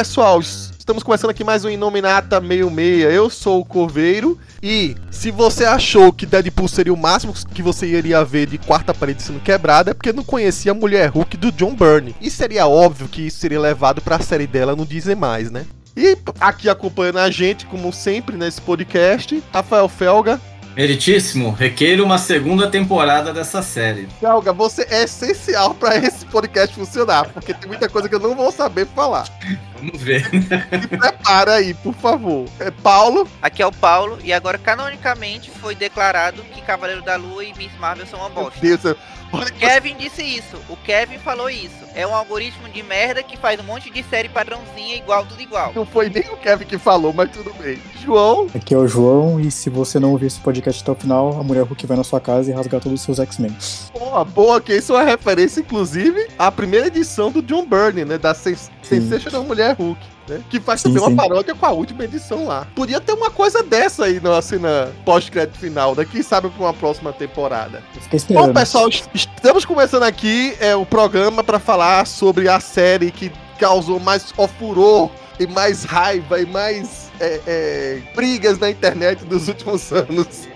Pessoal, estamos começando aqui mais um Inominata 66. Eu sou o Corveiro e se você achou que Deadpool seria o máximo que você iria ver de quarta parede sendo quebrada, é porque não conhecia a mulher Hulk do John Byrne. E seria óbvio que isso seria levado para a série dela no Disney Mais, né? E aqui acompanhando a gente, como sempre, nesse podcast, Rafael Felga. Meritíssimo, requeiro uma segunda temporada dessa série. Felga, você é essencial para esse podcast funcionar, porque tem muita coisa que eu não vou saber falar. Vamos ver. Se prepara aí, por favor. É Paulo. Aqui é o Paulo, e agora canonicamente foi declarado que Cavaleiro da Lua e Miss Marvel são uma bosta. Meu Deus, o Kevin disse isso. O Kevin falou isso. É um algoritmo de merda que faz um monte de série padrãozinha igual, tudo igual. Não foi nem o Kevin que falou, mas tudo bem. João. Aqui é o João, e se você não ouvir esse podcast até o final, a mulher Hulk vai na sua casa e rasgar todos os seus X-Men. Boa, boa, que isso é uma referência, inclusive, à primeira edição do John Byrne, né? Da Sens Sensational Mulher Hulk. Né? Que faz também sim, uma paródia com a última edição lá. Podia ter uma coisa dessa aí na cena pós-crédito final, né? Quem sabe pra uma próxima temporada. Bom, pessoal, estamos começando aqui é, o programa para falar sobre a série que causou mais furor e mais raiva e mais é, é, brigas na internet dos últimos anos.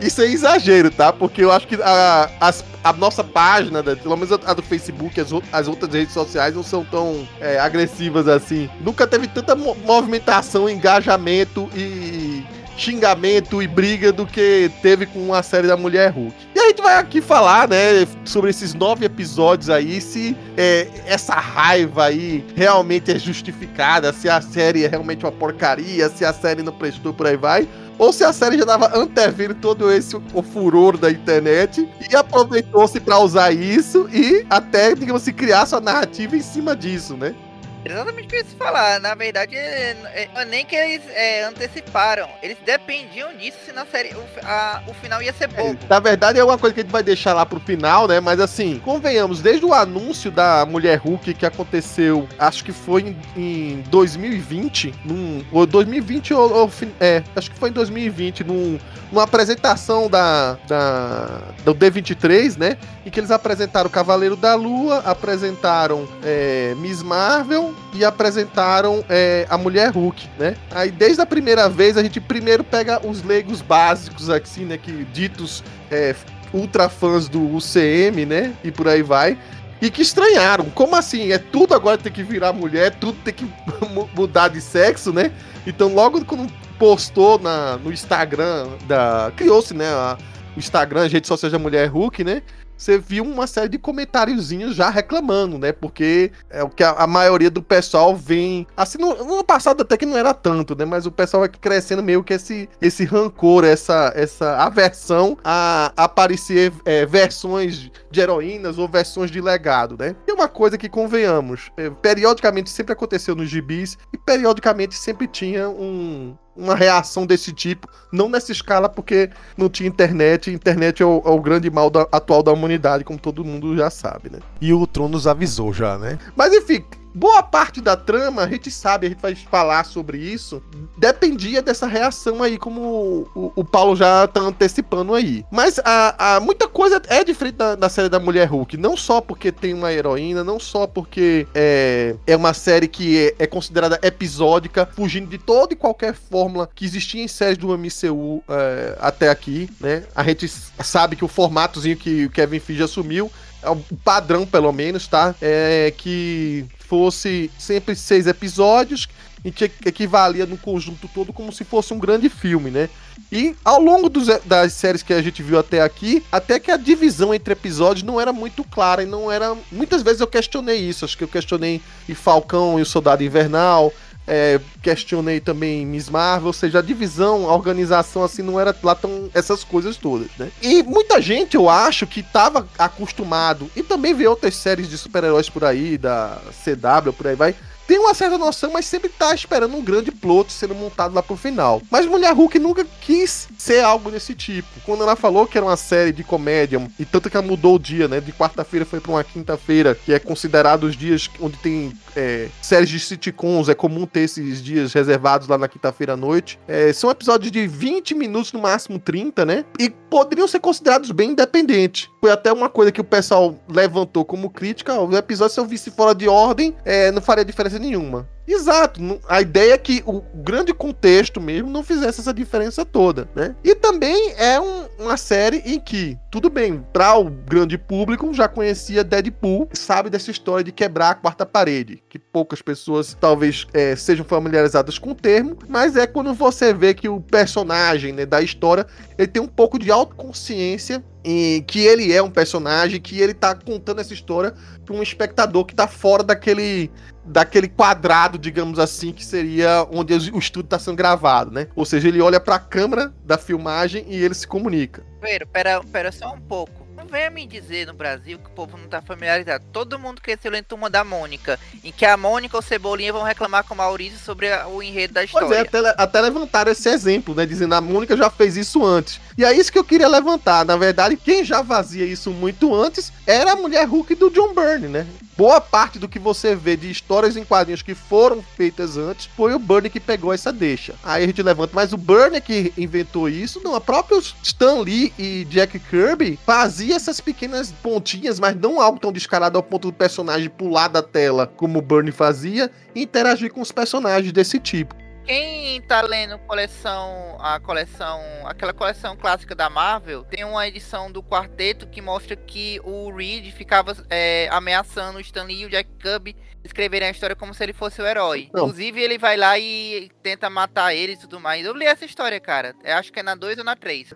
Isso é exagero, tá? Porque eu acho que a, as, a nossa página, né, pelo menos a do Facebook, as, as outras redes sociais não são tão é, agressivas assim. Nunca teve tanta movimentação, engajamento e xingamento e briga do que teve com a série da Mulher Hulk. E a gente vai aqui falar, né, sobre esses nove episódios aí, se é, essa raiva aí realmente é justificada, se a série é realmente uma porcaria, se a série não prestou por aí vai ou se a série já tava antevendo todo esse o furor da internet e aproveitou-se para usar isso e até, digamos assim, criar sua narrativa em cima disso, né? Exatamente o que eu ia falar. Na verdade, é, é, é, nem que eles é, anteciparam. Eles dependiam disso se na série o, a, o final ia ser bom. na verdade, é uma coisa que a gente vai deixar lá pro final, né? Mas assim, convenhamos, desde o anúncio da Mulher Hulk que aconteceu, acho que foi em, em 2020, num, ou 2020 ou, ou, é, acho que foi em 2020, num, numa apresentação da, da do D23, né? Em que eles apresentaram o Cavaleiro da Lua, apresentaram é, Miss Marvel e apresentaram é, a Mulher Hulk, né? Aí desde a primeira vez a gente primeiro pega os leigos básicos assim, né? Que ditos é, ultra fãs do UCM, né? E por aí vai. E que estranharam. Como assim? É tudo agora tem que virar mulher, tudo tem que mudar de sexo, né? Então logo quando postou na, no Instagram da. Criou-se, né? A, o Instagram, redes sociais da Mulher Hulk, né? Você viu uma série de comentáriozinhos já reclamando, né? Porque é o que a, a maioria do pessoal vem. Assim, no, no, passado até que não era tanto, né? Mas o pessoal vai crescendo meio que esse, esse rancor, essa, essa aversão a, aparecer é, versões de heroínas ou versões de legado, né? E uma coisa que convenhamos, é, periodicamente sempre aconteceu nos gibis e periodicamente sempre tinha um, uma reação desse tipo, não nessa escala porque não tinha internet, internet é o, é o grande mal da, atual da humanidade, como todo mundo já sabe, né? E o Tron nos avisou já, né? Mas enfim, boa parte da trama, a gente sabe, a gente vai falar sobre isso, dependia dessa reação aí, como o, o Paulo já tá antecipando aí. Mas a, a muita coisa é diferente da, da, série da Mulher Hulk, não só porque tem uma heroína, não só porque é, é uma série que é, é considerada episódica, fugindo de toda e qualquer fórmula que existia em séries do MCU é, até aqui, né? A gente sabe que o formatozinho que o Kevin Feige assumiu o padrão, pelo menos, tá? É que fosse sempre seis episódios e que equivalia no conjunto todo como se fosse um grande filme, né? E ao longo dos, das séries que a gente viu até aqui, até que a divisão entre episódios não era muito clara e não era. Muitas vezes eu questionei isso. Acho que eu questionei em Falcão e o Soldado Invernal. É, questionei também Miss Marvel, ou seja, a divisão, a organização, assim, não era lá tão. essas coisas todas, né? E muita gente, eu acho, que tava acostumado, e também vê outras séries de super-heróis por aí, da CW, por aí vai tem uma certa noção, mas sempre tá esperando um grande plot sendo montado lá pro final. Mas Mulher Hulk nunca quis ser algo desse tipo. Quando ela falou que era uma série de comédia, e tanto que ela mudou o dia, né? De quarta-feira foi pra uma quinta-feira, que é considerado os dias onde tem é, séries de sitcoms, é comum ter esses dias reservados lá na quinta-feira à noite. É, são episódios de 20 minutos, no máximo 30, né? E poderiam ser considerados bem independentes. Foi até uma coisa que o pessoal levantou como crítica. O episódio, se eu visse fora de ordem, é, não faria diferença nenhuma. Exato. A ideia é que o grande contexto mesmo não fizesse essa diferença toda, né? E também é um, uma série em que, tudo bem, para o grande público já conhecia Deadpool, sabe dessa história de quebrar a quarta parede, que poucas pessoas talvez é, sejam familiarizadas com o termo, mas é quando você vê que o personagem né, da história ele tem um pouco de autoconsciência em que ele é um personagem, que ele tá contando essa história para um espectador que tá fora daquele daquele quadrado, digamos assim, que seria onde o estudo está sendo gravado, né? Ou seja, ele olha para a câmera da filmagem e ele se comunica. Pera, pera, pera só um pouco. Não venha me dizer no Brasil que o povo não tá familiarizado. Todo mundo cresceu lendo Turma da Mônica, em que a Mônica ou Cebolinha vão reclamar com o Maurício sobre a, o enredo da história. Pois é, até, até levantaram esse exemplo, né? Dizendo a Mônica já fez isso antes. E é isso que eu queria levantar. Na verdade, quem já fazia isso muito antes era a mulher Hulk do John Byrne, né? Boa parte do que você vê de histórias em quadrinhos que foram feitas antes foi o Byrne que pegou essa deixa. Aí a gente levanta, mas o Byrne que inventou isso, não, a própria Stan Lee e Jack Kirby fazia essas pequenas pontinhas, mas não algo tão descarado ao ponto do personagem pular da tela como o Byrne fazia interagir com os personagens desse tipo. Quem tá lendo coleção, a coleção, aquela coleção clássica da Marvel, tem uma edição do quarteto que mostra que o Reed ficava é, ameaçando o Stan Lee e o Jack Kirby escreverem a história como se ele fosse o herói. Não. Inclusive, ele vai lá e tenta matar ele e tudo mais. Eu li essa história, cara. Eu acho que é na 2 ou na 3.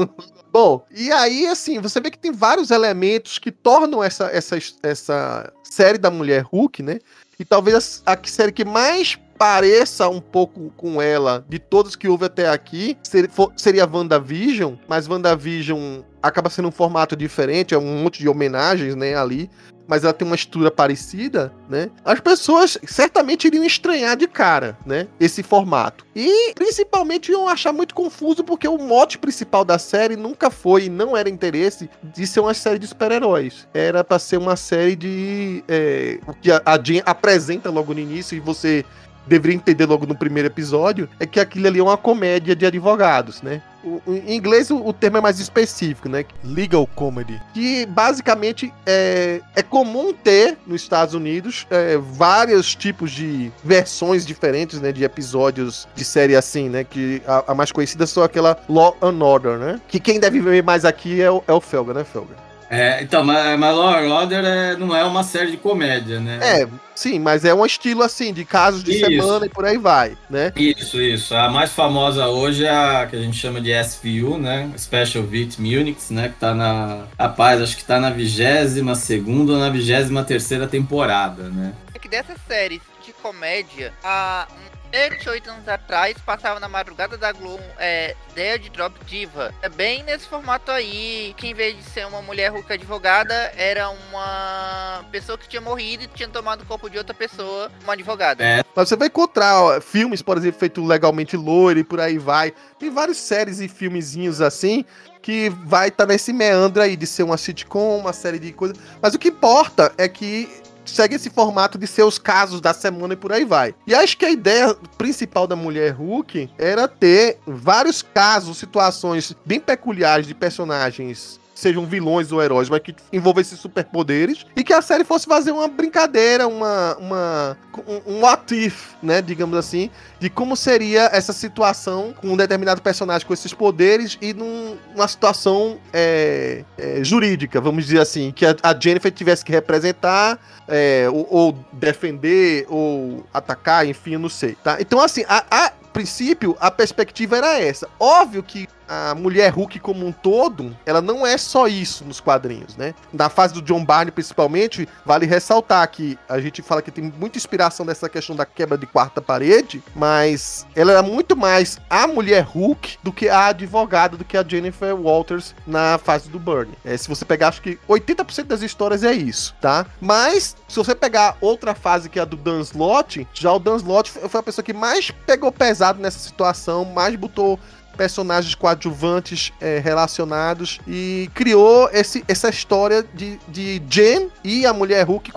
Bom, e aí, assim, você vê que tem vários elementos que tornam essa, essa, essa série da Mulher Hulk, né? E talvez a, a série que mais pareça um pouco com ela de todos que houve até aqui, ser, for, seria WandaVision, mas WandaVision acaba sendo um formato diferente, é um monte de homenagens, né, ali mas ela tem uma estrutura parecida, né? As pessoas certamente iriam estranhar de cara, né? Esse formato. E principalmente iam achar muito confuso porque o mote principal da série nunca foi e não era interesse de ser uma série de super-heróis. Era para ser uma série de. É, que a, a Jean apresenta logo no início e você deveria entender logo no primeiro episódio, é que aquilo ali é uma comédia de advogados, né? O, em inglês o, o, termo é mais específico, né? Legal comedy. Que basicamente é, é comum ter nos Estados Unidos é, vários tipos de versões diferentes, né? De episódios de série assim, né? Que a, a mais conhecida são aquela Law and Order, né? Que quem deve ver mais aqui é o, é o Felga, né, Felga? É, então, mas, mas Law and Order é, não é uma série de comédia, né? É, sim, mas é um estilo assim, de casos de isso. semana e por aí vai, né? Isso, isso. A mais famosa hoje é a que a gente chama de SVU, né? Special Victim Units, né? Que tá na. Rapaz, acho que tá na 22 segunda ou na 23 terceira temporada, né? É que dessas séries de comédia, a 7, 8 anos atrás, passava na madrugada da Globo é, Dead Drop Diva. É bem nesse formato aí, que em vez de ser uma mulher ruca advogada, era uma pessoa que tinha morrido e tinha tomado o corpo de outra pessoa, uma advogada. É. Mas você vai encontrar ó, filmes, por exemplo, feito legalmente loiro e por aí vai. Tem várias séries e filmezinhos assim que vai estar tá nesse meandro aí de ser uma sitcom, uma série de coisas. Mas o que importa é que segue esse formato de ser os casos da semana e por aí vai. E acho que a ideia principal da Mulher Hulk era ter vários casos, situações bem peculiares de personagens sejam vilões ou heróis, mas que envolvessem superpoderes e que a série fosse fazer uma brincadeira, uma, uma um, um what if, né, digamos assim, de como seria essa situação com um determinado personagem com esses poderes e num, numa situação é, é, jurídica, vamos dizer assim, que a, a Jennifer tivesse que representar é, ou, ou, defender ou atacar, enfim, não sei, tá? Então assim, a, a princípio, a perspectiva era essa. Óbvio que a mulher Hulk como um todo, ela não é só isso nos quadrinhos, né? Na fase do John Barney, principalmente, vale ressaltar que a gente fala que tem muita inspiração nessa questão da quebra de quarta parede, mas ela era muito mais a mulher Hulk do que a advogada, do que a Jennifer Walters na fase do Burnie. É, se você pegar, acho que 80% das histórias é isso, tá? Mas, se você pegar outra fase que é a do Dan Slott, já o Dan Slott foi a pessoa que mais pegou pesado nessa situação, mais botou personagens coadjuvantes é, relacionados e criou esse, essa história de, de Jen e a mulher Hulk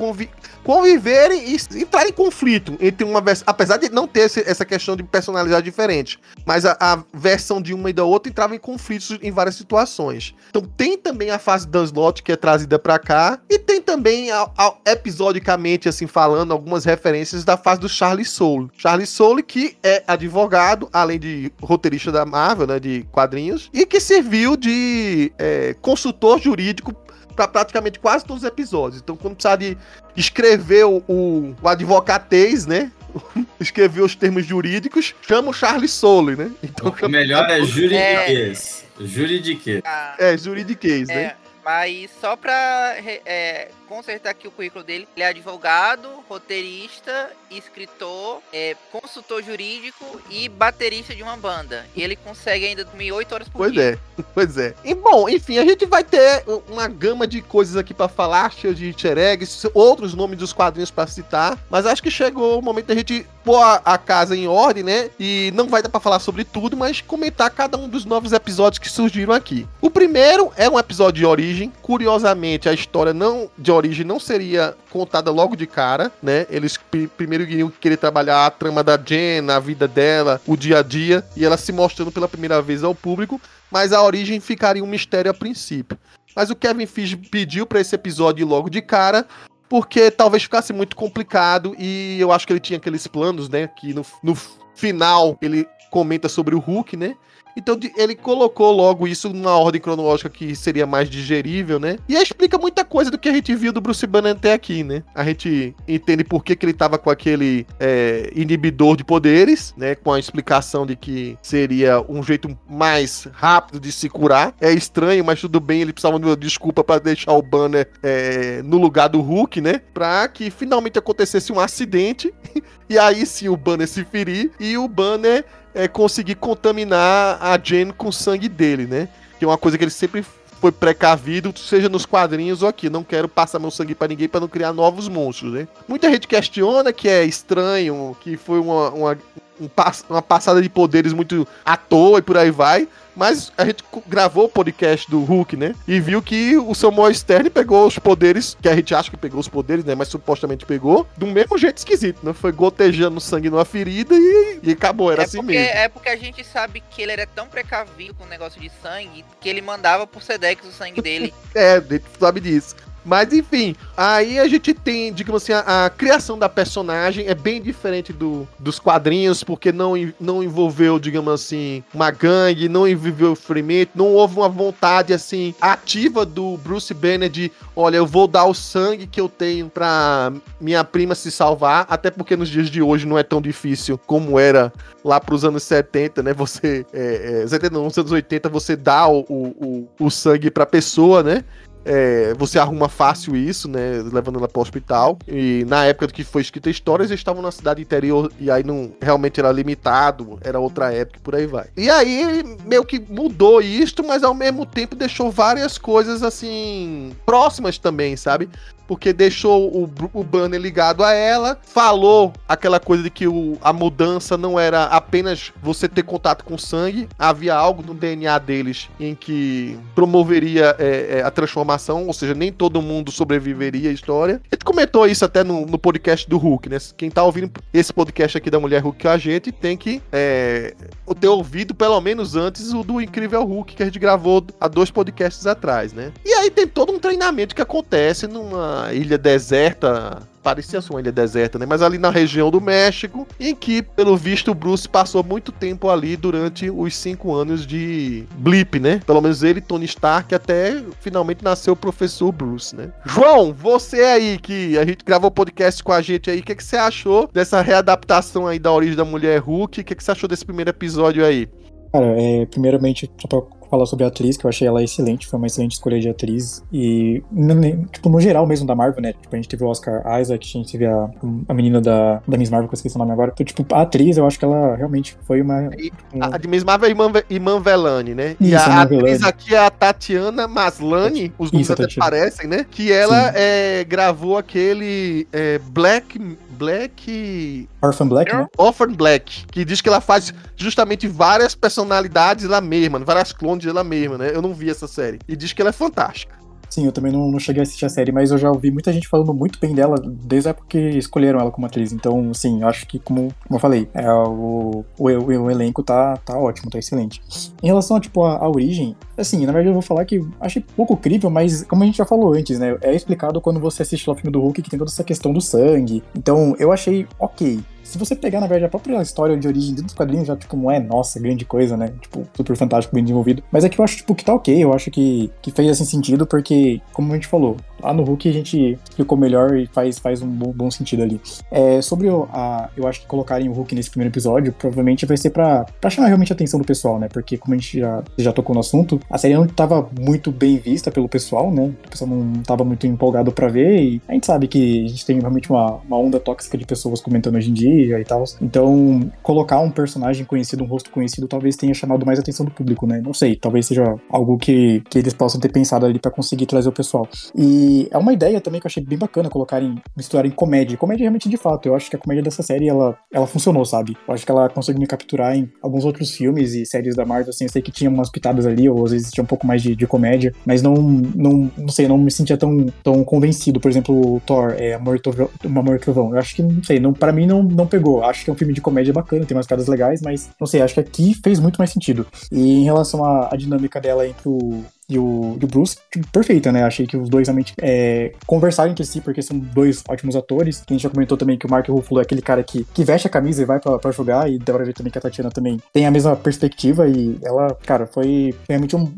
conviverem e entrar em conflito entre uma versão. Apesar de não ter esse, essa questão de personalidade diferente, mas a, a, versão de uma e da outra entrava em conflitos em várias situações. Então tem também a fase Dan Slott que é trazida para cá, e tem também, a, a, episodicamente, assim, falando, algumas referências da fase do Charlie Soule. Charlie Soule, que é advogado, além de roteirista da Marvel, né, de quadrinhos, e que serviu de é, consultor jurídico para praticamente quase todos os episódios. Então, quando precisar de escrever o, o, o advocatez, né? escrever os termos jurídicos, chama o Charles Soule, né? Então, o melhor é juridiquês. É... Juridiquês. Ah, é, juridiquês, né? é, né? Mas só pra é, consertar aqui o currículo dele. Ele é advogado, roteirista, escritor, é, consultor jurídico e baterista de uma banda. E ele consegue ainda dormir 8 horas por pois dia. Pois é, pois é. E bom, enfim, a gente vai ter uma gama de coisas aqui para falar, cheio de eggs, outros nomes dos quadrinhos para citar, mas acho que chegou o momento da gente pôr a, a casa em ordem, né? E não vai dar para falar sobre tudo, mas comentar cada um dos novos episódios que surgiram aqui. O primeiro é um episódio de origem. Curiosamente, a história não de origem não seria contada logo de cara, né? Eles primeiro iriam querer trabalhar a trama da Jen, a vida dela, o dia a dia, e ela se mostrando pela primeira vez ao público, mas a origem ficaria um mistério a princípio. Mas o Kevin Feige pediu para esse episódio logo de cara, porque talvez ficasse muito complicado e eu acho que ele tinha aqueles planos, né? Que no, no final ele comenta sobre o Hulk, né? Então ele colocou logo isso numa ordem cronológica que seria mais digerível, né? E explica muita coisa do que a gente viu do Bruce Banner até aqui, né? A gente entende por que, que ele tava com aquele é, inibidor de poderes, né? Com a explicação de que seria um jeito mais rápido de se curar. É estranho, mas tudo bem, ele precisava de uma desculpa para deixar o Banner é, no lugar do Hulk, né? Pra que finalmente acontecesse um acidente. e aí sim o Banner se ferir e o Banner é, conseguir contaminar a Jen com o sangue dele, né? Que é uma coisa que ele sempre foi precavido, seja nos quadrinhos ou aqui. Não quero passar meu sangue para ninguém para não criar novos monstros, né? Muita gente questiona que é estranho, que foi uma, uma, uma passada de poderes muito à toa e por aí vai. Mas a gente gravou o podcast do Hulk, né? E viu que o Samuel Stern pegou os poderes, que a gente acha que pegou os poderes, né? Mas supostamente pegou, do mesmo jeito esquisito, né? Foi gotejando sangue numa ferida e, e acabou, era é assim porque, mesmo. É porque a gente sabe que ele era tão precavido com o negócio de sangue que ele mandava pro Sedex o sangue dele. é, a gente sabe disso. Mas enfim, aí a gente tem, digamos assim, a, a, criação da personagem é bem diferente do, dos quadrinhos, porque não, não envolveu, digamos assim, uma gangue, não envolveu ferimento, não houve uma vontade, assim, ativa do Bruce Banner de, olha, eu vou dar o sangue que eu tenho pra minha prima se salvar, até porque nos dias de hoje não é tão difícil como era lá pros anos 70, né? Você, é, é, 70 não, nos anos 80, você dá o, o, o sangue pra pessoa, né? É, você arruma fácil isso, né? Levando ela para o hospital. E na época que foi escrita a história, eles estavam na cidade interior e aí não realmente era limitado, era outra época por aí vai. E aí meio que mudou isto, mas ao mesmo tempo deixou várias coisas assim próximas também, sabe? porque deixou o, o banner ligado a ela, falou aquela coisa de que o, a mudança não era apenas você ter contato com sangue, havia algo no DNA deles em que promoveria é, é, a transformação, ou seja, nem todo mundo sobreviveria à história. A gente comentou isso até no, no podcast do Hulk, né? Quem tá ouvindo esse podcast aqui da Mulher Hulk com a gente tem que é, ter ouvido pelo menos antes o do Incrível Hulk que a gente gravou há dois podcasts atrás, né? E aí tem todo um treinamento que acontece numa ilha deserta parecia ser uma ilha deserta, né? Mas ali na região do México, em que, pelo visto, o Bruce passou muito tempo ali durante os cinco anos de Blip, né? Pelo menos ele, Tony Stark, até finalmente nasceu o professor Bruce, né? João, você aí que a gente gravou podcast com a gente aí, o que, que você achou dessa readaptação aí da origem da mulher Hulk? O que, que você achou desse primeiro episódio aí? Cara, é, primeiramente, só pra falar sobre a atriz, que eu achei ela excelente, foi uma excelente escolha de atriz. E, tipo, no geral mesmo da Marvel, né? Tipo, a gente teve o Oscar Isaac, a gente teve a, a menina da, da Miss Marvel, que eu esqueci o nome agora. Então, tipo, a atriz, eu acho que ela realmente foi uma. E, um... A de Miss Marvel é Iman, Iman Velani, né? Isso, e a Iman atriz Velani. aqui é a Tatiana Maslany, os nomes a até Tatiana. parecem, né? Que ela é, gravou aquele é, Black. Black. Orphan Black, né? Orphan Black, que diz que ela faz justamente várias personalidades ela mesma, várias clones dela mesma, né? Eu não vi essa série. E diz que ela é fantástica. Sim, eu também não, não cheguei a assistir a série, mas eu já ouvi muita gente falando muito bem dela desde a época que escolheram ela como atriz. Então, sim, eu acho que, como, como eu falei, é, o, o, o- elenco tá, tá ótimo, tá excelente. Em relação tipo, a, a origem, assim, na verdade eu vou falar que achei pouco crível, mas como a gente já falou antes, né? É explicado quando você assiste lá o filme do Hulk que tem toda essa questão do sangue. Então, eu achei ok. Se você pegar, na verdade, a própria história de origem dos quadrinhos, já, tipo, não é, nossa, grande coisa, né? Tipo, super fantástico, bem desenvolvido. Mas é que eu acho, tipo, que tá ok. Eu acho que, que fez, assim, sentido, porque, como a gente falou, lá no Hulk a gente explicou melhor e faz, faz um bom, bom sentido ali. É, sobre a... Eu acho que colocarem o Hulk nesse primeiro episódio, provavelmente vai ser pra, pra chamar realmente a atenção do pessoal, né? Porque, como a gente já, já tocou no assunto, a série não tava muito bem vista pelo pessoal, né? O pessoal não tava muito empolgado pra ver e a gente sabe que a gente tem realmente uma, uma onda tóxica de pessoas comentando hoje em dia e tal. Então, colocar um personagem conhecido, um rosto conhecido, talvez tenha chamado mais atenção do público, né? Não sei, talvez seja algo que, que eles possam ter pensado ali pra conseguir trazer o pessoal. E é uma ideia também que eu achei bem bacana colocarem, misturarem comédia. Comédia realmente de fato. Eu acho que a comédia dessa série, ela, ela funcionou, sabe? Eu acho que ela conseguiu me capturar em alguns outros filmes e séries da Marvel, assim, eu sei que tinha umas pitadas ali, ou às vezes tinha um pouco mais de, de comédia, mas não, não, não sei, não me sentia tão, tão convencido. Por exemplo, Thor, é, Amor Trovão, Trovão. Eu acho que, não sei, não, pra mim não, não pegou. Acho que é um filme de comédia bacana, tem umas piadas legais, mas não sei, acho que aqui fez muito mais sentido. E em relação à, à dinâmica dela entre o, e o, e o Bruce, tipo, perfeita, né? Achei que os dois realmente é, conversaram entre si, porque são dois ótimos atores. A gente já comentou também que o Mark Ruffalo é aquele cara que, que veste a camisa e vai pra, pra jogar, e dá pra ver também que a Tatiana também tem a mesma perspectiva, e ela, cara, foi realmente um,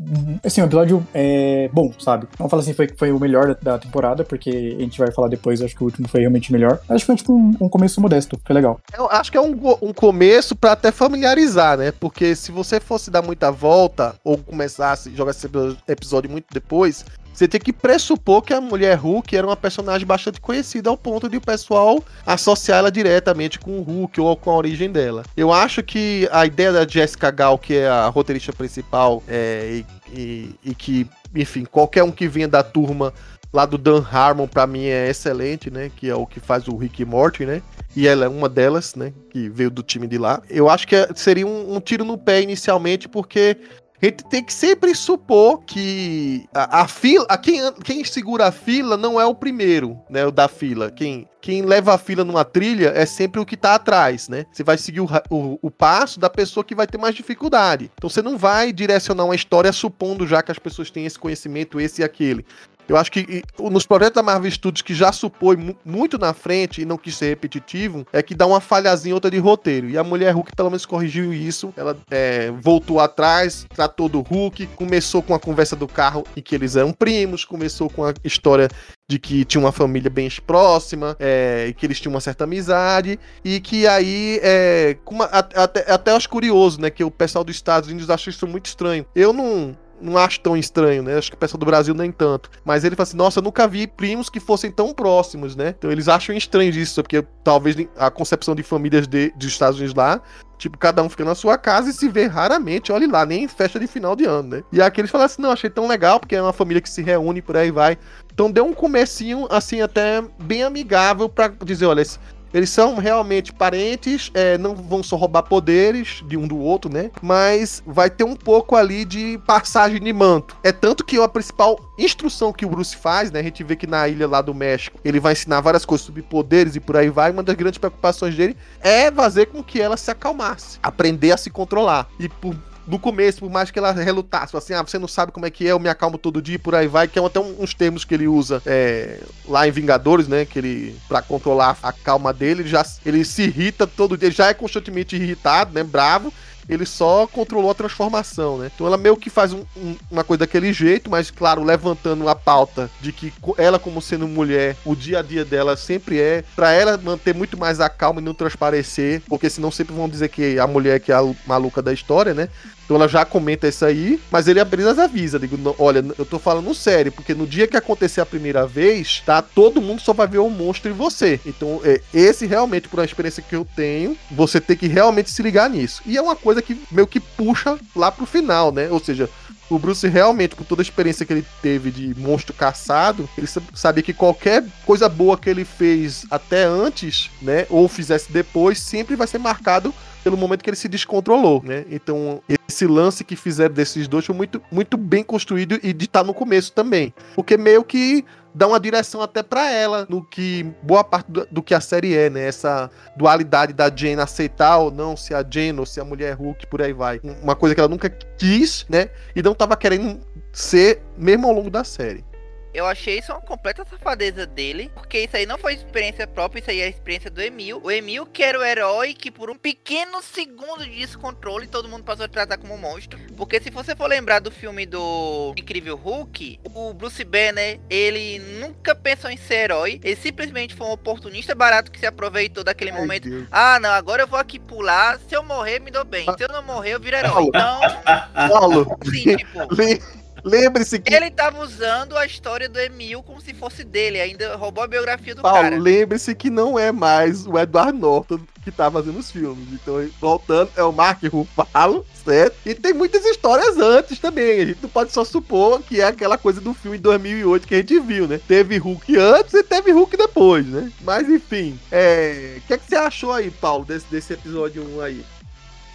assim, um episódio é, bom, sabe? Não falo assim, foi, foi o melhor da, da temporada, porque a gente vai falar depois, acho que o último foi realmente melhor. Acho que foi tipo um, um começo modesto, foi legal. Eu acho que é um, um começo pra até familiarizar, né? Porque se você fosse dar muita volta ou começasse a jogar esse epi- episódio muito depois, você tem que pressupor que a mulher Hulk era uma personagem bastante conhecida ao ponto de o pessoal associar ela diretamente com o Hulk ou com a origem dela. Eu acho que a ideia da Jessica Gal, que é a roteirista principal, é, e, e- e que, enfim, qualquer um que venha da turma lá do Dan Harmon, pra mim, é excelente, né? Que é o que faz o Rick Morty, né? e ela é uma delas, né? Que veio do time de lá. Eu acho que é- seria um, um tiro no pé inicialmente, porque a gente tem que sempre supor que a, a fila, a quem, quem segura a fila não é o primeiro, né? O da fila. Quem, quem leva a fila numa trilha é sempre o que tá atrás, né? Você vai seguir o, o, o passo da pessoa que vai ter mais dificuldade. Então você não vai direcionar uma história supondo já que as pessoas têm esse conhecimento, esse e aquele. Eu acho que e, nos projetos da Marvel Studios que já supõe mu- muito na frente e não quis ser repetitivo, é que dá uma falhazinha outra de roteiro. E a mulher Hulk pelo menos corrigiu isso. Ela é, voltou atrás, tratou do Hulk, começou com a conversa do carro em que eles eram primos, começou com a história de que tinha uma família bem próxima, é, e que eles tinham uma certa amizade, e que aí, é, uma- até, até acho curioso, né, que o pessoal dos Estados Unidos acha isso muito estranho. Eu não, não acho tão estranho, né? Acho que o pessoal do Brasil nem tanto. Mas ele fala assim: nossa, eu nunca vi primos que fossem tão próximos, né? Então eles acham estranho isso, porque talvez a concepção de famílias de, dos Estados Unidos lá. Tipo, cada um fica na sua casa e se vê raramente, olhe lá, nem em festa de final de ano, né? E aqui eles falam assim, não, achei tão legal, porque é uma família que se reúne, por aí vai. Então deu um comecinho, assim, até bem amigável pra dizer, olha, eles são realmente parentes, é, não vão só roubar poderes de um do outro, né? Mas vai ter um pouco ali de passagem de manto. É tanto que a principal instrução que o Bruce faz, né? A gente vê que na ilha lá do México ele vai ensinar várias coisas sobre poderes e por aí vai. Uma das grandes preocupações dele é fazer com que ela se acalmasse, aprender a se controlar. E por no começo, por mais que ela relutasse, assim, ah, você não sabe como é que é, eu me acalmo todo dia, por aí vai, que é até uns termos que ele usa é, lá em Vingadores, né, que ele, pra controlar a calma dele, ele já ele se irrita todo dia, ele já é constantemente irritado, né, bravo, ele só controlou a transformação, né? Então ela meio que faz um, um, uma coisa daquele jeito, mas claro, levantando a pauta de que ela, como sendo mulher, o dia a dia dela sempre é para ela manter muito mais a calma e não transparecer, porque senão sempre vão dizer que a mulher é que é a maluca da história, né? Então ela já comenta isso aí, mas ele apenas avisa, digo, olha, eu tô falando sério, porque no dia que acontecer a primeira vez, tá, todo mundo só vai ver o monstro em você. Então, é, esse realmente, por uma experiência que eu tenho, você tem que realmente se ligar nisso. E é uma coisa que meio que puxa lá pro final, né? Ou seja, o Bruce realmente, com toda a experiência que ele teve de monstro caçado, ele sabia que qualquer coisa boa que ele fez até antes, né, ou fizesse depois, sempre vai ser marcado pelo momento que ele se descontrolou, né? Então, esse lance que fizeram desses dois foi muito, muito bem construído e de estar tá no começo também. Porque meio que dá uma direção até para ela no que boa parte do, do, que a série é, né? Essa dualidade da Jane aceitar ou não se a Jane ou se a mulher Hulk por aí vai. Uma coisa que ela nunca quis, né? E não tava querendo ser mesmo ao longo da série. Eu achei isso uma completa safadeza dele, porque isso aí não foi experiência própria, isso aí é a experiência do Emil. O Emil que era o herói que por um pequeno segundo de descontrole todo mundo passou a tratar como um monstro. Porque se você for lembrar do filme do Incrível Hulk, o Bruce Banner, ele nunca pensou em ser herói, ele simplesmente foi um oportunista barato que se aproveitou daquele Ai, momento. Deus. Ah, não, agora eu vou aqui pular, se eu morrer me dou bem, se eu não morrer eu viro herói. Então, Paulo, sim, tipo... Lembre-se que. Ele tava usando a história do Emil como se fosse dele, ainda roubou a biografia do Paulo, cara. lembre-se que não é mais o Edward Norton que tá fazendo os filmes. Então, voltando, é o Mark Ruffalo, certo? E tem muitas histórias antes também. A gente não pode só supor que é aquela coisa do filme de 2008 que a gente viu, né? Teve Hulk antes e teve Hulk depois, né? Mas enfim, é... o que, é que você achou aí, Paulo, desse, desse episódio 1 aí?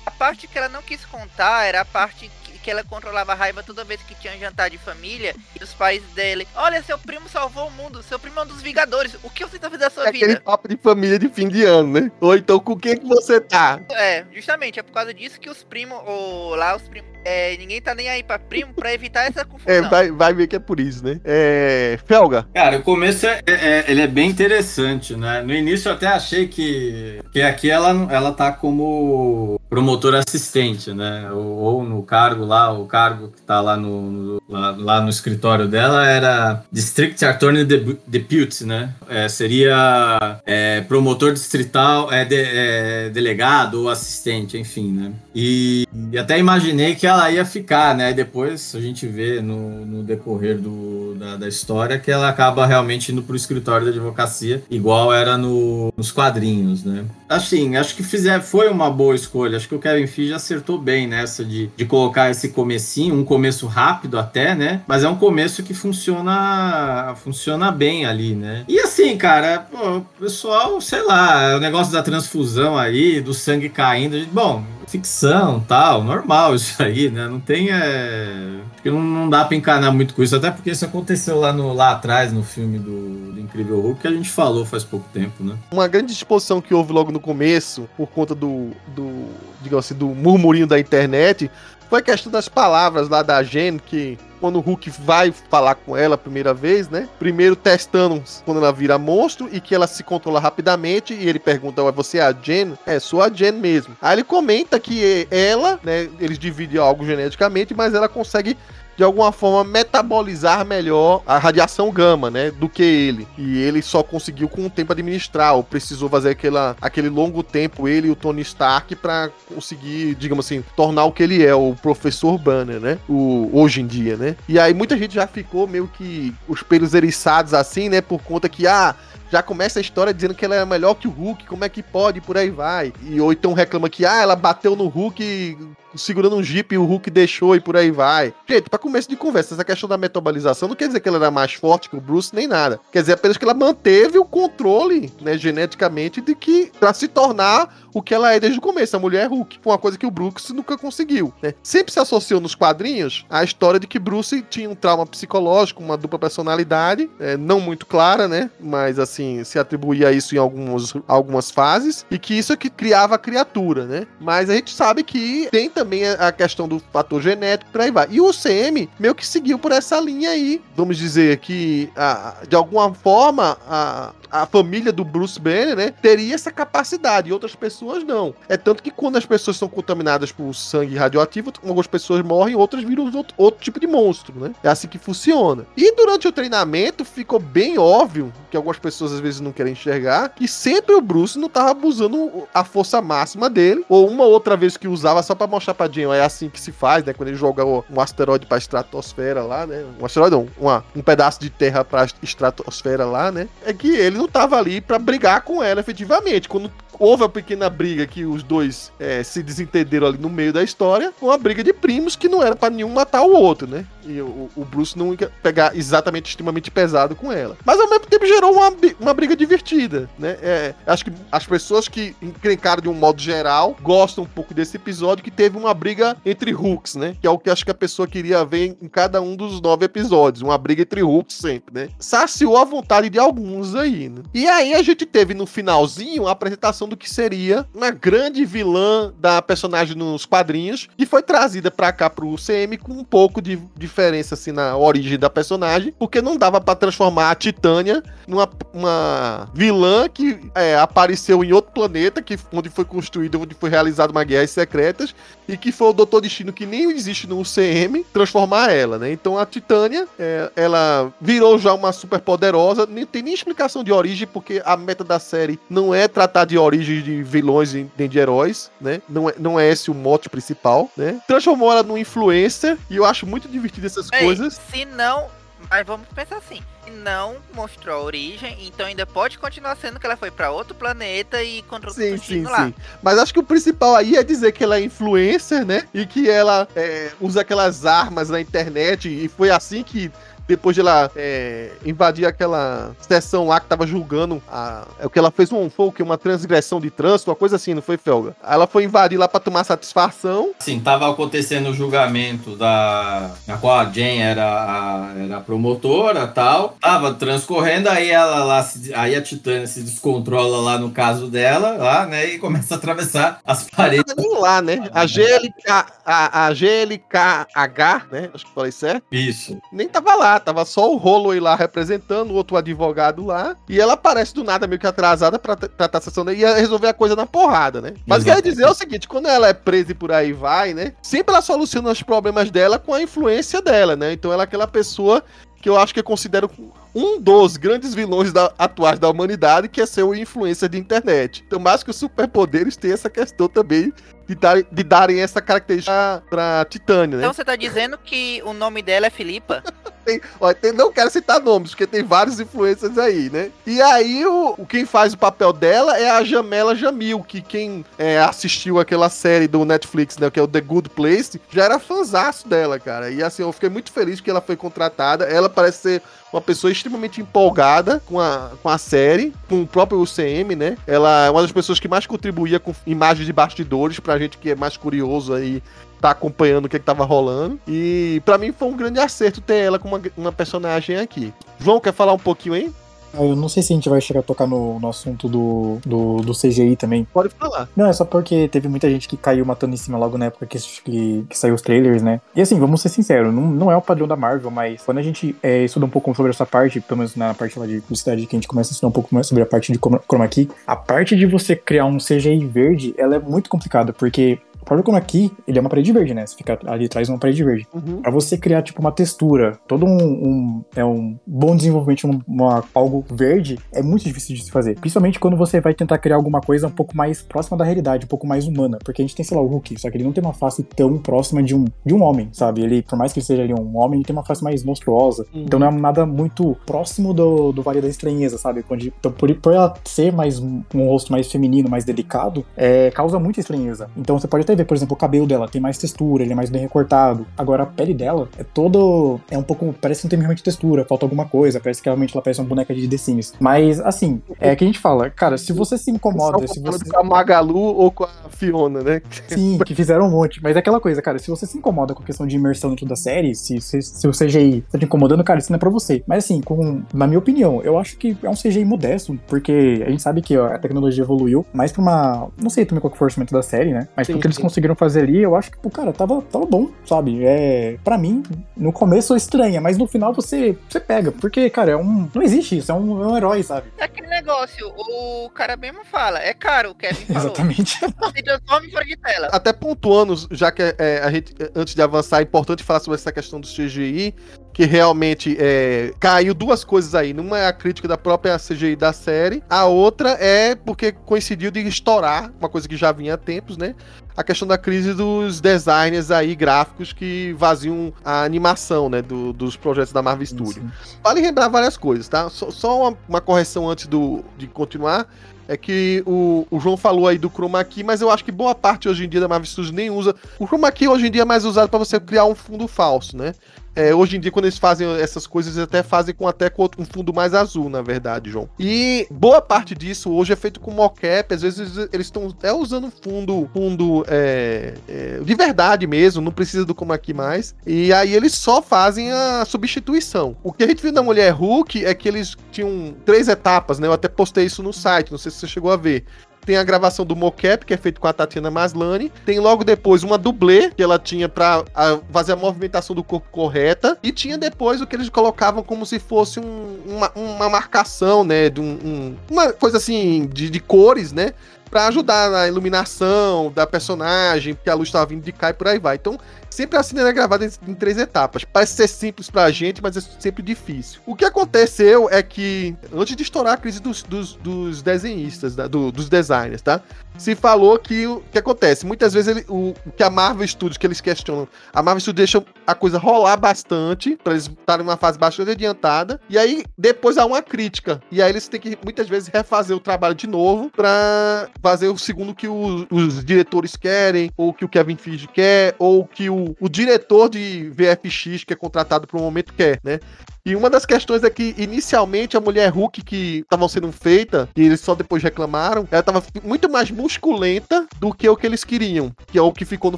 A parte que ela não quis contar era a parte que ela controlava a raiva toda vez que tinha jantar de família e os pais dele. Olha, seu primo salvou o mundo, seu primo é um dos Vingadores. O que você tá fazendo da sua é vida? Aquele papo de família de fim de ano, né? Ou então com quem que você tá? É, justamente, é por causa disso que os primos, ou lá os primos é, ninguém tá nem aí pra primo pra evitar essa confusão. É, vai, vai ver que é por isso, né? É. Felga. Cara, o começo é, é, ele é bem interessante, né? No início eu até achei que, que aqui ela, ela tá como promotor assistente, né? Ou, ou no cargo lá, o cargo que tá lá no, no lá, lá, no escritório dela era District Attorney Deputy, né? É, seria é, promotor distrital, é, de, é, delegado ou assistente, enfim, né? E, e até imaginei que ela ela ia ficar, né? Depois a gente vê no, no decorrer do, da, da, história que ela acaba realmente indo pro escritório da advocacia, igual era no, nos quadrinhos, né? Assim, acho que fizer, foi uma boa escolha. Acho que o Kevin Feige acertou bem nessa de, de colocar esse comecinho, um começo rápido até, né? Mas é um começo que funciona funciona bem ali, né? E assim, cara, pô, o pessoal, sei lá, o negócio da transfusão aí, do sangue caindo, bom, ficção tal, normal isso aí, né? Não tem. É... Não, não dá pra encanar muito com isso, até porque isso aconteceu lá, no, lá atrás no filme do, do Incrível Hulk, que a gente falou faz pouco tempo, né? Uma grande disposição que houve logo no começo, por conta do, do digamos assim, do murmurinho da internet, foi a questão das palavras lá da Jen, que quando o Hulk vai falar com ela a primeira vez, né? Primeiro testando quando ela vira monstro e que ela se controla rapidamente. E ele pergunta: Ué, você é a Jen? É, sou a Jen mesmo. Aí ele comenta que ela, né? Eles dividem algo geneticamente, mas ela consegue de alguma forma metabolizar melhor a radiação gama, né, do que ele. E ele só conseguiu com o tempo administrar, ou precisou fazer aquela, aquele longo tempo ele e o Tony Stark para conseguir, digamos assim, tornar o que ele é, o professor Banner, né, o hoje em dia, né? E aí muita gente já ficou meio que os pelos eriçados assim, né, por conta que ah, já começa a história dizendo que ela é melhor que o Hulk, como é que pode, por aí vai. E ou então reclama que, ah, ela bateu no Hulk segurando um Jeep e o Hulk deixou e por aí vai. Gente, pra começo de conversa, essa questão da metabolização não quer dizer que ela era mais forte que o Bruce, nem nada. Quer dizer apenas que ela manteve o controle, né, geneticamente, de que, pra se tornar o que ela é desde o começo, a mulher Hulk. Uma coisa que o Bruce nunca conseguiu, né? Sempre se associou nos quadrinhos a história de que Bruce tinha um trauma psicológico, uma dupla personalidade, é, não muito clara, né? Mas assim, assim, se atribuía isso em algumas fases, e que isso é que criava a criatura, né? Mas a gente sabe que tem também a questão do fator genético, por aí vai. E o CM meio que seguiu por essa linha aí, vamos dizer que, a, de alguma forma, a, a família do Bruce Banner, né, teria essa capacidade, e outras pessoas não. É tanto que quando as pessoas são contaminadas por sangue radioativo, algumas pessoas morrem, outras viram outro, outro tipo de monstro, né? É assim que funciona. E durante o treinamento ficou bem óbvio, que algumas pessoas às vezes não querem enxergar, que sempre o Bruce não estava abusando a força máxima dele, ou uma outra vez que usava só para mostrar pra Jean, é assim que se faz, né? Quando ele joga um asteroide pra estratosfera lá, né? Um asteroide não, uma, um pedaço de terra pra estratosfera lá, né? É que ele não tava ali para brigar com ela efetivamente. Quando houve a pequena briga que os dois é, se desentenderam ali no meio da história, uma briga de primos que não era para nenhum matar o outro, né? E o, o, Bruce não ia pegar exatamente extremamente pesado com ela. Mas ao mesmo tempo gerou uma, uma briga divertida, né? É, acho que as pessoas que encrencaram de um modo geral gostam um pouco desse episódio que teve uma briga entre hooks, né? Que é o que acho que a pessoa queria ver em cada um dos nove episódios. Uma briga entre hooks sempre, né? Saciou a vontade de alguns aí, E aí a gente teve no finalzinho a apresentação do que seria uma grande vilã da personagem nos quadrinhos, que foi trazida pra cá pro CM com um pouco de diferença assim na origem da personagem, porque não dava para transformar a Titânia numa uma vilã que é, apareceu em outro planeta, que, onde foi construído, onde foi realizada uma guerra secretas, e que foi o Doutor Destino, que nem existe no UCM, transformar ela, né? Então a Titânia, é, ela virou já uma super poderosa, nem tem nem explicação de origem, porque a meta da série não é tratar de origem de vilões nem de heróis, né? Não é, não é esse o mote principal, né? Transformou ela num influencer, e eu acho muito divertido essas Ei, coisas. Se não, mas vamos pensar assim. Não mostrou a origem, então ainda pode continuar sendo que ela foi para outro planeta e encontrou sim, sim, lá. sim. Mas acho que o principal aí é dizer que ela é influencer, né? E que ela é, usa aquelas armas na internet. E foi assim que depois de ela é, invadir aquela sessão lá que tava julgando a, é o que ela fez um foi o que uma transgressão de trânsito, uma coisa assim, não foi Felga? Ela foi invadir lá para tomar satisfação. Sim, tava acontecendo o julgamento da na qual a Jen era a, era a promotora, tal. Tava transcorrendo aí ela lá se, aí a Titânia se descontrola lá no caso dela, lá, né, e começa a atravessar as paredes. Não nem lá, né? A GLK, a, a GLKH, né? Acho que falei certo. Isso. Nem tava lá tava só o Holloway lá representando, o outro advogado lá, e ela aparece do nada meio que atrasada pra tratar a sessão e ia resolver a coisa na porrada, né? Mas o que eu ia dizer é o seguinte, quando ela é presa e por aí vai, né? Sempre ela soluciona os problemas dela com a influência dela, né? Então ela é aquela pessoa que eu acho que eu considero um dos grandes vilões da, atuais da humanidade, que é ser o influencer de internet. Então, mais que os superpoderes, tem essa questão também de, dar, de darem essa característica pra Titânia, né? Então você tá dizendo que o nome dela é Filipa? tem, ó, tem, não quero citar nomes, porque tem vários influencers aí, né? E aí, o, o quem faz o papel dela é a Jamela Jamil, que quem é, assistiu aquela série do Netflix, né, que é o The Good Place, já era fãzaço dela, cara. E assim, eu fiquei muito feliz que ela foi contratada. Ela parece ser uma pessoa extremamente empolgada com a, com a série, com o próprio UCM, né? Ela é uma das pessoas que mais contribuía com imagens de bastidores pra gente que é mais curioso aí tá acompanhando o que, é que tava rolando. E para mim foi um grande acerto ter ela como uma, uma personagem aqui. João, quer falar um pouquinho aí? Eu não sei se a gente vai chegar a tocar no, no assunto do, do, do CGI também. Pode falar. Não, é só porque teve muita gente que caiu matando em cima logo na época que, que, que saiu os trailers, né? E assim, vamos ser sinceros, não, não é o padrão da Marvel, mas quando a gente é, estuda um pouco sobre essa parte, pelo menos na parte lá de publicidade, que a gente começa a estudar um pouco mais sobre a parte de chroma key, a parte de você criar um CGI verde, ela é muito complicada, porque o próprio chroma key, ele é uma parede verde, né? Você fica ali atrás de uma parede verde. Uhum. Pra você criar, tipo, uma textura, todo um, um é um bom desenvolvimento, um, uma, algo verde, é muito difícil de se fazer. Principalmente quando você vai tentar criar alguma coisa um pouco mais próxima da realidade, um pouco mais humana. Porque a gente tem, sei lá, o Hulk, só que ele não tem uma face tão próxima de um, de um homem, sabe? Ele, por mais que ele seja ali um homem, ele tem uma face mais monstruosa. Uhum. Então não é nada muito próximo do, do Vale da Estranheza, sabe? Onde, então, por, por ela ser mais um rosto mais feminino, mais delicado, é, causa muita estranheza. Então você pode até você vê, por exemplo, o cabelo dela tem mais textura, ele é mais bem recortado. Agora a pele dela é todo. É um pouco. Parece que não tem realmente textura, falta alguma coisa. Parece que realmente ela parece uma boneca de The Sims. Mas, assim, é que a gente fala, cara, se você se incomoda, se você. Com a Magalu ou com a Fiona, né? Sim, que fizeram um monte. Mas é aquela coisa, cara, se você se incomoda com a questão de imersão dentro da série, se, se, se o CGI tá te incomodando, cara, isso não é pra você. Mas assim, com, na minha opinião, eu acho que é um CGI modesto, porque a gente sabe que ó, a tecnologia evoluiu mais pra uma. Não sei também qual que foi o orçamento da série, né? Mas Sim, pro que eles sim. Conseguiram fazer ali, eu acho que, pô, cara, tava, tava bom, sabe? É, pra mim, no começo estranha, mas no final você, você pega. Porque, cara, é um. Não existe isso, é um, é um herói, sabe? É aquele negócio, o cara mesmo fala, é caro, o Kevin falou. Exatamente. Se transforma em fora de tela. Até pontuando, já que é, a gente, antes de avançar, é importante falar sobre essa questão do CGI, que realmente é, caiu duas coisas aí. Uma é a crítica da própria CGI da série, a outra é porque coincidiu de estourar, uma coisa que já vinha há tempos, né? A questão da crise dos designers aí, gráficos que vaziam a animação, né? do- dos projetos da Marvel Studios. Vale lembrar várias coisas, tá? Só, só uma, uma correção antes do, de continuar. É que o, o João falou aí do chroma key, mas eu acho que boa parte hoje em dia da Marvel Studios nem usa. O chroma key hoje em dia é mais usado para você criar um fundo falso, né? É, hoje em dia, quando eles fazem essas coisas, eles até fazem com até com um fundo mais azul, na verdade, João. E boa parte disso hoje é feito com mocap. Às vezes eles estão até usando fundo, fundo é, é, de verdade mesmo, não precisa do chroma key mais. E aí eles só fazem a substituição. O que a gente viu na Mulher Hulk é que eles tinham três etapas, né? Eu até postei isso no site, não sei se você chegou a ver. Tem a gravação do mocap, que é feito com a Tatiana Maslany. Tem logo depois uma dublê, que ela tinha pra a, fazer a movimentação do corpo correta. E tinha depois o que eles colocavam como se fosse um- uma, uma marcação, né? De um, um- uma coisa assim, de, de cores, né? Pra ajudar na iluminação da personagem, porque a luz tava vindo de cá e por aí vai. Então, sempre a cena é gravada em, três etapas. Parece ser simples pra gente, mas é sempre difícil. O que aconteceu é que, antes de estourar a crise dos, dos, dos desenhistas, né, do- dos designers, tá? Se falou que o que acontece? Muitas vezes ele- o, o que a Marvel Studios, que eles questionam, a Marvel Studios deixa a coisa rolar bastante, pra eles estarem numa fase bastante adiantada, e aí depois há uma crítica. E aí eles têm que muitas vezes refazer o trabalho de novo pra fazer o segundo que o- os diretores querem, ou que o Kevin Feige quer, ou que o, o diretor de VFX que é contratado para o momento quer, né? E uma das questões é que, inicialmente, a mulher Hulk que estavam sendo feita, e eles só depois reclamaram, ela estava muito mais musculenta do que o que eles queriam, que é o que ficou no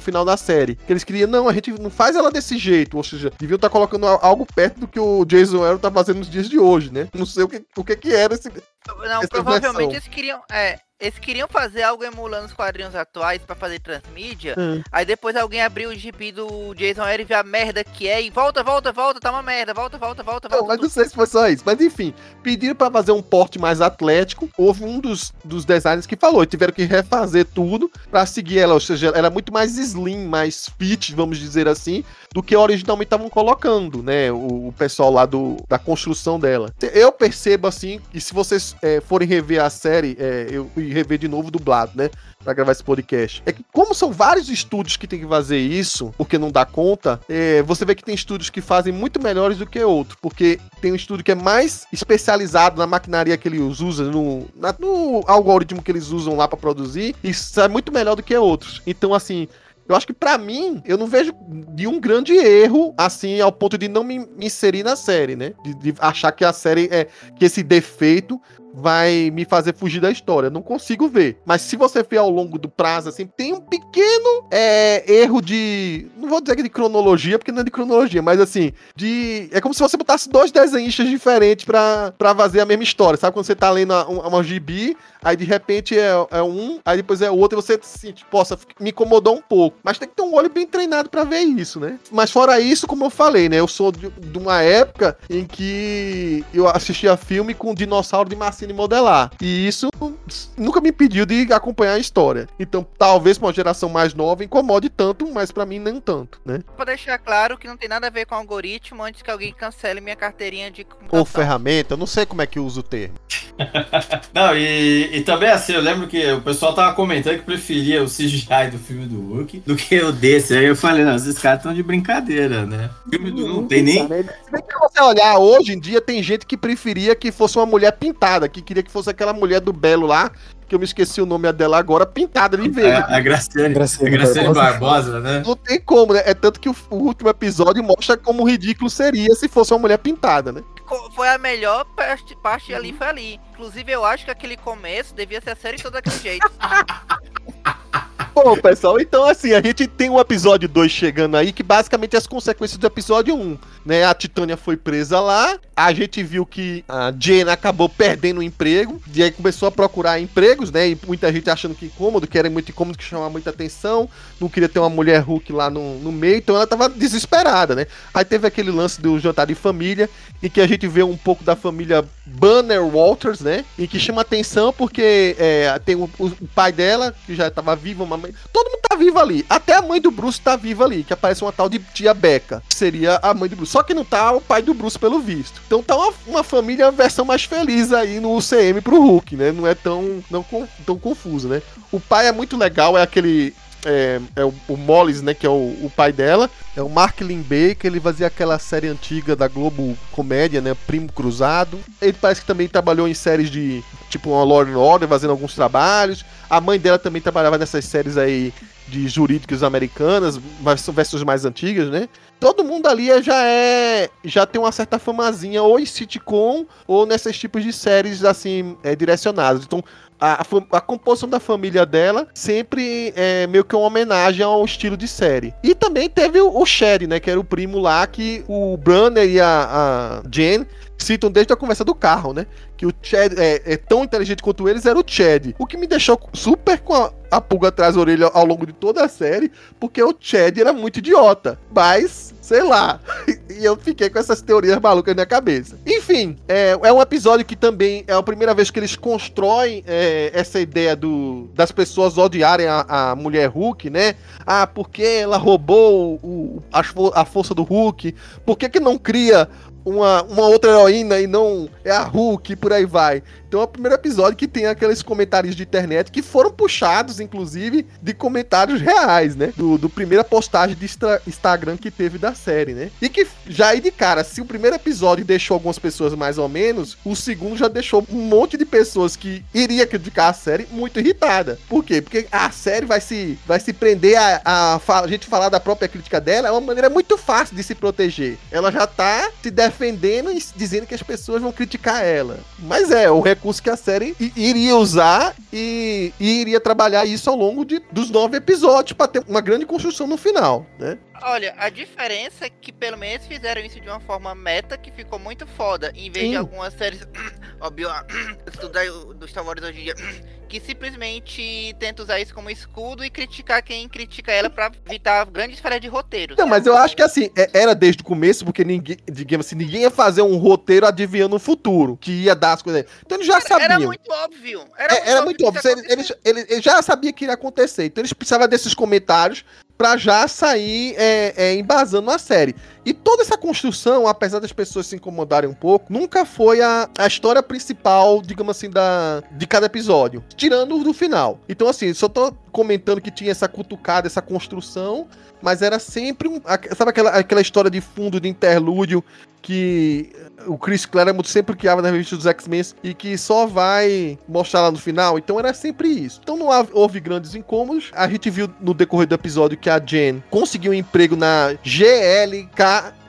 final da série. Que eles queriam, não, a gente não faz ela desse jeito, ou seja, deviam estar colocando al- algo perto do que o Jason Aaron tá fazendo nos dias de hoje, né? Não sei o que, o que, que era esse. Não, provavelmente versão. eles queriam. É, eles queriam fazer algo emulando os quadrinhos atuais pra fazer transmídia. Hum. Aí depois alguém abriu o gibi do Jason Aaron e viu a merda que é. E volta, volta, volta, tá uma merda. Volta, volta, volta, Não, volta. mas não sei se foi só isso. Mas enfim, pediram pra fazer um porte mais atlético. Houve um dos, dos designers que falou, e tiveram que refazer tudo pra seguir ela. Ou seja, ela era muito mais slim, mais fit, vamos dizer assim, do que originalmente estavam colocando, né? O, o pessoal lá do, da construção dela. Eu percebo assim, que se vocês é, forem rever a série, é, eu rever de novo dublado, né? Pra gravar esse podcast. É que, como são vários estúdios que tem que fazer isso, porque não dá conta, é, você vê que tem estúdios que fazem muito melhores do que outros. Porque tem um estúdio que é mais especializado na maquinaria que eles usam, no, na- no algoritmo que eles usam lá pra produzir, e sai muito melhor do que outros. Então, assim. Eu acho que pra mim, eu não vejo de um grande erro, assim, ao ponto de não me, me inserir na série, né? De, de achar que a série é. que esse defeito vai me fazer fugir da história. Não consigo ver. Mas se você ver ao longo do prazo, assim, tem um pequeno é, erro de. Não vou dizer que de cronologia, porque não é de cronologia, mas assim, de. É como se você botasse dois desenhistas diferentes pra, pra fazer a mesma história. Sabe quando você tá lendo uma, uma gibi, aí de repente é, é um, aí depois é outro, e você se sente, poxa, me incomodou um pouco. Mas tem que ter um olho bem treinado pra ver isso, né? Mas fora isso, como eu falei, né? Eu sou de, de uma época em que eu assistia filme com dinossauro de massinha modelar. E isso nunca me impediu de acompanhar a história. Então, talvez pra uma geração mais nova incomode tanto, mas pra mim nem tanto, né? Pra deixar claro que não tem nada a ver com algoritmo antes que alguém cancele minha carteirinha de Ou ferramenta, eu não sei como é que usa o termo. Não, e, e também assim, eu lembro que o pessoal tava comentando que preferia o CGI do filme do Hulk do que o desse. Aí eu falei, não, esses caras estão de brincadeira, né? O filme do não tem nem. Se bem que você olhar hoje em dia, tem gente que preferia que fosse uma mulher pintada, que queria que fosse aquela mulher do Belo lá, que eu me esqueci o nome dela agora, pintada de verde. É, a Graciane, Graciane a Graciane Barbosa. Barbosa, né? Não tem como, né? É tanto que o, o último episódio mostra como ridículo seria se fosse uma mulher pintada, né? Foi a melhor parte, parte ali, foi ali. Inclusive, eu acho que aquele começo devia ser a série toda daquele jeito. Bom, pessoal, então assim, a gente tem o episódio 2 chegando aí, que basicamente é as consequências do episódio 1, um, né? A Titânia foi presa lá, a gente viu que a Jane acabou perdendo o emprego, e aí começou a procurar empregos, né? E muita gente achando que incômodo, que era muito incômodo, que chamava muita atenção, não queria ter uma mulher Hulk lá no, no meio, então ela tava desesperada, né? Aí teve aquele lance do jantar de família, em que a gente vê um pouco da família Banner Walters, né? E que chama atenção porque é, tem o, o pai dela, que já tava vivo, uma mãe. Todo mundo tá vivo ali. Até a mãe do Bruce tá viva ali, que aparece uma tal de tia Becca, seria a mãe do Bruce. Só que não tá o pai do Bruce, pelo visto. Então tá uma, uma família, versão mais feliz aí no UCM pro Hulk, né? Não é tão, não, tão confuso, né? O pai é muito legal, é aquele. É, é o, o Mollis, né? Que é o, o pai dela. É o Mark Lin-Baker, ele fazia aquela série antiga da Globo Comédia, né? Primo Cruzado. Ele parece que também trabalhou em séries de tipo uma Law and Order, fazendo alguns trabalhos. A mãe dela também trabalhava nessas séries aí de jurídicas americanas, versões mais antigas, né? Todo mundo ali é- já é. já tem uma certa famazinha, ou em sitcom, ou nesses tipos de séries assim, é, direcionadas. Então, a, a composição da família dela sempre é meio que uma homenagem ao estilo de série. E também teve o, o Sherry, né? Que era o primo lá que o Brunner e a, a Jen citam desde a conversa do carro, né? Que o Chad é, é tão inteligente quanto eles, era o Chad. O que me deixou super com a, a pulga atrás da orelha ao longo de toda a série, porque o Chad era muito idiota. Mas, sei lá. e eu fiquei com essas teorias malucas na cabeça. Enfim, é, é um episódio que também é a primeira vez que eles constroem é, essa ideia do, das pessoas odiarem a, a mulher Hulk, né? Ah, porque ela roubou o, a, a força do Hulk? Por que, que não cria uma, uma outra heroína e não é a Hulk por aí vai. Então é o primeiro episódio que tem aqueles comentários de internet que foram puxados, inclusive, de comentários reais, né? Do, do primeira postagem de Instagram que teve da série, né? E que já aí de cara, se o primeiro episódio deixou algumas pessoas mais ou menos, o segundo já deixou um monte de pessoas que iria criticar a série muito irritada. Por quê? Porque a série vai se, vai se prender a, a, a gente falar da própria crítica dela, é uma maneira muito fácil de se proteger. Ela já tá se defendendo e dizendo que as pessoas vão criticar ela. Mas é, o recurso que a série iria usar e, e iria trabalhar isso ao longo de, dos nove episódios para ter uma grande construção no final, né? Olha, a diferença é que pelo menos fizeram isso de uma forma meta que ficou muito foda. Em vez Sim. de algumas séries. Óbvio, tudo aí do Star Wars hoje em dia. Que simplesmente tenta usar isso como escudo e criticar quem critica ela pra evitar grandes falhas de roteiro. Não, mas eu acho que assim, é- era desde o começo, porque ninguém, digamos assim, ninguém ia fazer um roteiro adivinhando o futuro, que ia dar as coisas. Então eles já sabiam. Era muito óbvio. Era, É, era muito óbvio. que isso Eles, ia eles, eles- eles já sabiam que iria acontecer. Então eles precisavam desses comentários pra já sair é, é, embasando a série. E toda essa construção, apesar das pessoas se incomodarem um pouco, nunca foi a, a história principal, digamos assim, da, de cada episódio. Tirando do final. Então, assim, só tô comentando que tinha essa cutucada, essa construção, mas era sempre um. Sabe aquela, aquela história de fundo, de interlúdio que o Chris Claremont sempre criava na revista dos X-Men e que só vai mostrar lá no final. Então era sempre isso. Então não houve grandes incômodos. A gente viu no decorrer do episódio que a Jen conseguiu um emprego na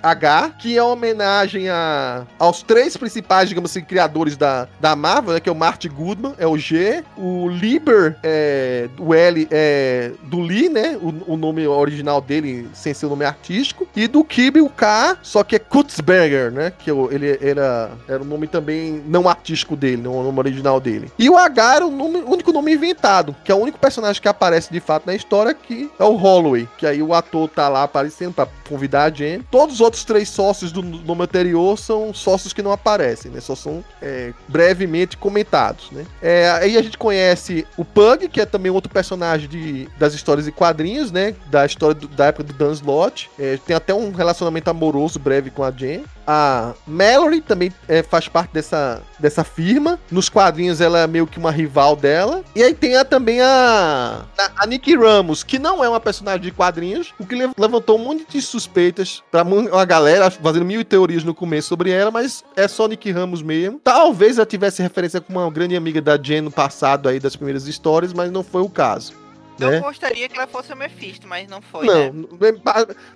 GLKH, que é uma homenagem a, aos três principais, digamos assim, criadores da, da Marvel, né, que é o Marty Goodman, é o G, o Lieber, é, o L é do Lee, né, o, o nome original dele, sem ser o nome artístico, e do Kirby, o K, só que é Kutzberger, né, que o- ele era, era o nome também não artístico dele, não o nome original dele. E o H era o, nome- o único nome inventado, que é o único personagem que aparece de fato na história, que é o Holloway, que aí o ator tá lá aparecendo pra convidar a Jen. Todos os outros três sócios do nome anterior são sócios que não aparecem, né, só são é, brevemente comentados, né. É, aí a gente conhece o Pug, que é também outro personagem de, das histórias e quadrinhos, né? Da história do- da época do Dan Slott. É, tem até um relacionamento amoroso breve com a Jen. A Mallory também é, faz parte dessa, dessa firma. Nos quadrinhos ela é meio que uma rival dela. E aí tem a, também a, a, a Nikki Ramos, que não é uma personagem de quadrinhos, o que lev- levantou um monte de suspeitas pra uma galera fazendo mil teorias no começo sobre ela, mas é só Nikki Ramos mesmo. Talvez ela tivesse referência com uma grande amiga da Jen no passado aí das primeiras histórias, mas não foi o caso. Eu né? gostaria que ela fosse o Mephisto, mas não foi, não, né?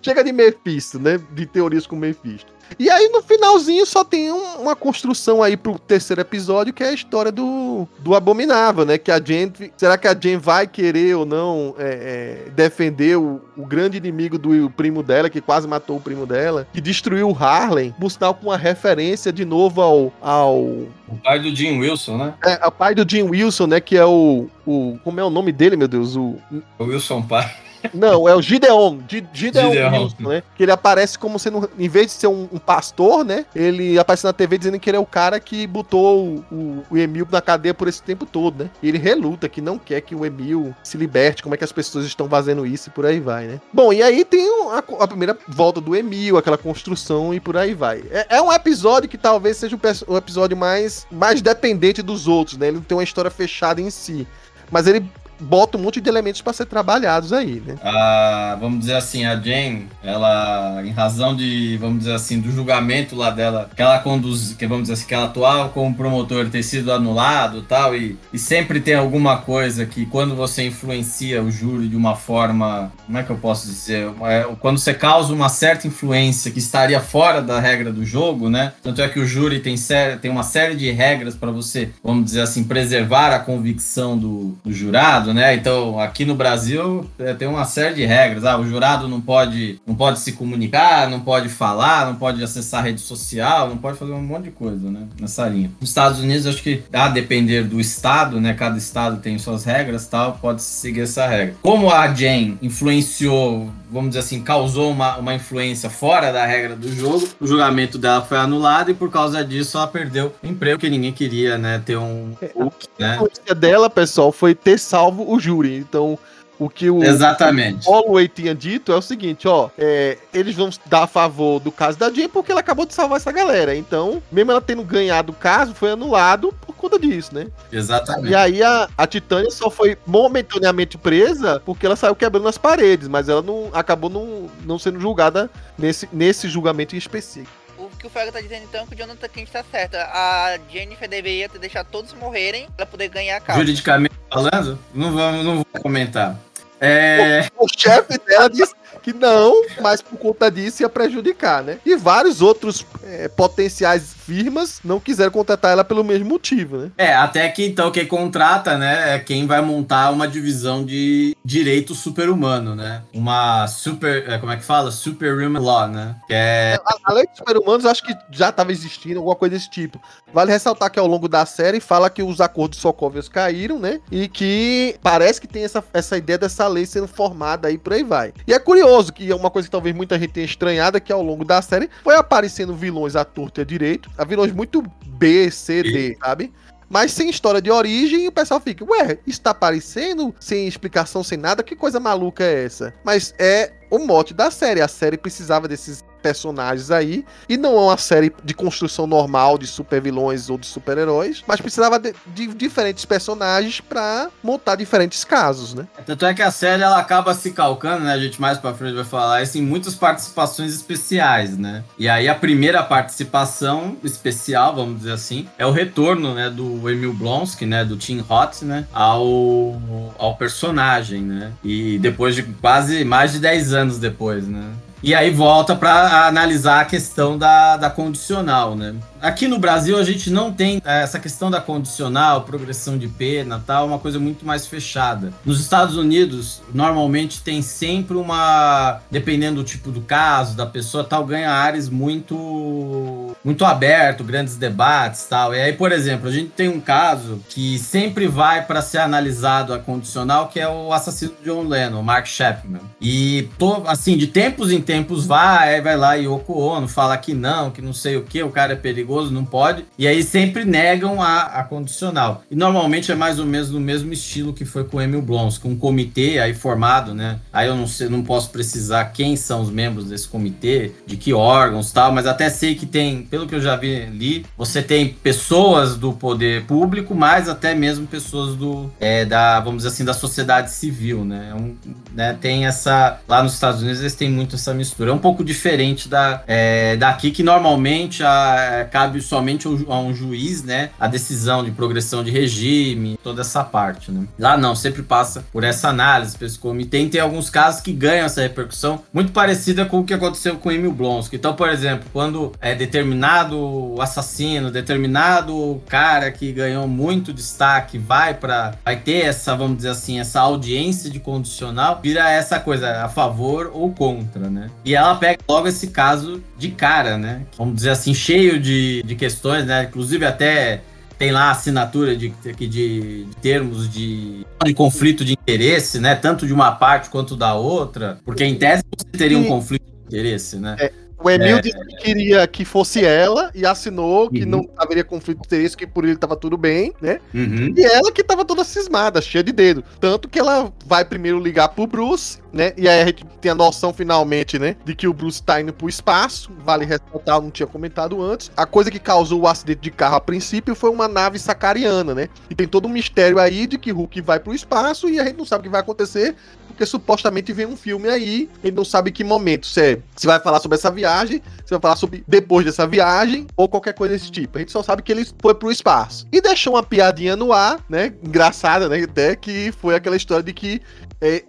chega de Mephisto, né? De teorias com Mephisto. E aí no finalzinho só tem um- uma construção aí pro terceiro episódio, que é a história do, do Abominável, né? Que a gente. Será que a Jen vai querer ou não é, é, defender o, o grande inimigo do primo dela, que quase matou o primo dela, que destruiu o Harlem, sinal com uma referência de novo ao. ao O pai do Jim Wilson, né? é, ao pai do Jim Wilson, né? Que é o. o como é o nome dele, meu Deus? O, O Wilson pai. Não, é o Gideon. Gi- Gideon, Gideon. Wilson, né? Que ele aparece como sendo, em vez de ser um, um pastor, né? Ele aparece na TV dizendo que ele é o cara que botou o, o, Emil na cadeia por esse tempo todo, né? E ele reluta que não quer que o Emil se liberte, como é que as pessoas estão fazendo isso e por aí vai, né? Bom, e aí tem a, a primeira volta do Emil, aquela construção e por aí vai. É, é um episódio que talvez seja o, o episódio mais, mais dependente dos outros, né? Ele não tem uma história fechada em si. Mas ele bota um monte de elementos para ser trabalhados aí, né? A, vamos dizer assim, a Jane, ela, em razão de, vamos dizer assim, do julgamento lá dela, que ela conduz, que vamos dizer assim, que ela atuava como promotor, ter sido anulado tal, e, e sempre tem alguma coisa que quando você influencia o júri de uma forma, como é que eu posso dizer, É, quando você causa uma certa influência que estaria fora da regra do jogo, né? Tanto é que o júri tem, tem uma série de regras para você, vamos dizer assim, preservar a convicção do, do jurado, né? Então, aqui no Brasil é, tem uma série de regras. Ah, o jurado não pode, não pode se comunicar, não pode falar, não pode acessar rede social, não pode fazer um monte de coisa, né? Nessa linha. Nos Estados Unidos, acho que a depender do estado, né? Cada estado tem suas regras, tal, pode seguir essa regra. Como a Jane influenciou, vamos dizer assim, causou uma, uma influência fora da regra do jogo, o julgamento dela foi anulado e por causa disso ela perdeu o emprego que ninguém queria, né? Ter um A né? influência dela, pessoal, foi ter salvo o júri. Então, o que o Exatamente. Holloway tinha dito é o seguinte, ó, é, eles vão dar a favor do caso da Jen porque ela acabou de salvar essa galera. Então, mesmo ela tendo ganhado o caso, foi anulado por conta disso, né? Exatamente. E aí a, a Titânia só foi momentaneamente presa porque ela saiu quebrando as paredes, mas ela não acabou não, não sendo julgada nesse, nesse julgamento em específico. O que o Fraga tá dizendo então é que o Jonathan Kent tá certo. A Jennifer deveria ter deixado todos morrerem pra poder ganhar a causa. Juridicamente falando, não vamos, não vou comentar. É, O chefe dela disse que não, mas por conta disso ia prejudicar, né? E vários outros é, potenciais firmas não quiseram contratar ela pelo mesmo motivo, né? é, até que então quem contrata, né, é quem vai montar uma divisão de direito super-humano, né? Uma super, é, como é que fala? Superhuman Law, né? Que é A- Além dos super-humanos, acho que já estava existindo alguma coisa desse tipo. Vale ressaltar que ao longo da série fala que os acordos Sokovias caíram, né? E que parece que tem essa, essa ideia dessa lei sendo formada aí por aí vai. E é curioso que é uma coisa que talvez muita gente tenha estranhado é que ao longo da série foi aparecendo vilões à torta e à direito, a vilões muito B, C, D, sabe? Mas sem história de origem, e o pessoal fica, ué, isso tá aparecendo sem explicação, sem nada, que coisa maluca é essa? Mas é o mote da série. A série precisava desses personagens aí. E não é uma série de construção normal de super vilões ou de super-heróis, mas precisava de, de diferentes personagens pra montar diferentes casos, né? Tanto é que a série ela acaba se calcando, né? A gente mais pra frente vai falar isso, em muitas participações especiais, né? E aí a primeira participação especial, vamos dizer assim, é o retorno, né, do Emil Blonsky, né, do Tim Roth, né, ao, ao personagem, né? E depois de quase mais de 10 anos depois, né? E aí volta para analisar a questão da, da condicional, né? Aqui no Brasil a gente não tem eh, essa questão da condicional, progressão de pena, tal, uma coisa muito mais fechada. Nos Estados Unidos, normalmente tem sempre uma, dependendo do tipo do caso, da pessoa, tal, ganha áreas muito muito aberto, grandes debates tal. E aí, por exemplo, a gente tem um caso que sempre vai para ser analisado a condicional, que é o assassino de John Lennon, Mark Chapman. E, to, assim, de tempos em tempos vai, aí vai lá Yoko Ono, fala que não, que não sei o que, o cara é perigoso, não pode. E aí sempre negam a, a condicional. E normalmente é mais ou menos no mesmo estilo que foi com o Emil Blons, com um comitê aí formado, né? Aí eu não sei, não posso precisar quem são os membros desse comitê, de que órgãos tal, mas até sei que tem, pelo que eu já vi ali, você tem pessoas do poder público, mas até mesmo pessoas do é, da, vamos dizer assim, da sociedade civil, né? É um, né? Tem essa lá nos Estados Unidos eles têm muito essa mistura. É um pouco diferente da é, daqui que normalmente a, cabe somente a um juiz, né? A decisão de progressão de regime, toda essa parte, né? Lá não, sempre passa por essa análise, por esse comitê. Tem alguns casos que ganham essa repercussão muito parecida com o que aconteceu com Emil Blonsky. Então, por exemplo, quando é determinado assassino, determinado cara que ganhou muito destaque vai para vai ter essa, vamos dizer assim, essa audiência de condicional, vira essa coisa a favor ou contra, né? E ela pega logo esse caso de cara, né? Vamos dizer assim, cheio de, de questões, né? Inclusive até tem lá assinatura de, de, de, termos de, de conflito de interesse, né? Tanto de uma parte quanto da outra, porque em tese você teria um conflito de interesse, né? É, o Emil é... disse que queria que fosse ela e assinou que uhum. não haveria conflito de interesse, que por ele tava tudo bem, né? Uhum. E ela que tava toda cismada, cheia de dedo. Tanto que ela vai primeiro ligar pro Bruce, né? E aí a gente tem a noção finalmente, né? De que o Bruce tá indo pro espaço. Vale ressaltar, eu não tinha comentado antes. A coisa que causou o acidente de carro a princípio foi uma nave sacariana, né? E tem todo um mistério aí de que Hulk vai pro espaço e a gente não sabe o que vai acontecer porque supostamente vem um filme aí, ele não sabe que momento. Se, é, se vai falar sobre essa viagem, se vai falar sobre depois dessa viagem, ou qualquer coisa desse tipo. A gente só sabe que ele foi pro espaço. E deixou uma piadinha no ar, né? Engraçada, né? Até que foi aquela história de que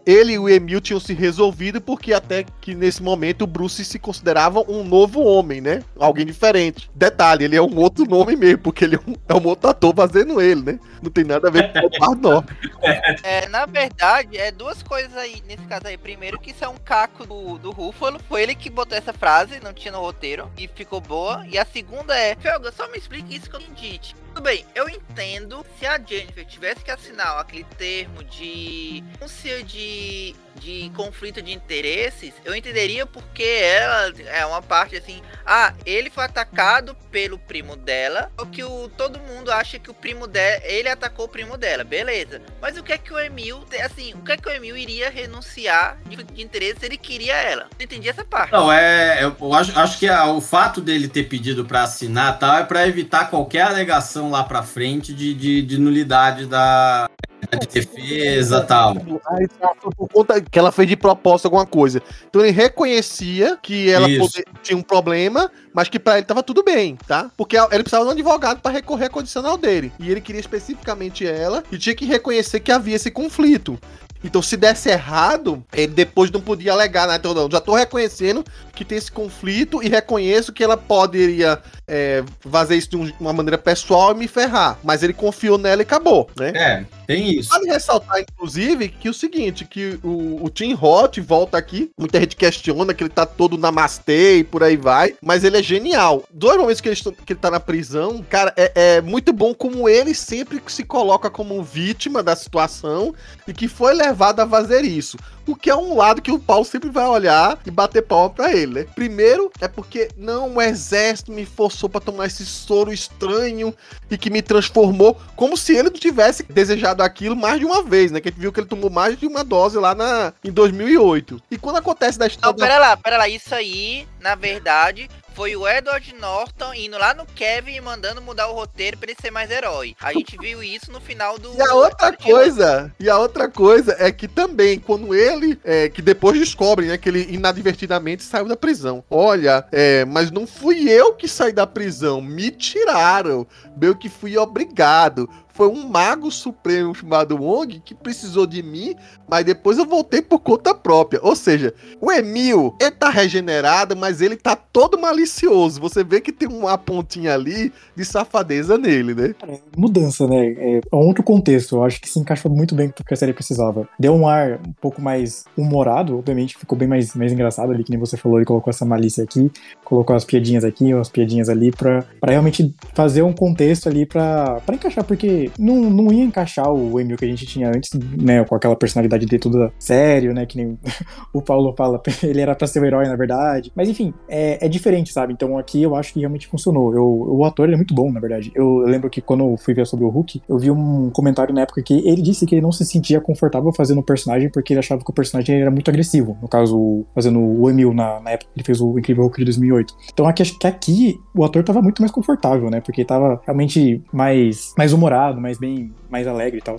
ele e o Emil tinham se resolvido porque até que nesse momento o Bruce se considerava um novo homem, né? Alguém diferente. Detalhe, ele é um outro nome mesmo, porque ele é um, é um outro ator fazendo ele, né? Não tem nada a ver com o Barnó. É, na verdade, é duas coisas aí, nesse caso aí. Primeiro, que isso é um caco do, do Ruffalo. Foi ele que botou essa frase, não tinha no roteiro, e ficou boa. E a segunda é, Felga, só me explique isso que eu entendi. Tudo bem, eu entendo se a Jennifer tivesse que assinar aquele termo de denúncia de de conflito de interesses, eu entenderia porque ela é uma parte assim, ah, ele foi atacado pelo primo dela, o que o, todo mundo acha que o primo dela, ele atacou o primo dela, beleza. Mas o que é que o Emil, assim, o que é que o Emil iria renunciar de, de interesse se ele queria ela? Eu entendi essa parte. Não, é, eu acho, acho que a, o fato dele ter pedido para assinar tal é para evitar qualquer alegação lá para frente de, de, de nulidade da de defesa tal. Aí, por conta que ela fez de propósito alguma coisa. Então ele reconhecia que ela poder, tinha um problema, mas que para ele tava tudo bem, tá? Porque ele precisava de um advogado para recorrer à condicional dele. E ele queria especificamente ela e tinha que reconhecer que havia esse conflito. Então, se desse errado, ele depois não podia alegar, né? Então, não, já tô reconhecendo que tem esse conflito e reconheço que ela poderia é, fazer isso de uma maneira pessoal e me ferrar. Mas ele confiou nela e acabou, né? É. Tem isso. Vale ressaltar, inclusive, que o seguinte, que o, o Tim Roth volta aqui, muita gente questiona que ele tá todo namastê e por aí vai, mas ele é genial. Dois momentos que ele, que ele tá na prisão, cara, é, é muito bom como ele sempre se coloca como vítima da situação e que foi levado a fazer isso. O que é um lado que o Paulo sempre vai olhar e bater palma pra ele, né? Primeiro, é porque não o exército me forçou para tomar esse soro estranho e que me transformou, como se ele não tivesse desejado aquilo mais de uma vez, né? Que a gente viu que ele tomou mais de uma dose lá na, em 2008. E quando acontece da história. Não, pera lá, pera lá. Isso aí, na verdade, foi o Edward Norton indo lá no Kevin e mandando mudar o roteiro para ele ser mais herói. A gente viu isso no final do. E a outra coisa, e a outra coisa é que também, quando ele, é, que depois descobre, né, que ele inadvertidamente saiu da prisão. Olha, é, mas não fui eu que saí da prisão, me tiraram. Meio que fui obrigado foi um mago supremo chamado Wong que precisou de mim, mas depois eu voltei por conta própria. Ou seja, o Emil, ele tá regenerado, mas ele tá todo malicioso. Você vê que tem uma pontinha ali de safadeza nele, né? Cara, mudança, né? É um outro contexto. Eu acho que se encaixou muito bem com o que a série precisava. Deu um ar um pouco mais humorado, obviamente ficou bem mais, mais engraçado ali, que nem você falou, ele colocou essa malícia aqui, colocou as piadinhas aqui, as piadinhas ali, pra, pra realmente fazer um contexto ali pra, pra encaixar, porque não, não ia encaixar o Emil que a gente tinha antes, né? Com aquela personalidade dele toda sério, né? Que nem o Paulo fala, ele era pra ser o herói, na verdade. Mas enfim, é, é diferente, sabe? Então aqui eu acho que realmente funcionou. Eu, o ator é muito bom, na verdade. Eu lembro que quando eu fui ver sobre o Hulk, eu vi um comentário na época que ele disse que ele não se sentia confortável fazendo o personagem porque ele achava que o personagem era muito agressivo. No caso, fazendo o Emil na, na época que ele fez o Incrível Hulk de 2008. Então aqui, acho que aqui o ator tava muito mais confortável, né? Porque tava realmente mais, mais humorado, mais bem, mais alegre e tal.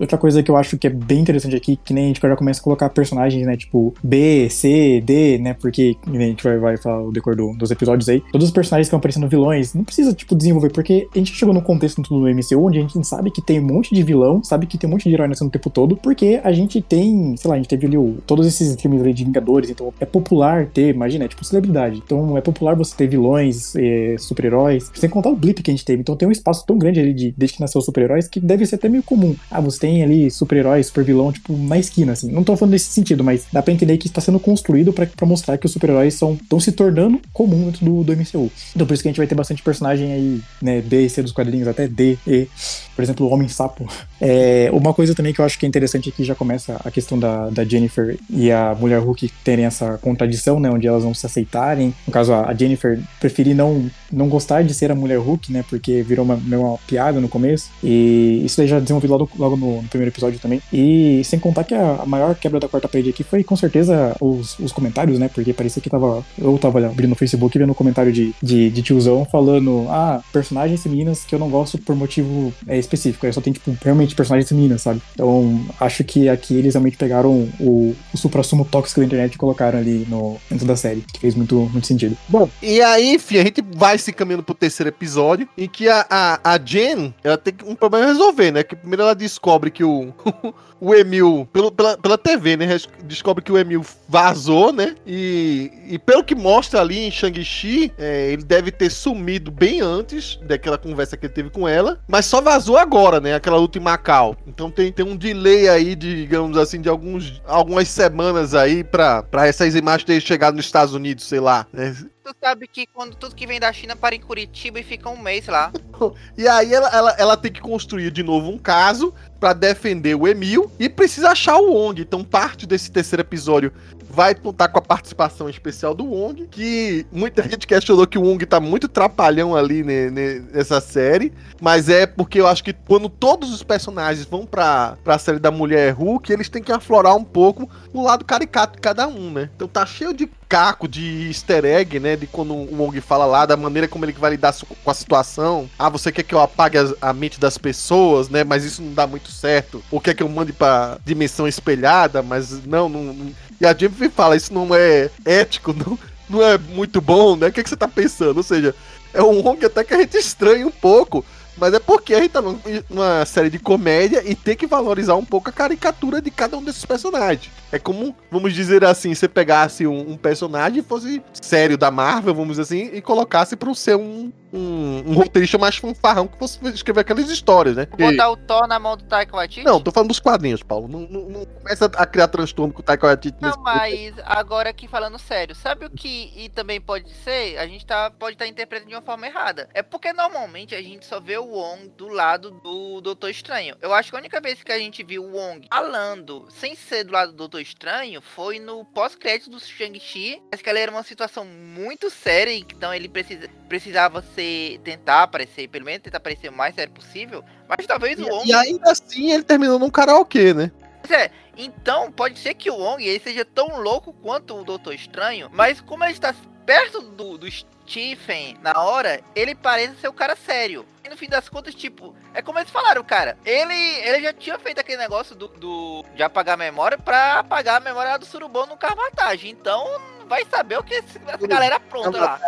Outra coisa que eu acho que é bem interessante aqui, que nem a gente já começa a colocar personagens, né? Tipo B, C, D, né? Porque a gente vai, vai falar o decor do, dos episódios aí. Todos os personagens que estão aparecendo vilões, não precisa, tipo, desenvolver, porque a gente chegou num contexto do MCU onde a gente sabe que tem um monte de vilão, sabe que tem um monte de herói nascendo o tempo todo, porque a gente tem, sei lá, a gente teve ali o, todos esses filmes ali de Vingadores, então é popular ter, imagina, é tipo celebridade. Então é popular você ter vilões, é, super-heróis, sem contar o blip que a gente teve. Então tem um espaço tão grande ali de, desde que nasceu os super-heróis que deve ser até meio comum. Ah, você tem ali super-herói, super-vilão, tipo, na esquina, assim. Não tô falando nesse sentido, mas dá pra entender que está sendo construído para mostrar que os super-heróis estão se tornando comum dentro do, do MCU. Então por isso que a gente vai ter bastante personagem aí, né, B e C dos quadrinhos, até D, E. Por exemplo, o Homem-Sapo. É, uma coisa também que eu acho que é interessante aqui já começa a questão da, da Jennifer e a Mulher Hulk terem essa contradição, né, onde elas não se aceitarem. No caso, a Jennifer preferir não, não gostar de ser a Mulher Hulk, né, porque virou uma, uma piada no começo. E isso daí já desenvolvido logo, logo no, no, primeiro episódio também. E sem contar que a, a, maior quebra da quarta parede aqui foi com certeza os, os comentários, né, porque parecia que tava. Eu tava abrindo no Facebook vendo um comentário de, de, de tiozão falando: ah, personagens femininas que eu não gosto por motivo é, específico. Aí só tem, tipo, realmente personagens femininas, sabe? Então, acho que aqui eles realmente pegaram o, o supra-sumo tóxico da internet e colocaram ali no, dentro da série, que fez muito, muito sentido. Bom, e aí, enfim, a gente vai se caminhando pro terceiro episódio, em que a, a, a Jen, ela tem um problema a resolver, né? Que primeiro ela descobre que o, o Emil, pelo, pela, pela TV, né? Descobre que o Emil vazou, né? E, e pelo que mostra ali em Shang-Chi, é, ele deve ter sumido bem antes daquela conversa que ele teve com ela, mas só vazou agora, né? Aquela luta em Macau. Então tem, tem um delay aí, de, digamos assim, de alguns, algumas semanas aí pra essas imagens terem chegado nos Estados Unidos, sei lá. Né? Tu sabe que quando tudo que vem da China para em Curitiba e fica um mês lá. e aí ela, ela, ela tem que construir de novo um caso para defender o Emil e precisa achar o Wong. Então parte desse terceiro episódio vai contar com a participação especial do Wong, que muita gente questionou que o Wong tá muito trapalhão ali né, nessa série, mas é porque eu acho que quando todos os personagens vão pra, pra série da Mulher Hulk, eles têm que aflorar um pouco o lado caricato de cada um, né? Então tá cheio de caco de easter egg, né? De quando o Wong fala lá, da maneira como ele vai lidar com a situação. Ah, você quer que eu apague a, a mente das pessoas, né? Mas isso não dá muito certo. Ou quer que eu mande pra dimensão espelhada, mas não, não. não. E a Jennifer fala, isso não é ético, não, não é muito bom, né? O que, que você tá pensando? Ou seja, é um Wong até que a gente estranha um pouco. Mas é porque a gente tá numa série de comédia e tem que valorizar um pouco a caricatura de cada um desses personagens. É como, vamos dizer assim, você pegasse um, um personagem fosse sério da Marvel, vamos dizer assim, e colocasse pra ser um, um, um roteirista mais fanfarrão que fosse escrever aquelas histórias, né? Botar o Thor na mão do Taika Waititi? Não, tô falando dos quadrinhos, Paulo. Não, não, não começa a criar transtorno com o Taika Waititi. Não, mas agora aqui falando sério, sabe o que e também pode ser? A gente tá, pode estar tá interpretando de uma forma errada. É porque normalmente a gente só vê o Wong do lado do Doutor Estranho. Eu acho que a única vez que a gente viu o Wong falando sem ser do lado do Doutor Estranho foi no pós-crédito do Shang-Chi. Acho que ela era uma situação muito séria, então ele precisa, precisava ser tentar aparecer, pelo menos tentar aparecer o mais sério possível. Mas talvez e, o Wong. E ainda assim ele terminou num karaokê, né? É, então pode ser que o Wong ele seja tão louco quanto o Doutor Estranho, mas como ele está perto do, do Stephen na hora, ele parece ser o cara sério. E no fim das contas, tipo, é como eles falaram, cara. Ele, ele já tinha feito aquele negócio do, do de apagar a memória pra apagar a memória do surubão no carmatagem. Então, vai saber o que essa galera apronta lá.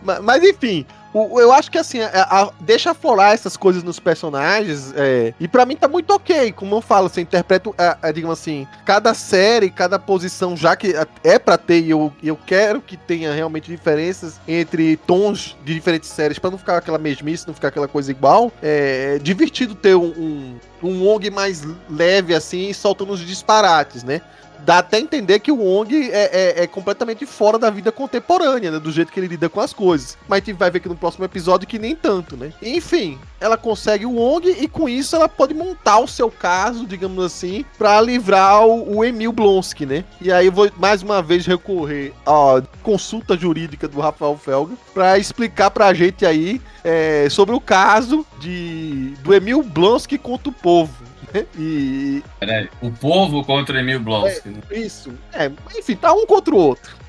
Mas, mas enfim, Eu acho que assim, a- a- deixa florar essas coisas nos personagens, é, e pra mim tá muito ok. Como eu falo, você interpreta, a, a, digamos assim, cada série, cada posição, já que é pra ter, e eu, eu quero que tenha realmente diferenças entre tons de diferentes séries, pra não ficar aquela mesmice, não ficar aquela coisa igual. É, divertido ter um, um, um Wong mais leve, assim, soltando os disparates, né? Dá até entender que o Wong é, é- é completamente fora da vida contemporânea, né? Do jeito que ele lida com as coisas. Mas a gente vai ver que no próximo episódio que nem tanto, né? Enfim, ela consegue o Wong e com isso ela pode montar o seu caso, digamos assim, pra livrar o, o Emil Blonsky, né? E aí eu vou mais uma vez recorrer à consulta jurídica do Rafael Felga pra explicar pra gente aí é, sobre o caso de do Emil Blonsky contra o povo. E, Peraí. O povo contra Emil Blonsky. né? Isso. É, enfim, tá um contra o outro.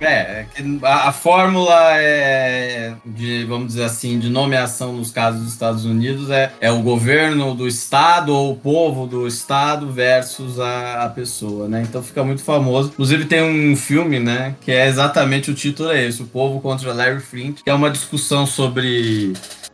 É, é a, a fórmula é de, vamos dizer assim, de nomeação nos casos dos Estados Unidos é, é o governo do estado ou o povo do estado versus a, a pessoa, né? Então fica muito famoso. Inclusive tem um filme, né, que é exatamente o título é esse, o povo contra Larry Flint, que é uma discussão sobre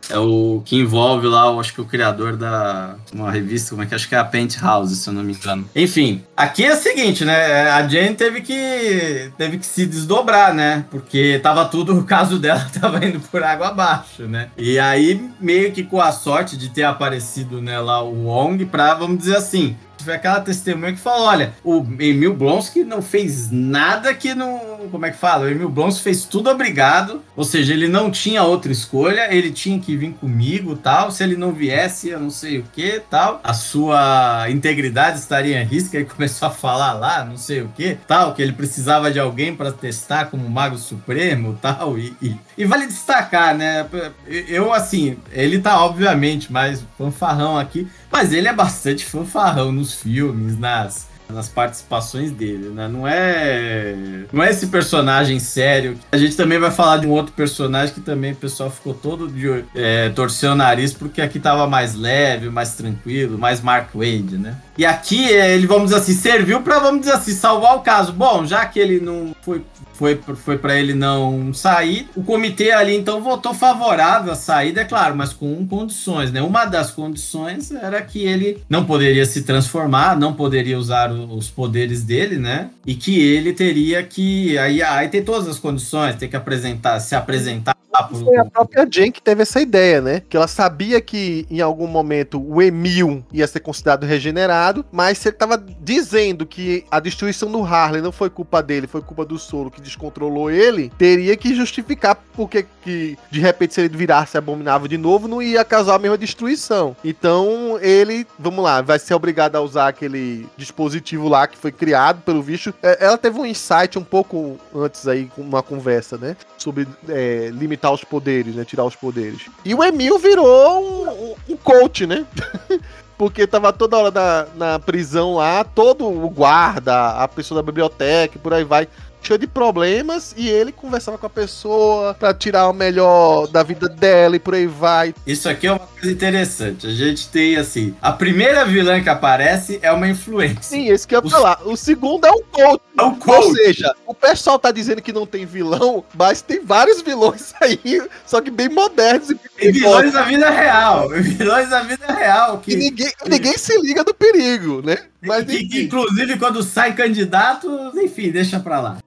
é o que envolve lá, eu acho que o criador da uma revista, como é que acho que é a Penthouse, se eu não me engano. Enfim, aqui é o seguinte, né? A Jane teve que teve que se desdobrar, né? Porque tava tudo, o caso dela tava indo por água abaixo, né? E aí meio que com a sorte de ter aparecido né, lá o Wong pra, vamos dizer assim, foi aquela testemunha que falou: olha, o Emil Blonsky não fez nada que não. Como é que fala? O Emil Blonsky fez tudo obrigado. Ou seja, ele não tinha outra escolha, ele tinha que vir comigo tal. Se ele não viesse, eu não sei o que tal. A sua integridade estaria em risco. Aí começou a falar lá, não sei o que tal. Que ele precisava de alguém para testar como Mago Supremo tal. E, e, e vale destacar, né? Eu, assim, ele tá obviamente mais fanfarrão aqui. Mas ele é bastante fanfarrão nos filmes, nas, nas participações dele, né? Não é, não é esse personagem sério. A gente também vai falar de um outro personagem que também o pessoal ficou todo de é, torcer o nariz porque aqui tava mais leve, mais tranquilo, mais Mark Wade, né? E aqui ele, vamos dizer assim, serviu para vamos dizer assim, salvar o caso. Bom, já que ele não foi foi, foi para ele não sair. O comitê ali então votou favorável à saída, é claro, mas com condições, né? Uma das condições era que ele não poderia se transformar, não poderia usar os poderes dele, né? E que ele teria que aí, aí tem todas as condições, tem que apresentar, se apresentar Foi a própria Jen que teve essa ideia, né? Que ela sabia que em algum momento o Emil ia ser considerado regenerado, mas se ele tava dizendo que a destruição do Harley não foi culpa dele, foi culpa do solo que descontrolou ele, teria que justificar porque que de repente se ele virasse abominável de novo, não ia causar a mesma destruição. Então ele, vamos lá, vai ser obrigado a usar aquele dispositivo lá que foi criado pelo bicho. É, Ela teve um insight um pouco antes aí, com uma conversa, né? Sobre é, limitar os poderes, né? Tirar os poderes. E o Emil virou um, um- coach, né? Porque tava toda hora na, na prisão lá, todo o guarda, a pessoa da biblioteca, por aí vai, cheio de problemas, e ele conversava com a pessoa pra tirar o melhor da vida dela e por aí vai. Isso aqui é uma coisa interessante. A gente tem assim, a primeira vilã que aparece é uma influência. Sim, esse que eu ia falar. O segundo é um coach. É o Ou coach. seja, o pessoal tá dizendo que não tem vilão, mas tem vários vilões aí, só que bem modernos e, E vilões da vida real. Vilões da vida real. e Que, ninguém, ninguém se liga do perigo, né? Mas que- inclusive, quando sai candidato, enfim, deixa pra lá.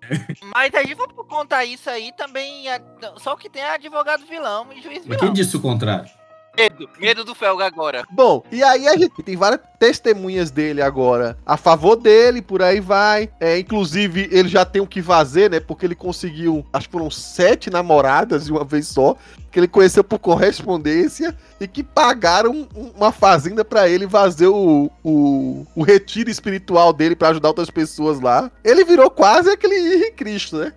Mas a gente for contar isso aí também. é- Só que tem advogado vilão e juiz Mas vilão. quem disse o contrário? Medo, medo do Felga agora. Bom, e aí a gente tem várias testemunhas dele agora a favor dele, por aí vai. É, inclusive, ele já tem o que fazer, né? Porque ele conseguiu, acho que foram sete namoradas de uma vez só, que ele conheceu por correspondência e que pagaram um- uma fazenda pra ele fazer o, o, o retiro espiritual dele pra ajudar outras pessoas lá. Ele virou quase aquele Henrique Cristo, né?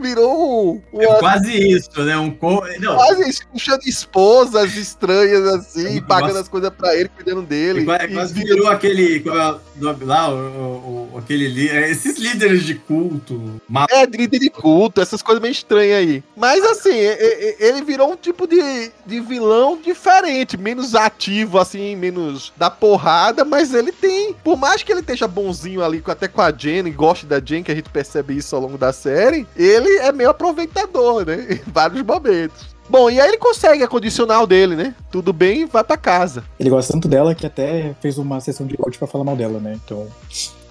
Virou um, É quase isso, né? Um co... Não, quase isso, puxando esposas estranhas assim, Eu pagando gosto. as coisas pra ele, cuidando dele. É quase, é E virou- aquele. É lá? O, o- aquele li- é, Esses líderes de culto. ma- É, de líder de culto, essas coisas meio estranhas aí. Mas assim, ele virou um tipo de, de vilão diferente, menos ativo, assim, menos da porrada, mas ele tem. Por mais que ele esteja bonzinho ali, até com a Jen, e goste da Jen, que a gente percebe isso ao longo da série, ele é meio aproveitador, né? Em vários momentos. Bom, e aí ele consegue a condicional dele, né? Tudo bem, vai pra casa. Ele gosta tanto dela que até fez uma sessão de coach pra falar mal dela, né? Então.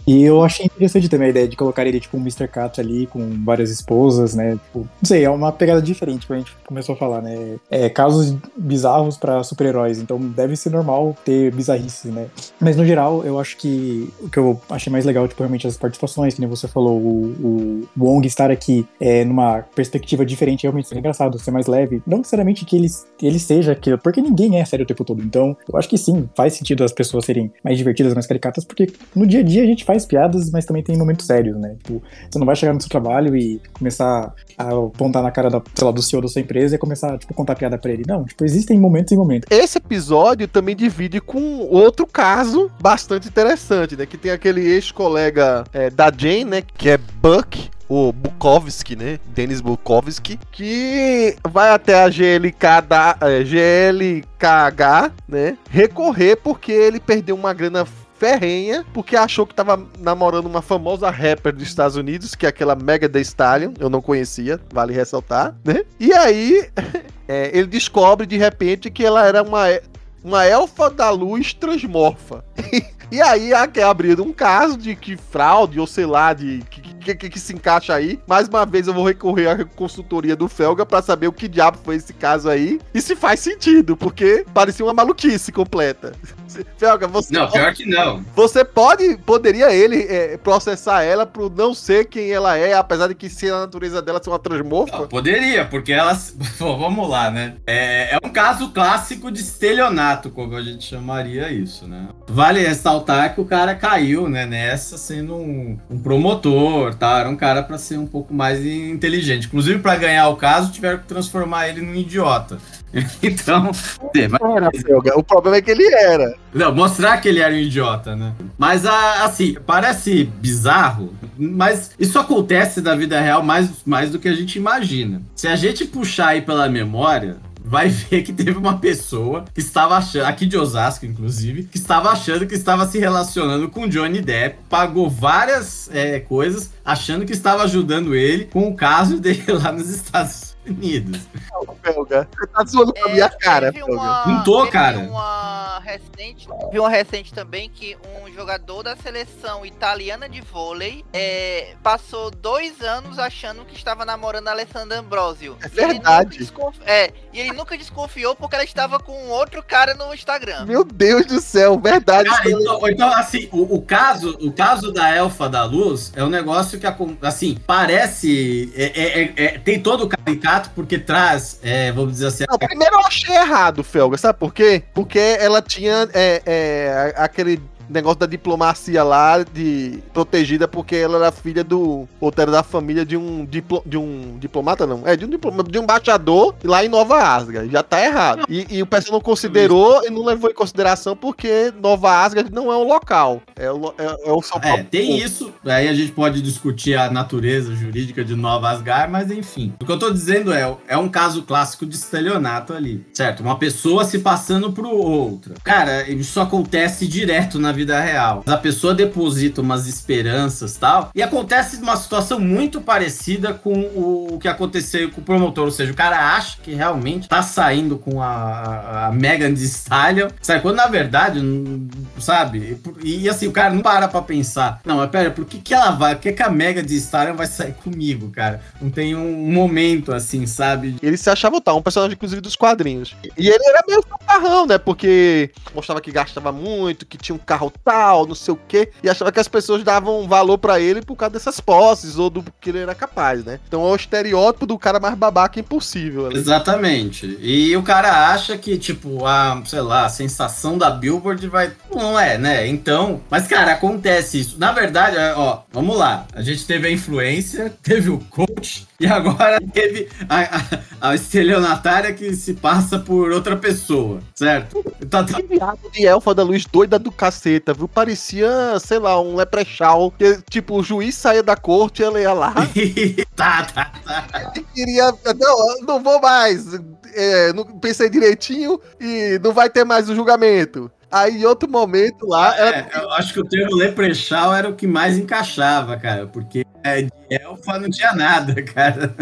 E eu achei interessante também a ideia de colocar ele, tipo, um Mr. Cat ali, com várias esposas, né? Tipo, não sei, é uma pegada diferente que a gente começou a falar, né? É, casos bizarros pra super-heróis, então deve ser normal ter bizarrices, né? Mas no geral, eu acho que o que eu achei mais legal, tipo, realmente as participações, que nem você falou, o, o Wong estar aqui é, numa perspectiva diferente, realmente ser engraçado, ser mais leve. Não necessariamente que ele, ele seja aquilo, porque ninguém é sério o tempo todo. Então, eu acho que sim, faz sentido as pessoas serem mais divertidas, mais caricatas, porque no dia a dia a gente faz piadas, mas também tem momentos sérios, né? Tipo, você não vai chegar no seu trabalho e começar a apontar na cara da, sei lá, do CEO da sua empresa e começar, tipo, contar piada pra ele. Não, tipo, existem momentos e momentos. Esse episódio também divide com outro caso bastante interessante, né? Que tem aquele ex-colega é, da Jane, né? Que é Buck, o Bukowski, né? Denis Bukowski, que vai até a GLK da, é, GLKH, né? Recorrer porque ele perdeu uma grana ferrenha, porque achou que tava namorando uma famosa rapper dos Estados Unidos, que é aquela Mega The Stallion, eu não conhecia, vale ressaltar, né? E aí, é, ele descobre de repente que ela era uma, uma elfa da luz transmorfa. E aí é abrido um caso de que fraude, ou sei lá, de que, que, que, se encaixa aí. Mais uma vez eu vou recorrer à consultoria do Felga para saber o que diabo foi esse caso aí. E se faz sentido, porque parecia uma maluquice completa. Felga, você. Não, pior que não. Você pode, poderia ele é, processar ela por não ser quem ela é, apesar de que se a natureza dela ser uma transmorfa? Não, poderia, porque ela. Bom, vamos lá, né? É, é um caso clássico de estelionato, como a gente chamaria isso, né? Vale ressaltar que o cara caiu, né, nessa sendo um, um promotor, tá? Era um cara para ser um pouco mais inteligente. Inclusive, para ganhar o caso, tiveram que transformar ele num idiota. Então, era, o problema é que ele era. Não, mostrar que ele era um idiota, né? Mas assim, parece bizarro, mas isso acontece na vida real mais, mais do que a gente imagina. Se a gente puxar aí pela memória, vai ver que teve uma pessoa que estava achando, aqui de Osasco, inclusive, que estava achando que estava se relacionando com Johnny Depp, pagou várias é, coisas, achando que estava ajudando ele com o caso dele lá nos Estados Unidos. Você tá zoando com a minha cara, uma, Não tô, cara. Uma recente, vi uma recente também que um jogador da seleção italiana de vôlei é, passou dois anos achando que estava namorando a Alessandra Ambrosio. É verdade. E é, e ele nunca desconfiou porque ela estava com outro cara no Instagram. Meu Deus do céu, verdade. Cara, então, então, assim, o, o, caso, o caso da Elfa da Luz é um negócio que, assim, parece. É, é, é, é tem todo o caricato porque traz, é, vamos dizer assim. Não, primeiro eu achei errado, Felga, sabe por quê? Porque ela tinha é, é, aquele negócio da diplomacia lá, de protegida porque ela era filha do. Ou era da família de um, diplo, de um diplomata, não. É, de um diplomata, de um embaixador lá em Nova Asgard. Já tá errado. E, e o pessoal não considerou e não levou em consideração porque Nova Asgard não é o local. É o, é, é o São Paulo. É, tem isso. Aí a gente pode discutir a natureza jurídica de Nova Asgard, mas enfim. O que eu tô dizendo é, é um caso clássico de estelionato ali. Certo? Uma pessoa se passando pro outra. Cara, isso acontece direto na vida real. A pessoa deposita umas esperanças tal, e acontece uma situação muito parecida com o, que aconteceu com o promotor. Ou seja, o cara acha que realmente tá saindo com a, a Megan Thee Stallion, sabe? Quando na verdade, sabe? E, assim, o cara não para pra pensar. Não, mas pera, por que, que ela vai? Por que, que a Megan Thee Stallion vai sair comigo, cara? Não tem um momento assim, sabe? Ele se achava tal, um personagem, inclusive, dos quadrinhos. E ele era meio fanfarrão, né? Porque mostrava que gastava muito, que tinha um carro tal, não sei o quê, e achava que as pessoas davam valor para ele por causa dessas posses ou do que ele era capaz, né? Então é o estereótipo do cara mais babaca impossível. Ali. Exatamente. E o cara acha que, tipo, a, sei lá, a sensação da Billboard vai. Não é, né? Então. Mas, cara, acontece isso. Na verdade, é, ó, vamos lá. A gente teve a influência, teve o coach, e agora teve a, a, a estelionatária que se passa por outra pessoa, certo? Tá, tá... Que viado de elfa da luz doida do caceta, viu? Parecia, sei lá, um leprechal. Que, tipo, o juiz saía da corte e ela ia lá. tá, tá, tá. Ele queria. Não, não vou mais. É, não pensei direitinho e não vai ter mais o julgamento. Aí, em outro momento lá. É, ela... Eu acho que o termo leprechal era o que mais encaixava, cara, porque É, de elfa não tinha nada, cara.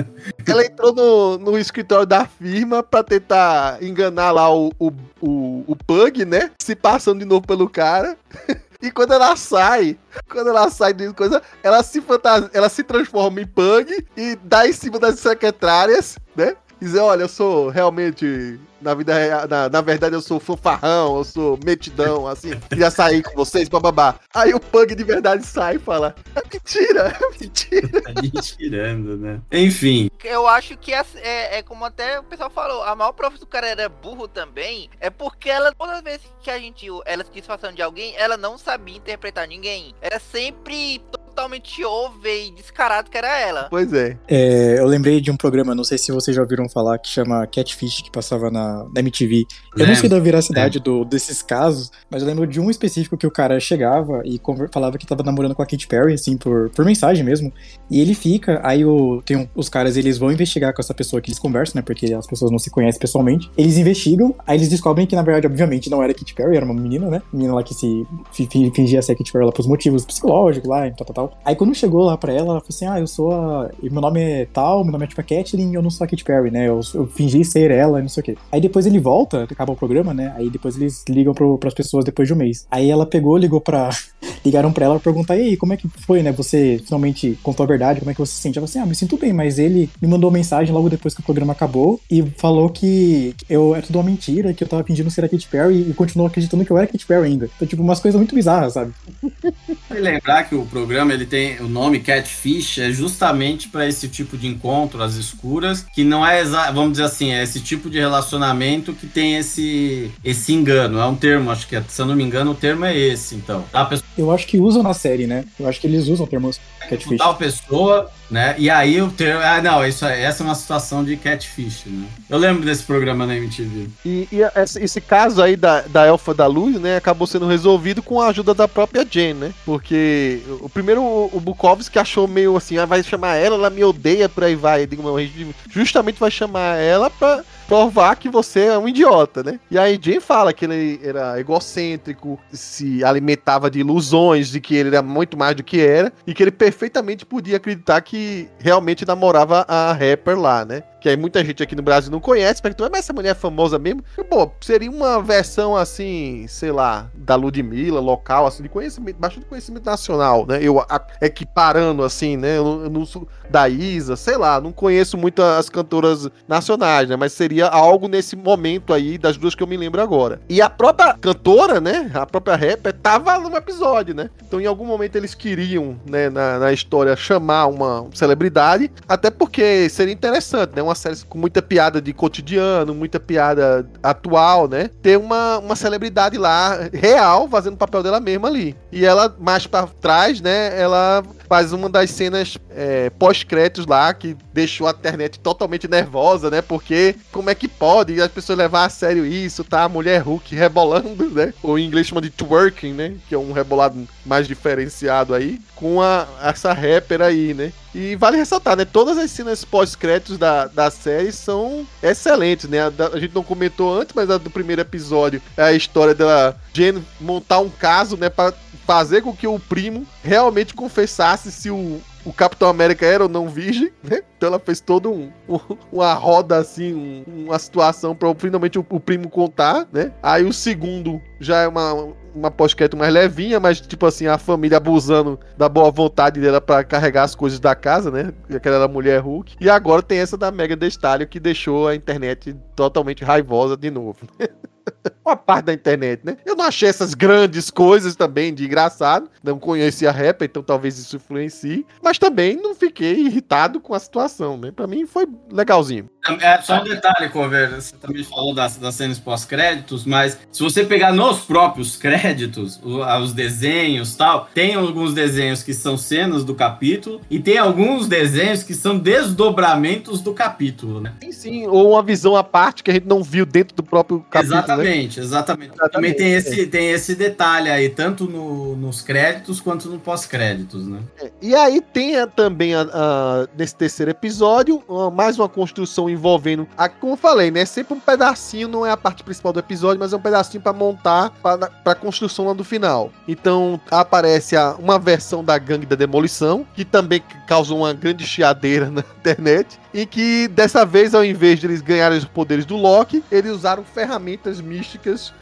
Ela entrou no, no escritório da firma pra tentar enganar lá o, o, o, o Pug, né? Se passando de novo pelo cara. E quando ela sai, quando ela sai de coisa, ela se fantasia, ela se transforma em Pug e dá em cima das secretárias, né? Dizer, olha, eu sou realmente na vida real, na, na verdade eu sou fanfarrão, eu sou metidão, assim, queria sair com vocês, bababá. Aí o Pug de verdade sai e fala: É mentira, é mentira. Tá mentirando, né? Enfim. Eu acho que é, é, é como até o pessoal falou, a maior prova do cara era burro também, é porque ela, todas as vezes que a gente, ela se disfarçando de alguém, ela não sabia interpretar ninguém. Era sempre totalmente over e descarado que era ela. Pois é. É, eu lembrei de um programa, não sei se vocês já ouviram falar, que chama Catfish, que passava na, na MTV. Eu não sei da veracidade do, desses casos, mas eu lembro de um específico que o cara chegava e falava que tava namorando com a Katy Perry, assim, por, por mensagem mesmo. E ele fica, aí o, tem um- os caras, eles vão investigar com essa pessoa que eles conversam, né? Porque as pessoas não se conhecem pessoalmente. Eles investigam, aí eles descobrem que, na verdade, obviamente, não era a Katy Perry, era uma menina, né? Menina lá que se fi- fi- fingia ser a Katy Perry lá pros motivos psicológicos lá, e tal, tal, tal. Aí quando chegou lá pra ela, ela falou assim: Ah, eu sou a. Meu nome é tal, meu nome é tipo a Kathleen, eu não sou a Katy Perry, né? Eu, eu fingi ser ela não sei o quê. Aí depois ele volta, acaba o programa, né? Aí depois eles ligam pro, pras pessoas depois de um mês. Aí ela pegou, ligou pra. Ligaram pra ela pra perguntar: E aí, como é que foi, né? Você finalmente contou a verdade, como é que você se sente? Ela falou assim: Ah, me sinto bem, mas ele me mandou mensagem logo depois que o programa acabou e falou que eu é tudo uma mentira, que eu tava fingindo ser a Katy Perry e continuou acreditando que eu era a Katy Perry ainda. Então, tipo, umas coisas muito bizarras, sabe? Lembrar que o programa ele tem o nome Catfish é justamente para esse tipo de encontro às escuras, que não é vamos dizer assim, é esse tipo de relacionamento que tem esse esse engano. É um termo, acho que é- se eu não me engano, o termo é esse, então. Pessoa Eu acho que usam na série, né? Eu acho que eles usam o termo catfish. tal pessoa, né? E aí o termo, ah, não, isso essa é uma situação de catfish, né? Eu lembro desse programa na MTV. E, e esse, esse caso aí da, da Elfa da Luz, né, acabou sendo resolvido com a ajuda da própria Jen, né? Porque o primeiro, o, o Bukowski achou meio assim, ah, vai chamar ela, ela me odeia, por aí vai. Digo, justamente vai chamar ela pra provar que você é um idiota, né? E aí Jen fala que ele era egocêntrico, se alimentava de ilusões, de que ele era muito mais do que era, e que ele perfeitamente podia acreditar que realmente namorava a rapper lá, né? Que aí muita gente aqui no Brasil não conhece, perguntou, mas essa mulher é famosa mesmo? Pô, seria uma versão assim, sei lá, da Ludmilla, local, assim, de conhecimento, bastante conhecimento nacional, né? Eu a- equiparando, assim, né? Eu, eu não sou da Isa, sei lá, não conheço muito as cantoras nacionais, né? Mas seria algo nesse momento aí, das duas que eu me lembro agora. E a própria cantora, né? A própria rapper, tava no episódio, né? Então, em algum momento, eles queriam, né, na, na história, chamar uma celebridade, até porque seria interessante, né? Uma série com muita piada de cotidiano, muita piada atual, né? Ter uma, uma celebridade lá, real, fazendo o papel dela mesma ali. E ela, mais pra trás, né? Ela faz uma das cenas é, pós-créditos lá, que deixou a internet totalmente nervosa, né? Porque como é que pode as pessoas levar a sério isso, tá? A mulher Hulk rebolando, né? Ou em inglês chama de twerking, né? Que é um rebolado mais diferenciado aí, com a, essa rapper aí, né? E vale ressaltar, né? Todas as cenas pós-créditos da, da série são excelentes, né? A, da- a gente não comentou antes, mas a do primeiro episódio é a história dela Jen montar um caso, né? Pra fazer com que o primo realmente confessasse se o, o Capitão América era ou não virgem, né? Então ela fez todo um, um- uma roda assim, um- uma situação para finalmente o, o primo contar, né? Aí o segundo já é uma uma pós-crédito mais levinha, mas tipo assim, a família abusando da boa vontade dela pra carregar as coisas da casa, né? Aquela era mulher Hulk. E agora tem essa da Mega Destalho que deixou a internet totalmente raivosa de novo. uma parte da internet, né? Eu não achei essas grandes coisas também de engraçado. Não conhecia a rap, então talvez isso influencie. Mas também não fiquei irritado com a situação, né? Pra mim foi legalzinho. É só um detalhe, Cover. Você também falou das, das cenas pós-créditos, mas se você pegar nos próprios créditos, os desenhos tal, tem alguns desenhos que são cenas do capítulo e tem alguns desenhos que são desdobramentos do capítulo, né? Sim, sim. Ou uma visão à parte que a gente não viu dentro do próprio capítulo, né? Exatamente. Exatamente, exatamente. Também tem é. esse, tem esse detalhe aí, tanto no- nos créditos quanto no pós-créditos, né? E aí tem a- também, a- a- nesse terceiro episódio, mais uma construção envolvendo, a, como eu falei, né? Sempre um pedacinho, não é a parte principal do episódio, mas é um pedacinho pra montar pra, pra construção lá do final. Então aparece a- uma versão da gangue da demolição, que também causou uma grande chiadeira na internet. E que dessa vez, ao invés de eles ganharem os poderes do Loki, eles usaram ferramentas místicas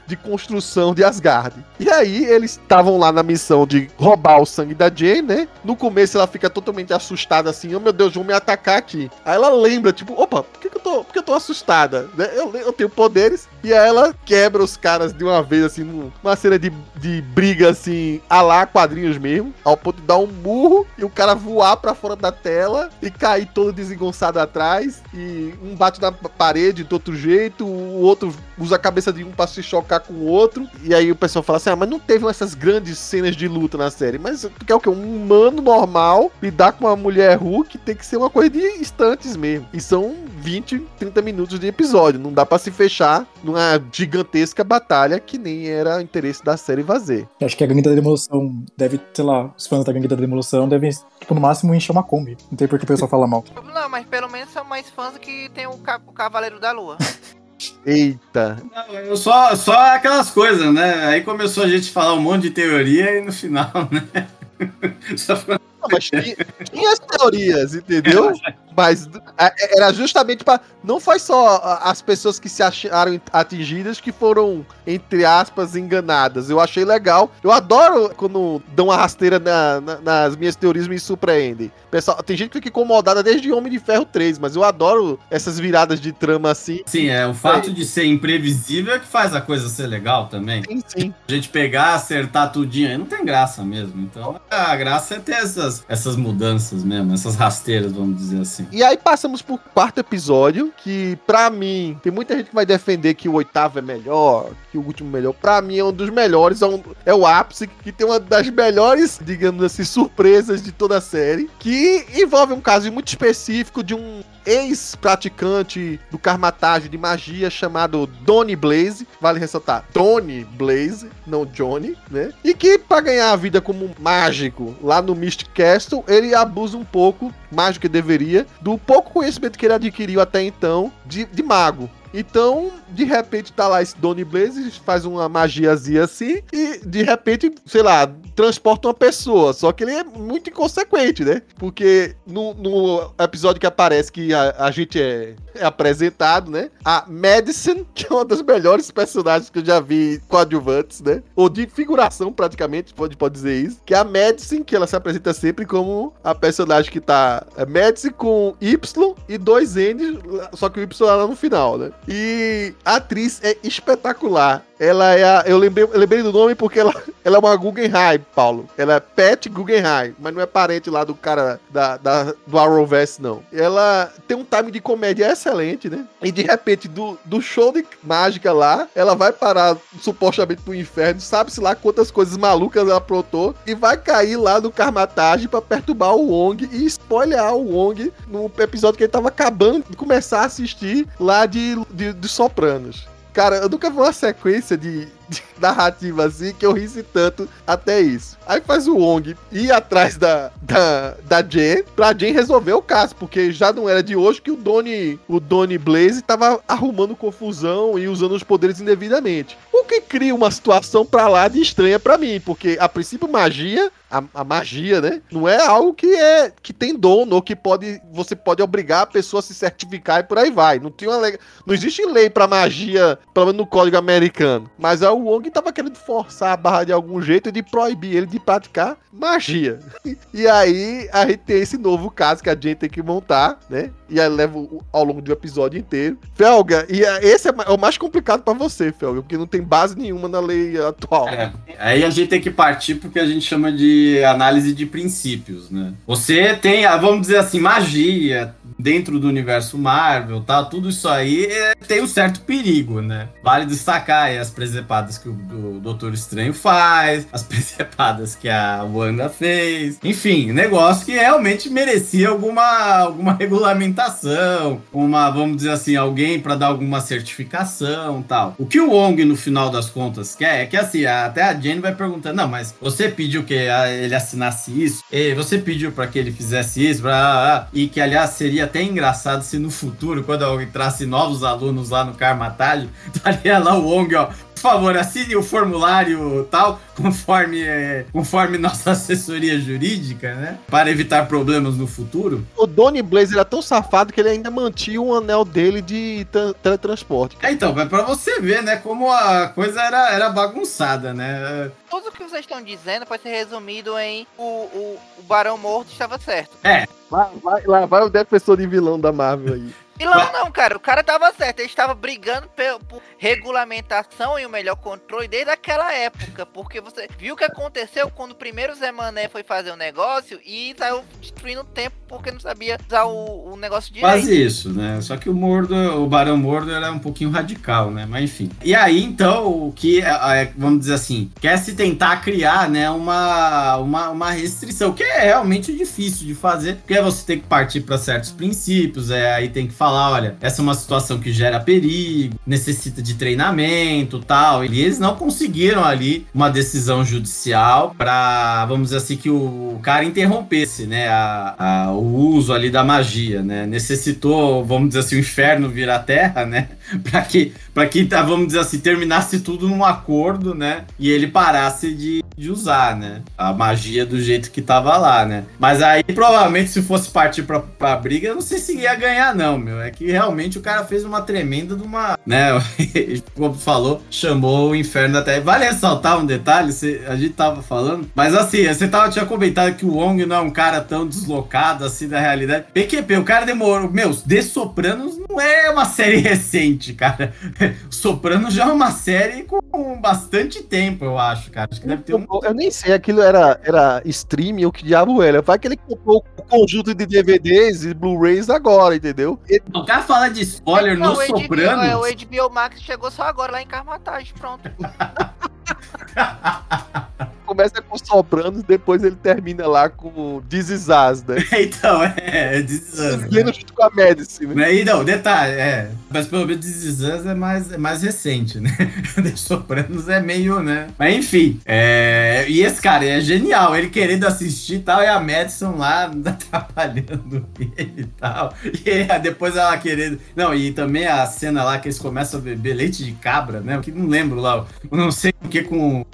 de construção de Asgard. E aí eles estavam lá na missão de roubar o sangue da Jane, né? No começo ela fica totalmente assustada assim, oh meu Deus, vão me atacar aqui. Aí ela lembra, tipo, opa, por que, que eu tô. Por que eu tô assustada? Né? Eu, eu tenho poderes. E aí ela quebra os caras de uma vez, assim, num- numa cena de, de briga assim, a lá quadrinhos mesmo, ao ponto de dar um murro e o cara voar pra fora da tela e cair todo desengonçado atrás. E um bate na parede do outro jeito, o outro usa a cabeça de um pra se chocar com o outro. E aí o pessoal fala assim: ah, mas não teve essas grandes cenas de luta na série. Mas tu quer o quê? Um humano normal lidar com uma mulher Hulk tem que ser uma coisa de instantes mesmo. E são 20, 30 minutos de episódio. Não dá pra se fechar numa gigantesca batalha que nem era o interesse da série fazer. Eu Acho que a Gangue da Demolição deve, sei lá, os fãs da Gangue da Demolição devem, tipo, no máximo encher uma Kombi. Não tem por que o pessoal fala mal. Não, mas pelo menos são mais fãs que tem o, Ca- o Cavaleiro da Lua. Eita. Não, eu só, só aquelas coisas, né? Aí começou a gente falar um monte de teoria e no final, né? Só ficou Não, mas tinha, tinha as teorias, entendeu? Mas a- era justamente para Não foi só as pessoas que se acharam atingidas que foram, entre aspas, enganadas. Eu achei legal. Eu adoro quando dão uma rasteira na- na- nas minhas teorias me surpreendem. Pessoal, tem gente que fica incomodada desde Homem de Ferro 3, mas eu adoro essas viradas de trama assim. Sim, é o fato de ser imprevisível é que faz a coisa ser legal também. Sim, sim. A gente pegar, acertar tudinho aí não tem graça mesmo. Então a graça é ter essas, essas mudanças mesmo, essas rasteiras, vamos dizer assim. E aí passamos pro quarto episódio, que pra mim, tem muita gente que vai defender que o oitavo é melhor, que o último é melhor. Pra mim é um dos melhores, é, um- é o ápice, que tem uma das melhores, digamos assim, surpresas de toda a série, que envolve um caso muito específico de um ex-praticante do carmatágio de magia chamado Donny Blaze, vale ressaltar, Donny Blaze, não Johnny, né? E que pra ganhar a vida como mágico lá no Mystic Castle, ele abusa um pouco, mais do que deveria, do pouco conhecimento que ele adquiriu até então de, de mago. Então, de repente, tá lá esse Donny Blaze, faz uma magiazinha assim, e de repente, sei lá, transporta uma pessoa. Só que ele é muito inconsequente, né? Porque no, no episódio que aparece que a, a gente é, é apresentado, né? A Madison, que é uma das melhores personagens que eu já vi coadjuvantes, né? Ou de figuração, praticamente, pode, pode dizer isso. Que é a Madison, que ela se apresenta sempre como a personagem que tá. É Madison com Y e dois N's, só que o Y lá no final, né? E a atriz é espetacular. Ela é a. Eu lembrei, eu lembrei do nome porque ela, ela é uma Guggenheim, Paulo. Ela é Pat Guggenheim, mas não é parente lá do cara da, da, do Arrowverse, não. Ela tem um time de comédia excelente, né? E de repente, do, do show de mágica lá, ela vai parar supostamente pro inferno, sabe-se lá quantas coisas malucas ela aprontou, e vai cair lá no Karmatage pra perturbar o Wong e spoilear o Wong no episódio que ele tava acabando de começar a assistir lá de, de, de Sopranos. Cara, eu nunca vi uma sequência de, de narrativa assim que eu risse tanto até isso. Aí faz o Wong ir atrás da, da, da Jen pra Jen resolver o caso, porque já não era de hoje que o Donnie, o Donnie Blaze tava arrumando confusão e usando os poderes indevidamente. O que cria uma situação pra lá de estranha pra mim, porque a princípio magia a, a magia, né? Não é algo que é que tem dono ou que pode você pode obrigar a pessoa a se certificar e por aí vai. Não tem uma lei, não existe lei pra magia, pelo menos no código americano. Mas o Wong tava querendo forçar a barra de algum jeito de proibir ele de praticar magia. E aí a gente tem esse novo caso que a gente tem que montar, né? E aí leva ao longo do episódio inteiro. Felga, e é- esse é é o mais complicado pra você, Felga, porque não tem base nenhuma na lei atual. É, aí a gente tem que partir porque a gente chama de análise de princípios, né? Você tem, vamos dizer assim, magia, dentro do universo Marvel, tá? Tudo isso aí é, tem um certo perigo, né? Vale destacar as presepadas que o, o Doutor Estranho faz, as presepadas que a Wanda fez. Enfim, negócio que realmente merecia alguma, alguma regulamentação, uma, vamos dizer assim, alguém para dar alguma certificação tal. O que o Wong, no final das contas, quer é que assim, até a Jane vai perguntando, não, mas você pediu que ele assinasse isso, e você pediu para que ele fizesse isso, pra, e que, aliás, seria até engraçado se no futuro, quando entrasse novos alunos lá no Karmatalho, estaria lá o Wong, ó, favor, assine o formulário tal, conforme, é, conforme nossa assessoria jurídica, né? Para evitar problemas no futuro. O Donny Blaze era tão safado que ele ainda mantinha o anel dele de teletransporte. É, então, é pra você ver, né, como a coisa era, era bagunçada, né? Tudo que vocês estão dizendo pode ser resumido em o, o, o Barão Morto estava certo. É. Vai, vai, lá vai o defensor de vilão da Marvel aí. Vilão não, cara. O cara tava certo. Ele estava brigando por, regulamentação e o melhor controle desde aquela época. Porque você viu o que aconteceu quando o primeiro Zé Mané foi fazer o um negócio e saiu destruindo o tempo porque não sabia usar o, o negócio direito. Quase isso, né? Só que o Mordo, o Barão Mordo era um pouquinho radical, né? Mas enfim. E aí, então, o que, é, é, vamos dizer assim, quer se tentar criar, né, uma, uma, uma restrição, que é realmente difícil de fazer, porque você tem que partir para certos princípios, é, aí tem que falar, olha, essa é uma situação que gera perigo, necessita de treinamento tal. E eles não conseguiram ali uma decisão judicial para, vamos dizer assim, que o cara interrompesse, né, a, a, o uso ali da magia, né? Necessitou, vamos dizer assim, o inferno vir à terra, né? para que, para que, tá, vamos dizer assim, terminasse tudo num acordo, né? E ele parasse de, de usar, né? A magia do jeito que tava lá, né? Mas aí, provavelmente, se fosse partir pra, pra briga, eu não sei se ia ganhar, não, meu. É que realmente o cara fez uma tremenda de uma. Né? Como falou, chamou o inferno até. Vale ressaltar um detalhe, você, a gente tava falando, mas assim, você tava, tinha comentado que o Wong não é um cara tão deslocado assim da realidade. PQP, o cara demorou. Meu, The Sopranos não é uma série recente, cara. Sopranos já é uma série com bastante tempo, eu acho, cara. Acho que deve ter um... Eu nem sei, aquilo era, era stream ou que diabo era. Vai que ele comprou o conjunto de DVDs e Blu-rays agora, entendeu? Ele... O cara fala de spoiler no Sopranos. É, o HBO Max chegou só agora lá em Carmatagem, pronto. Começa com Sopranos, depois ele termina lá com Us, né? então, é, Is Us. Né? junto com a Medicine. Né? E não, detalhe, é. Mas pelo menos Us é mais, é mais recente, né? The Sopranos é meio, né? Mas enfim, é... e esse cara é genial, ele querendo assistir e tal, e a Madison lá atrapalhando ele e tal. E depois ela querendo. Não, e também a cena lá que eles começam a beber leite de cabra, né? Que não lembro lá, não sei o que com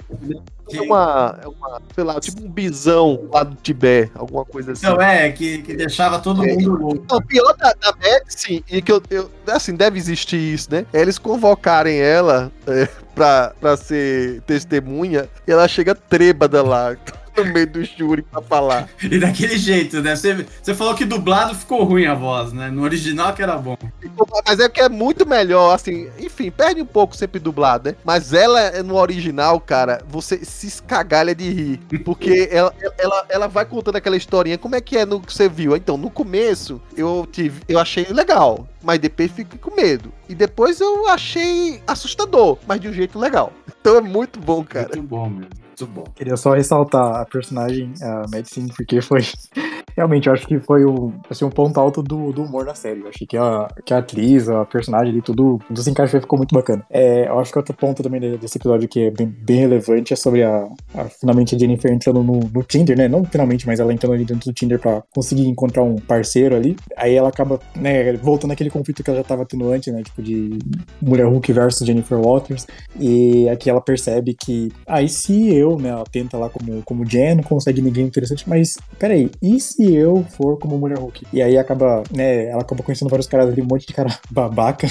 é uma, é uma, sei lá, tipo um bisão lá do Tibete, alguma coisa assim. Não, é, que, que deixava todo é, mundo louco. O pior da, da Medicine, e que eu, eu, assim, deve existir isso, né? É eles convocarem ela é, pra, pra ser testemunha e ela chega trêbada lá no meio do júri pra falar. E daquele jeito, né? Você, você falou que dublado ficou ruim a voz, né? No original que era bom. Mas é que é muito melhor, assim, enfim, perde um pouco sempre dublado, né? Mas ela, no original, cara, você se escagalha de rir. Porque ela, ela, ela vai contando aquela historinha. Como é que é no que você viu? Então, no começo, eu tive, eu achei legal. Mas depois fiquei com medo. E depois eu achei assustador, mas de um jeito legal. Então é muito bom, cara. Muito bom mesmo muito bom. Queria só ressaltar a personagem, a Medicine, porque foi. Realmente, eu acho que foi o, assim, um ponto alto do, do humor da série. Eu achei que a, que a atriz, a personagem ali, tudo, tudo se encaixou e ficou muito bacana. É, eu acho que outro ponto também desse episódio que é bem, bem relevante é sobre a, a, finalmente a Jennifer entrando no, no Tinder, né? Não finalmente, mas ela entrando ali dentro do Tinder pra conseguir encontrar um parceiro ali. Aí ela acaba, né, voltando aquele conflito que ela já tava tendo antes, né? Tipo, de Mulher Hulk versus Jennifer Waters. E aqui ela percebe que, aí ah, se eu né? Ela tenta lá como, como Jen, não consegue ninguém interessante, mas peraí, e se eu for como Mulher Hulk? E aí acaba, né, ela acaba conhecendo vários caras ali, um monte de cara babaca.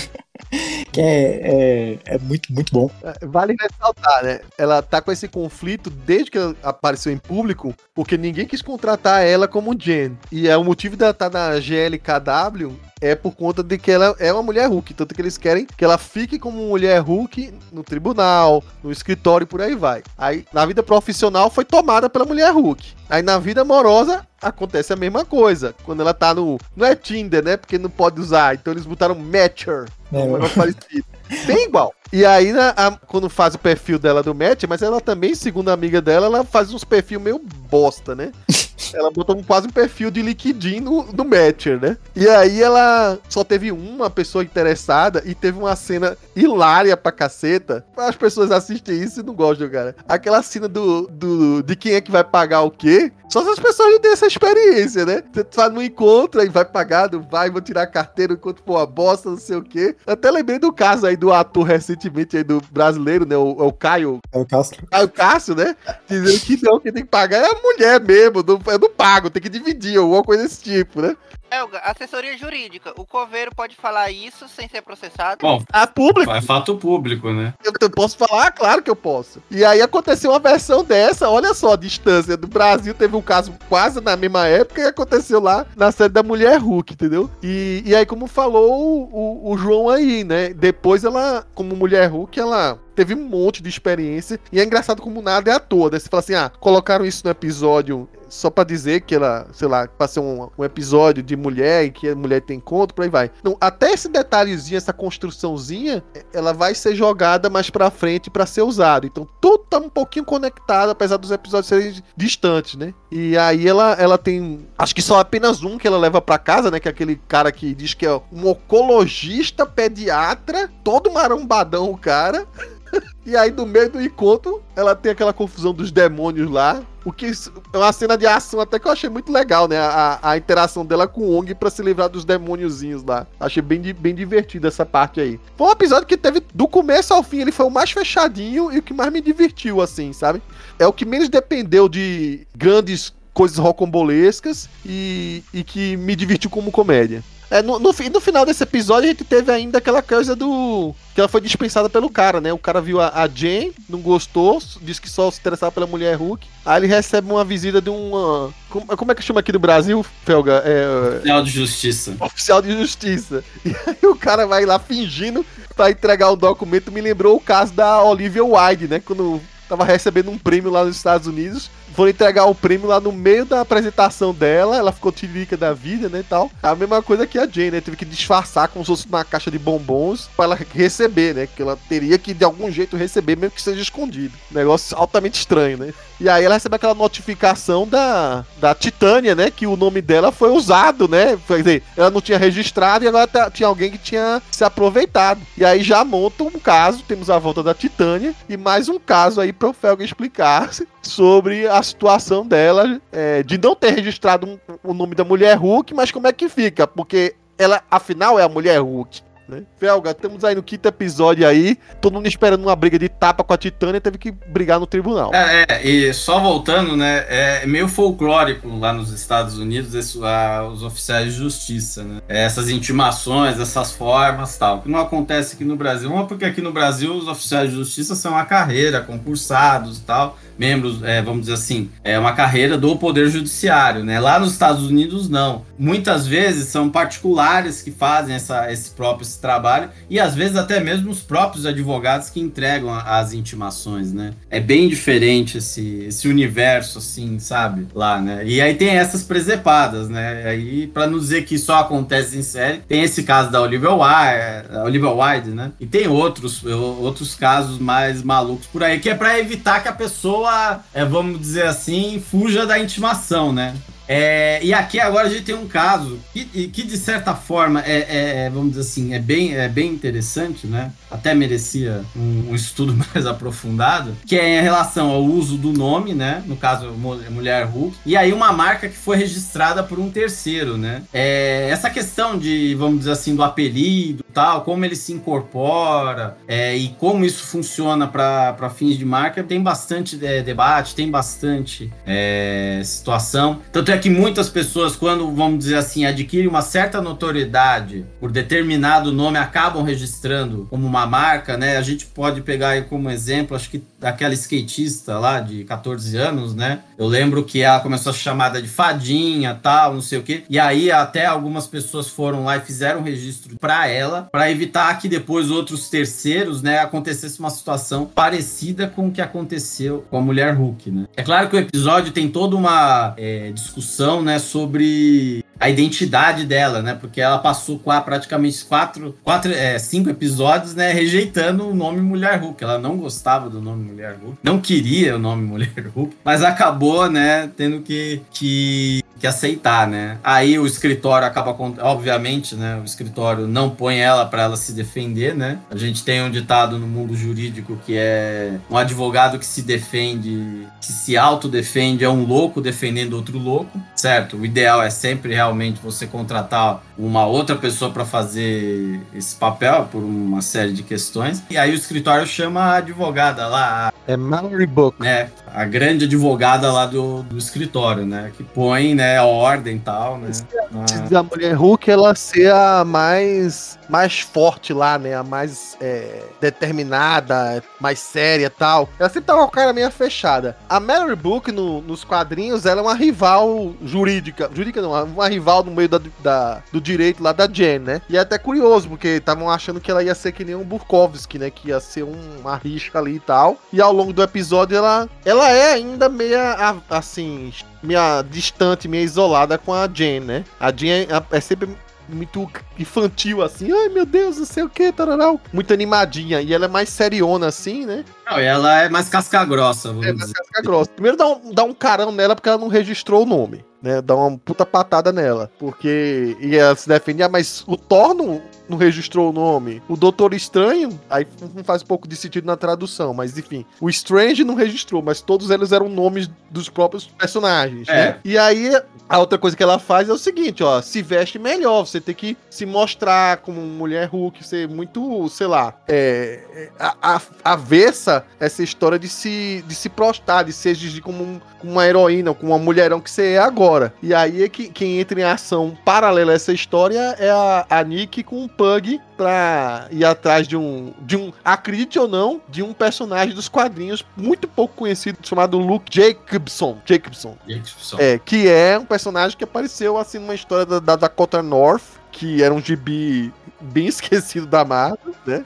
Que é, é, é muito, muito bom. É, Vale ressaltar, né? Ela tá com esse conflito desde que ela apareceu em público, porque ninguém quis contratar ela como Jen. E é o motivo dela estar na GLKW é por conta de que ela é uma mulher Hulk. Tanto que eles querem que ela fique como mulher Hulk no tribunal, no escritório e por aí vai. Aí, na vida profissional, foi tomada pela mulher Hulk. Aí, na vida amorosa, acontece a mesma coisa. Quando ela tá no. Não é Tinder, né? Porque não pode usar. Então eles botaram Matcher. É, um negócio parecido. Bem igual. E aí, na- a- quando faz o perfil dela do Match, mas ela também, segundo a amiga dela, ela faz uns perfil meio bosta, né? ela botou um- quase um perfil de liquidinho no, no Matcher, né? E aí ela só teve uma pessoa interessada e teve uma cena hilária pra caceta. As pessoas assistem isso e não gostam, cara. Aquela cena do, do de quem é que vai pagar o quê? Só se as pessoas não têm essa experiência, né? Você faz um encontro, aí vai pagar, não vai, vou tirar a carteira enquanto for uma bosta, não sei o quê. Até lembrei do caso aí do ator recentemente aí do brasileiro, né? O, o Caio, É o Castro. Caio Cássio, né? Dizendo que não, quem tem que pagar é a mulher mesmo, não, eu não pago, tem que dividir, alguma coisa desse tipo, né? Elga, assessoria jurídica. O coveiro pode falar isso sem ser processado? Bom, A público, é fato público, né? eu, eu posso falar? Claro que eu posso. E aí aconteceu uma versão dessa, olha só a distância. Do Brasil teve um caso quase na mesma época e aconteceu lá na série da Mulher Hulk, entendeu? E, e aí, como falou o, o João aí, né? Depois ela, como Mulher Hulk, ela teve um monte de experiência. E é engraçado como nada é à toa, né? Você fala assim, ah, colocaram isso no episódio só pra dizer que ela, sei lá, ser um, um episódio de mulher e que a mulher tem encontro, por aí vai. Não, até esse detalhezinho, essa construçãozinha, ela vai ser jogada mais pra frente pra ser usado. Então tudo tá um pouquinho conectado, apesar dos episódios serem distantes, né? E aí ela, ela tem, acho que só apenas um que ela leva pra casa, né? Que é aquele cara que diz que é um oncologista pediatra, todo marombadão o cara. E aí, no meio do encontro, ela tem aquela confusão dos demônios lá. O que é uma cena de ação até que eu achei muito legal, né? A, a interação dela com o Ong pra se livrar dos demôniozinhos lá. Achei bem, bem divertido essa parte aí. Foi um episódio que teve, do começo ao fim, ele foi o mais fechadinho e o que mais me divertiu, assim, sabe? É o que menos dependeu de grandes coisas rocambolescas e, e que me divertiu como comédia. É, no, no, no final desse episódio, a gente teve ainda aquela coisa do. Que ela foi dispensada pelo cara, né? O cara viu a, a Jane, não gostou, disse que só se interessava pela mulher Hulk. Aí ele recebe uma visita de uma. Como, é que chama aqui no Brasil, Felga? É. Tribunal de Justiça. Oficial de justiça. E aí o cara vai lá fingindo pra entregar o documento. Me lembrou o caso da Olivia Wilde, né? Quando tava recebendo um prêmio lá nos Estados Unidos. Foram entregar o prêmio lá no meio da apresentação dela. Ela ficou tirica da vida, né? E tal. A mesma coisa que a Jane, né? Teve que disfarçar como se fosse uma caixa de bombons pra ela receber, né? Que ela teria que de algum jeito receber, mesmo que seja escondido. Negócio altamente estranho, né? E aí ela recebe aquela notificação da, da Titânia, né? Que o nome dela foi usado, né? Quer dizer, ela não tinha registrado e agora tá- tinha alguém que tinha se aproveitado. E aí já monta um caso, temos a volta da Titânia e mais um caso aí pro Felga explicar sobre a situação dela é, de não ter registrado um- o nome da mulher Hulk, mas como é que fica? Porque ela, afinal, é a mulher Hulk. Né? Felga, estamos aí no quinto episódio aí, todo mundo esperando uma briga de tapa com a Titânia, teve que brigar no tribunal. É, é, e só voltando, né? É meio folclórico lá nos Estados Unidos esse- ah, os oficiais de justiça, né? Essas intimações, essas formas tal. Que não acontece aqui no Brasil. Uma porque aqui no Brasil os oficiais de justiça são uma carreira, concursados tal. Membros, é, vamos dizer assim, é uma carreira do Poder Judiciário, né? Lá nos Estados Unidos, não. Muitas vezes são particulares que fazem essa, esse próprio trabalho e às vezes até mesmo os próprios advogados que entregam as intimações, né? É bem diferente esse, esse universo, assim, sabe? Lá, né? E aí tem essas presepadas, né? Aí, pra não dizer que só acontece em série, tem esse caso da Olivia Wilde, Olivia Wilde, né? E tem outros, outros casos mais malucos por aí, que é pra evitar que a pessoa, é, vamos dizer assim, fuja da intimação, né? É, e aqui agora a gente tem um caso que, que de certa forma é, é, vamos dizer assim, é bem, é bem interessante, né? Até merecia um, um estudo mais aprofundado, que é em relação ao uso do nome, né? No caso, Mu- Mulher Hulk, e aí uma marca que foi registrada por um terceiro, né? É, essa questão de, vamos dizer assim, do apelido, tal, como ele se incorpora é, e como isso funciona para fins de marca, tem bastante é, debate, tem bastante é, situação. Tanto é que muitas pessoas, quando, vamos dizer assim, adquirem uma certa notoriedade por determinado nome, acabam registrando como uma marca, né? A gente pode pegar aí como exemplo, acho que daquela skatista lá de 14 anos, né? Eu lembro que ela começou a ser chamada de fadinha, tal, não sei o quê. E aí até algumas pessoas foram lá e fizeram registro para ela, para evitar que depois outros terceiros, né, acontecesse uma situação parecida com o que aconteceu com a mulher Hulk, né? É claro que o episódio tem toda uma é, discussão, né, sobre a identidade dela, né? Porque ela passou qua, praticamente quatro, quatro é, cinco episódios, né? Rejeitando o nome Mulher Hulk. Ela não gostava do nome Mulher Hulk, não queria o nome Mulher Hulk, mas acabou, né? Tendo que, que que aceitar, né? Aí o escritório acaba, obviamente, né? O escritório não põe ela para ela se defender, né? A gente tem um ditado no mundo jurídico que é um advogado que se defende, que se autodefende é um louco defendendo outro louco, certo? O ideal é sempre realmente você contratar uma outra pessoa para fazer esse papel por uma série de questões. E aí o escritório chama a advogada lá, é Mallory Book, né? A grande advogada lá do, do escritório, né? Que põe, né? A ordem e tal, né? Ah. A mulher Hulk, ela ser a mais, mais forte lá, né? A mais é, determinada, mais séria e tal. Ela sempre tava com a cara meio fechada. A Mallory Book, no, nos quadrinhos, ela é uma rival jurídica. Jurídica não, uma rival no meio da, da do direito lá da Jen, né? E é até curioso, porque estavam achando que ela ia ser que nem um Burkovski, né? Que ia ser uma rixa ali e tal. E ao longo do episódio, ela, ela é ainda meia, assim, meia distante, meio isolada com a Jen, né? A Jen é, é sempre muito infantil, assim, ai meu Deus, não sei o que, tararau. Muito animadinha. E ela é mais seriona, assim, né? Não, ela é mais casca grossa, é, mais casca grossa. Primeiro dá um, dá um carão nela porque ela não registrou o nome. Né, dá uma puta patada nela. Porque. E ela se defende, ah, mas o Thor não, não registrou o nome. O Doutor Estranho, aí não faz um pouco de sentido na tradução, mas enfim. O Strange não registrou, mas todos eles eram nomes dos próprios personagens. É. Né? E aí a outra coisa que ela faz é o seguinte, ó, se veste melhor, você tem que se mostrar como mulher Hulk, ser muito, sei lá, é, a, a, avessa essa história de se, de se prostrar, de se exigir como, um, como uma heroína, como uma mulherão que você é agora. E aí é que quem entra em ação paralela a essa história é a, a Nick com o Pug pra ir atrás de um, de um, acredite ou não, de um personagem dos quadrinhos muito pouco conhecido chamado Luke Jacobson. Jacobson. Jacobson. É, que é um personagem que apareceu assim numa história da, da Dakota North, que era um gibi bem esquecido da Marvel, né?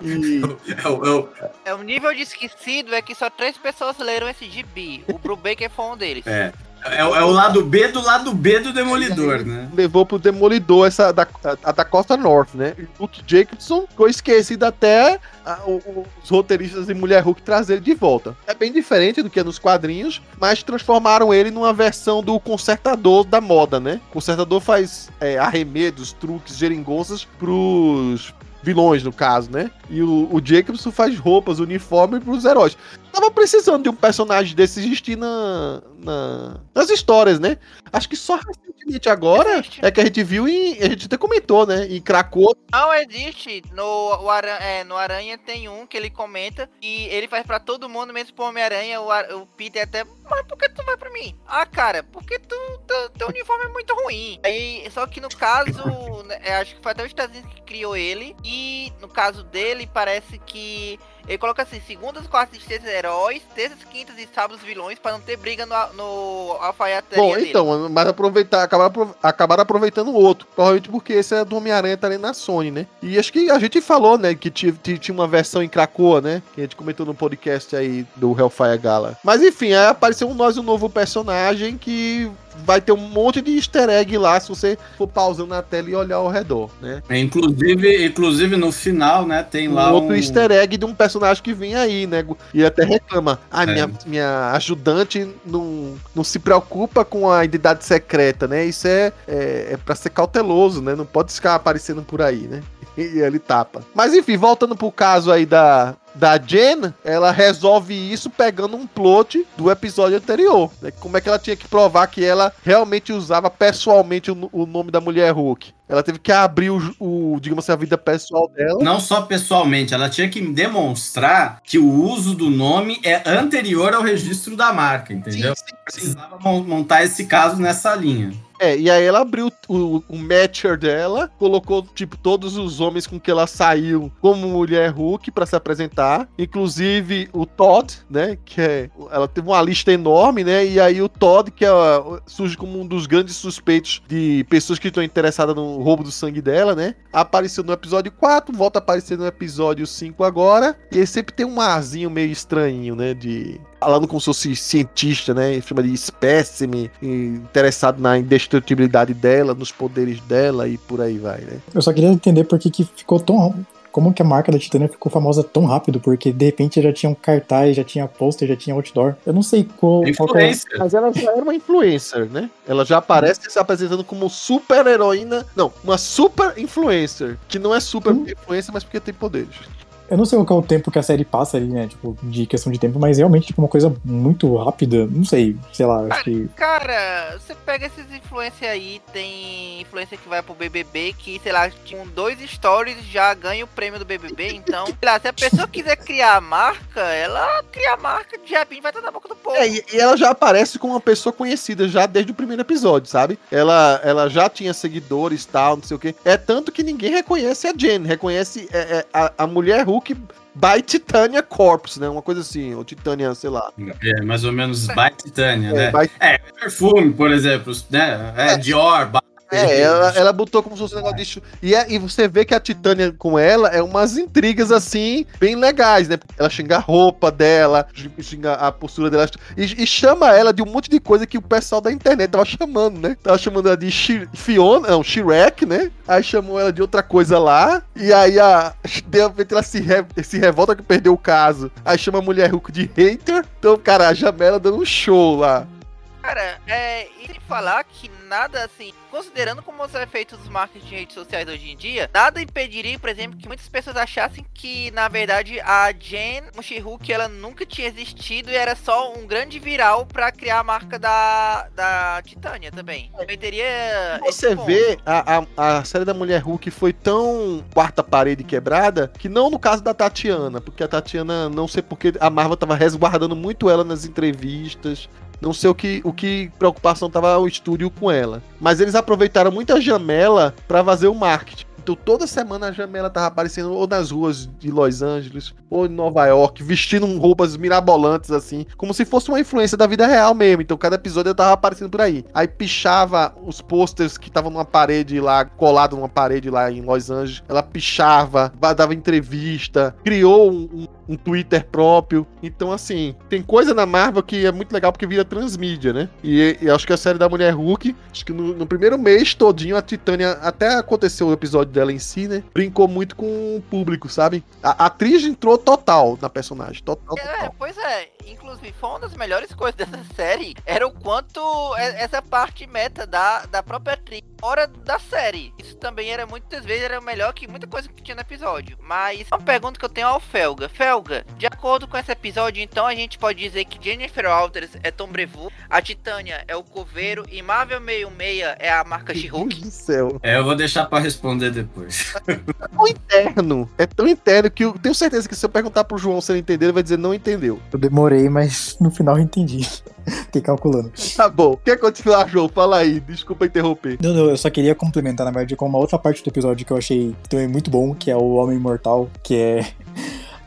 E... É, o, é, o nível de esquecido é que só três pessoas leram esse gibi. O Brubaker foi um deles. É. É, é, o lado B do lado B do Demolidor, né? Levou pro Demolidor essa da, a, a da Costa North, né? E Jacobson ficou esquecido até a, o, os roteiristas e Mulher Hulk trazer de volta. É bem diferente do que é nos quadrinhos, mas transformaram ele numa versão do consertador da moda, né? O consertador faz é, arremedos, truques, geringonças pros vilões, no caso, né? E o, o Jacobson faz roupas, uniforme pros heróis. Tava precisando de um personagem desse existir na, na, nas histórias, né? Acho que só recentemente agora existe. é que a gente viu e a gente até comentou, né? E Cracou. Não existe. No, o Aranha, é, no Aranha tem um que ele comenta e ele faz para todo mundo, mesmo pro Homem-Aranha. O, o Peter até. Mas por que tu vai pra mim? Ah, cara, porque tu, tu, teu uniforme é muito ruim. Aí, só que no caso, né, acho que foi até o Estados Unidos que criou ele. E no caso dele, parece que ele coloca assim: segundas, quartas e sextas heróis, terças, quintas e sábados vilões, para não ter briga no, no alfaiataria Bom, então, dele. mas aproveitar, acabaram, acabaram aproveitando o outro. Provavelmente porque esse é do Homem-Aranha tá ali na Sony, né? E acho que a gente falou, né, que tinha, tinha uma versão em Krakoa, né? Que a gente comentou no podcast aí do Hellfire Gala. Mas enfim, aí apareceu um, nós um novo personagem que vai ter um monte de easter egg lá se você for pausando na tela e olhar ao redor, né? É, inclusive, inclusive no final, né, tem um lá outro um... easter egg de um personagem que vem aí, né? E até reclama. Ah, é. minha, minha ajudante não, não se preocupa com a identidade secreta, né? Isso é, é, é para ser cauteloso, né? Não pode ficar aparecendo por aí, né? E ele tapa. Mas enfim, voltando pro caso aí da, da Jen, ela resolve isso pegando um plot do episódio anterior. Né? Como é que ela tinha que provar que ela realmente usava pessoalmente o, o nome da mulher Hulk? Ela teve que abrir o, o digamos assim, a vida pessoal dela. Não só pessoalmente, ela tinha que demonstrar que o uso do nome é anterior ao registro da marca, entendeu? Sim, sim, sim. Precisava mon- montar esse caso nessa linha. É, e aí ela abriu o, o matcher dela, colocou, tipo, todos os homens com que ela saiu como mulher Hulk pra se apresentar, inclusive o Todd, né, que é, ela teve uma lista enorme, né, e aí o Todd, que é, surge como um dos grandes suspeitos de pessoas que estão interessadas no roubo do sangue dela, né, apareceu no episódio 4, volta a aparecer no episódio 5 agora, e ele sempre tem um arzinho meio estranho, né, de falando como se fosse cientista, né? Chama de espécime, interessado na indestrutibilidade dela, nos poderes dela e por aí vai, né? Eu só queria entender por que, que ficou tão. Como que a marca da Titânia ficou famosa tão rápido? Porque de repente já tinha um cartaz, já tinha pôster, já tinha outdoor. Eu não sei qual. qual que é- Influência. Mas ela já era uma influencer, né? Ela já aparece se apresentando como super heroína. Não, uma super influencer. Que não é super Hum. influencer, mas porque tem poderes. Eu não sei qual que é o tempo que a série passa ali, né? Tipo, de questão de tempo, mas realmente, tipo, uma coisa muito rápida. Não sei, sei lá, acho que. Cara, você pega esses influencers aí, tem influencer que vai pro BBB que, sei lá, com dois stories já ganha o prêmio do BBB. Então, sei lá, se a pessoa quiser criar a marca, ela cria a marca, de repente vai estar na boca do povo. É, e, ela já aparece como uma pessoa conhecida já desde o primeiro episódio, sabe? Ela, ela já tinha seguidores e tal, não sei o quê. É tanto que ninguém reconhece a Jen, reconhece é, é, a, a mulher Hulk by Titania Corpse, né? Uma coisa assim, ou Titania, sei lá. É mais ou menos by Titânia, É, né? by- É, perfume, por exemplo, né? É, Dior, by É, ela, ela botou como se fosse um negócio de. E, é- e você vê que a Titânia com ela é umas intrigas assim, bem legais, né? Ela xinga a roupa dela, xinga a postura dela, e, e chama ela de um monte de coisa que o pessoal da internet tava chamando, né? Tava chamando ela de Shi- Fiona, não, Shrek, né? Aí chamou ela de outra coisa lá, e aí a. De repente ela se, re- se revolta que perdeu o caso. Aí chama a mulher Hulk de hater. Então, cara, a Jamela dando um show lá. Cara, é. E falar que nada assim, considerando como são feitos os marketing de redes sociais hoje em dia, nada impediria, por exemplo, que muitas pessoas achassem que, na verdade, a Jen Moshihuk ela nunca tinha existido e era só um grande viral pra criar a marca da, da Titânia também. Também teria. Você vê, a, a, a série da Mulher Hulk foi tão quarta parede quebrada que não no caso da Tatiana, porque a Tatiana, não sei porque a Marvel tava resguardando muito ela nas entrevistas. Não sei o que, o que preocupação tava o estúdio com ela. Mas eles aproveitaram muito a Jamela pra fazer o marketing. Então toda semana a Jamela tava aparecendo ou nas ruas de Los Angeles ou em Nova York, vestindo roupas mirabolantes assim, como se fosse uma influência da vida real mesmo. Então cada episódio ela tava aparecendo por aí. Aí pichava os posters que estavam numa parede lá, colado numa parede lá em Los Angeles. Ela pichava, dava entrevista, criou um, um- Twitter próprio. Então, assim, tem coisa na Marvel que é muito legal porque vira transmídia, né? E, e acho que a série da Mulher Hulk, acho que no, no primeiro mês todinho, a Titânia, até aconteceu o episódio dela em si, né? Brincou muito com o público, sabe? A, a atriz entrou total na personagem, total, É, total. pois é, inclusive foi uma das melhores coisas dessa série era o quanto e- essa parte meta da, da própria atriz fora da série. Isso também era muitas vezes era melhor que muita coisa que tinha no episódio. Mas uma pergunta que eu tenho ao Felga. Felga, de acordo com esse episódio, então a gente pode dizer que Jennifer Walters é Tom Brevoort, a Titânia é o Coveiro e Marvel 66 é a marca Meu She-Hulk. Deus do céu. É, eu vou deixar pra responder depois. É tão interno, é tão interno que eu tenho certeza que se eu perguntar pro João se ele entendeu, ele vai dizer não entendeu. Eu demorei, mas no final eu entendi. Fiquei calculando. Tá bom, quer continuar, João? Fala aí, desculpa interromper. Não, não, eu só queria complementar, na verdade, com uma outra parte do episódio que eu achei também muito bom, que é o Homem Imortal, que é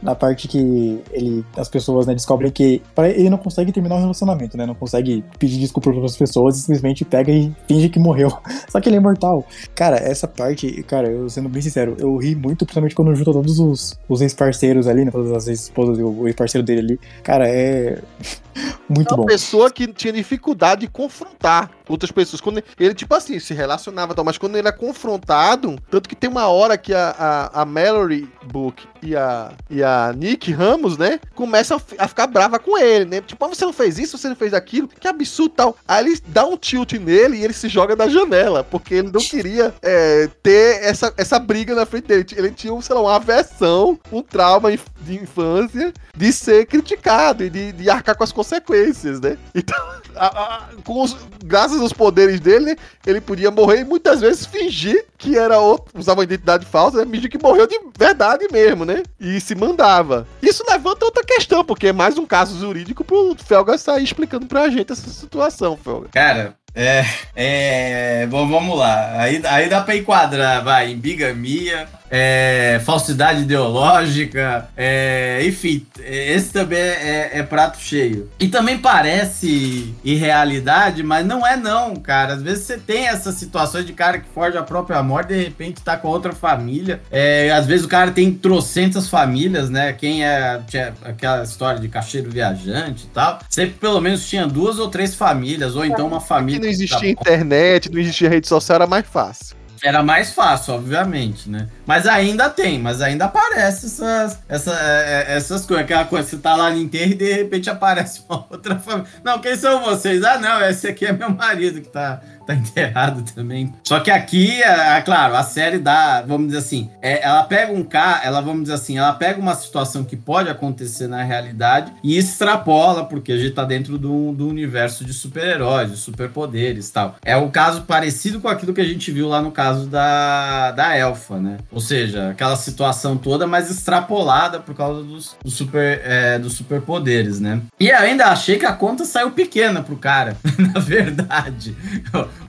na parte que ele, as pessoas né, descobrem que pra- ele não consegue terminar o relacionamento, né? Não consegue pedir desculpa para as pessoas e simplesmente pega e finge que morreu. Só que ele é imortal. Cara, essa parte, cara, eu sendo bem sincero, eu ri muito, principalmente quando junta todos os, os ex-parceiros ali, né? Todas as ex-esposas e o, ex-parceiro dele ali. Cara, é muito É uma bom. pessoa que tinha dificuldade de confrontar outras pessoas. Quando ele, tipo assim, se relacionava e tal, mas quando ele é confrontado, tanto que tem uma hora que a, a, a Mallory Book e a, e a Nick Ramos, né, começam a, a ficar brava com ele, né? Tipo, ah, você não fez isso, você não fez aquilo, que absurdo tal. Aí ele dá um tilt nele e ele se joga da janela, porque ele não queria é, ter essa, essa briga na frente dele. Ele tinha, sei lá, uma aversão, um trauma de infância de ser criticado e de, de arcar com as consequências, né? Então, a- a- os- graças todos os poderes dele? Ele podia morrer e muitas vezes fingir que era outro, usava uma identidade falsa, né? Fingir que morreu de verdade mesmo, né? E se mandava. Isso levanta outra questão, porque é mais um caso jurídico pro Felga sair explicando pra gente essa situação, Felga. Cara, é, é, bom, vamos lá. Aí, aí dá pra enquadrar, vai, em bigamia, é, falsidade ideológica, é, enfim, esse também é, é, prato cheio. E também parece irrealidade, mas não é não, cara. Às vezes você tem essas situações de cara que foge a própria morte, de repente tá com outra família. É, às vezes o cara tem trocentas famílias, né? Quem é aquela história de cacheiro viajante e tal, sempre pelo menos tinha duas ou três famílias, ou então uma família. Que não existia internet, não existia rede social, era mais fácil. Era mais fácil, obviamente, né? Mas ainda tem, mas ainda aparece essas, essa, é, é, essas coisas. Aquela coisa, você tá lá no e de repente aparece uma outra família. Não, quem são vocês? Ah, não, esse aqui é meu marido que tá tá enterrado também. Só que aqui, é, é, claro, a série dá, vamos dizer assim, é, ela pega um cara, ela, vamos dizer assim, ela pega uma situação que pode acontecer na realidade e extrapola, porque a gente tá dentro do, do universo de super-heróis, de superpoderes e tal. É o caso parecido com aquilo que a gente viu lá no caso da, da Elfa, né? Ou seja, aquela situação toda, mas extrapolada por causa dos, super, é, dos superpoderes, né? E ainda achei que a conta saiu pequena pro cara, na verdade.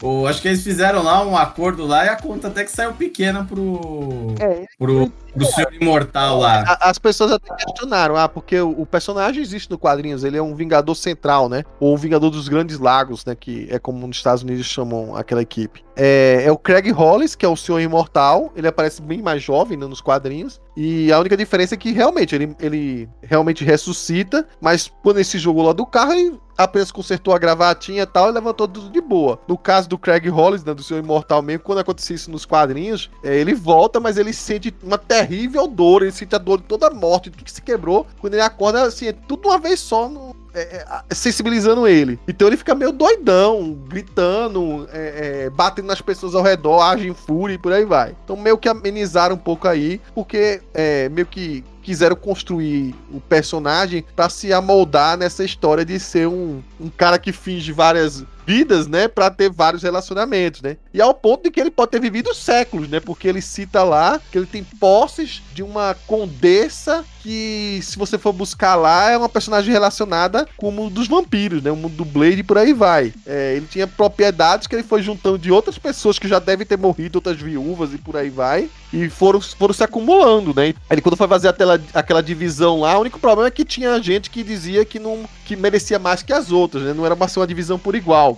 O, acho que eles fizeram lá um acordo lá e a conta até que saiu pequena pro. É, pro, pro senhor imortal lá. As pessoas até questionaram, ah, porque o, o, personagem existe no quadrinhos, ele é um Vingador Central, né? Ou um Vingador dos Grandes Lagos, né? Que é como nos Estados Unidos chamam aquela equipe. É, é o Craig Hollis, que é o senhor imortal. Ele aparece bem mais jovem né, nos quadrinhos. E a única diferença é que realmente ele, ele realmente ressuscita, mas quando ele se jogou lá do carro, ele apenas consertou a gravatinha e tal e levantou tudo de boa. No caso do Craig Hollis, né, do seu imortal mesmo, quando acontecia isso nos quadrinhos, é, ele volta, mas ele sente uma terrível dor, ele sente a dor de toda a morte, tudo que se quebrou. Quando ele acorda, assim, é tudo uma vez só, é, é, sensibilizando ele. Então ele fica meio doidão, gritando, é, é, batendo nas pessoas ao redor, age em fúria e por aí vai. Então meio que amenizaram um pouco aí, porque é, meio que quiseram construir o personagem para se amoldar nessa história de ser um, um cara que finge várias vidas, né, para ter vários relacionamentos, né? E ao ponto de que ele pode ter vivido séculos, né? Porque ele cita lá que ele tem posses de uma condessa que, se você for buscar lá, é uma personagem relacionada com o mundo dos vampiros, né? O mundo do Blade e por aí vai. É, ele tinha propriedades que ele foi juntando de outras pessoas que já devem ter morrido, outras viúvas e por aí vai. E foram, foram se acumulando, né? Ele, quando foi fazer aquela, aquela divisão lá, o único problema é que tinha gente que dizia que não que merecia mais que as outras, né? Não era uma, uma divisão por igual.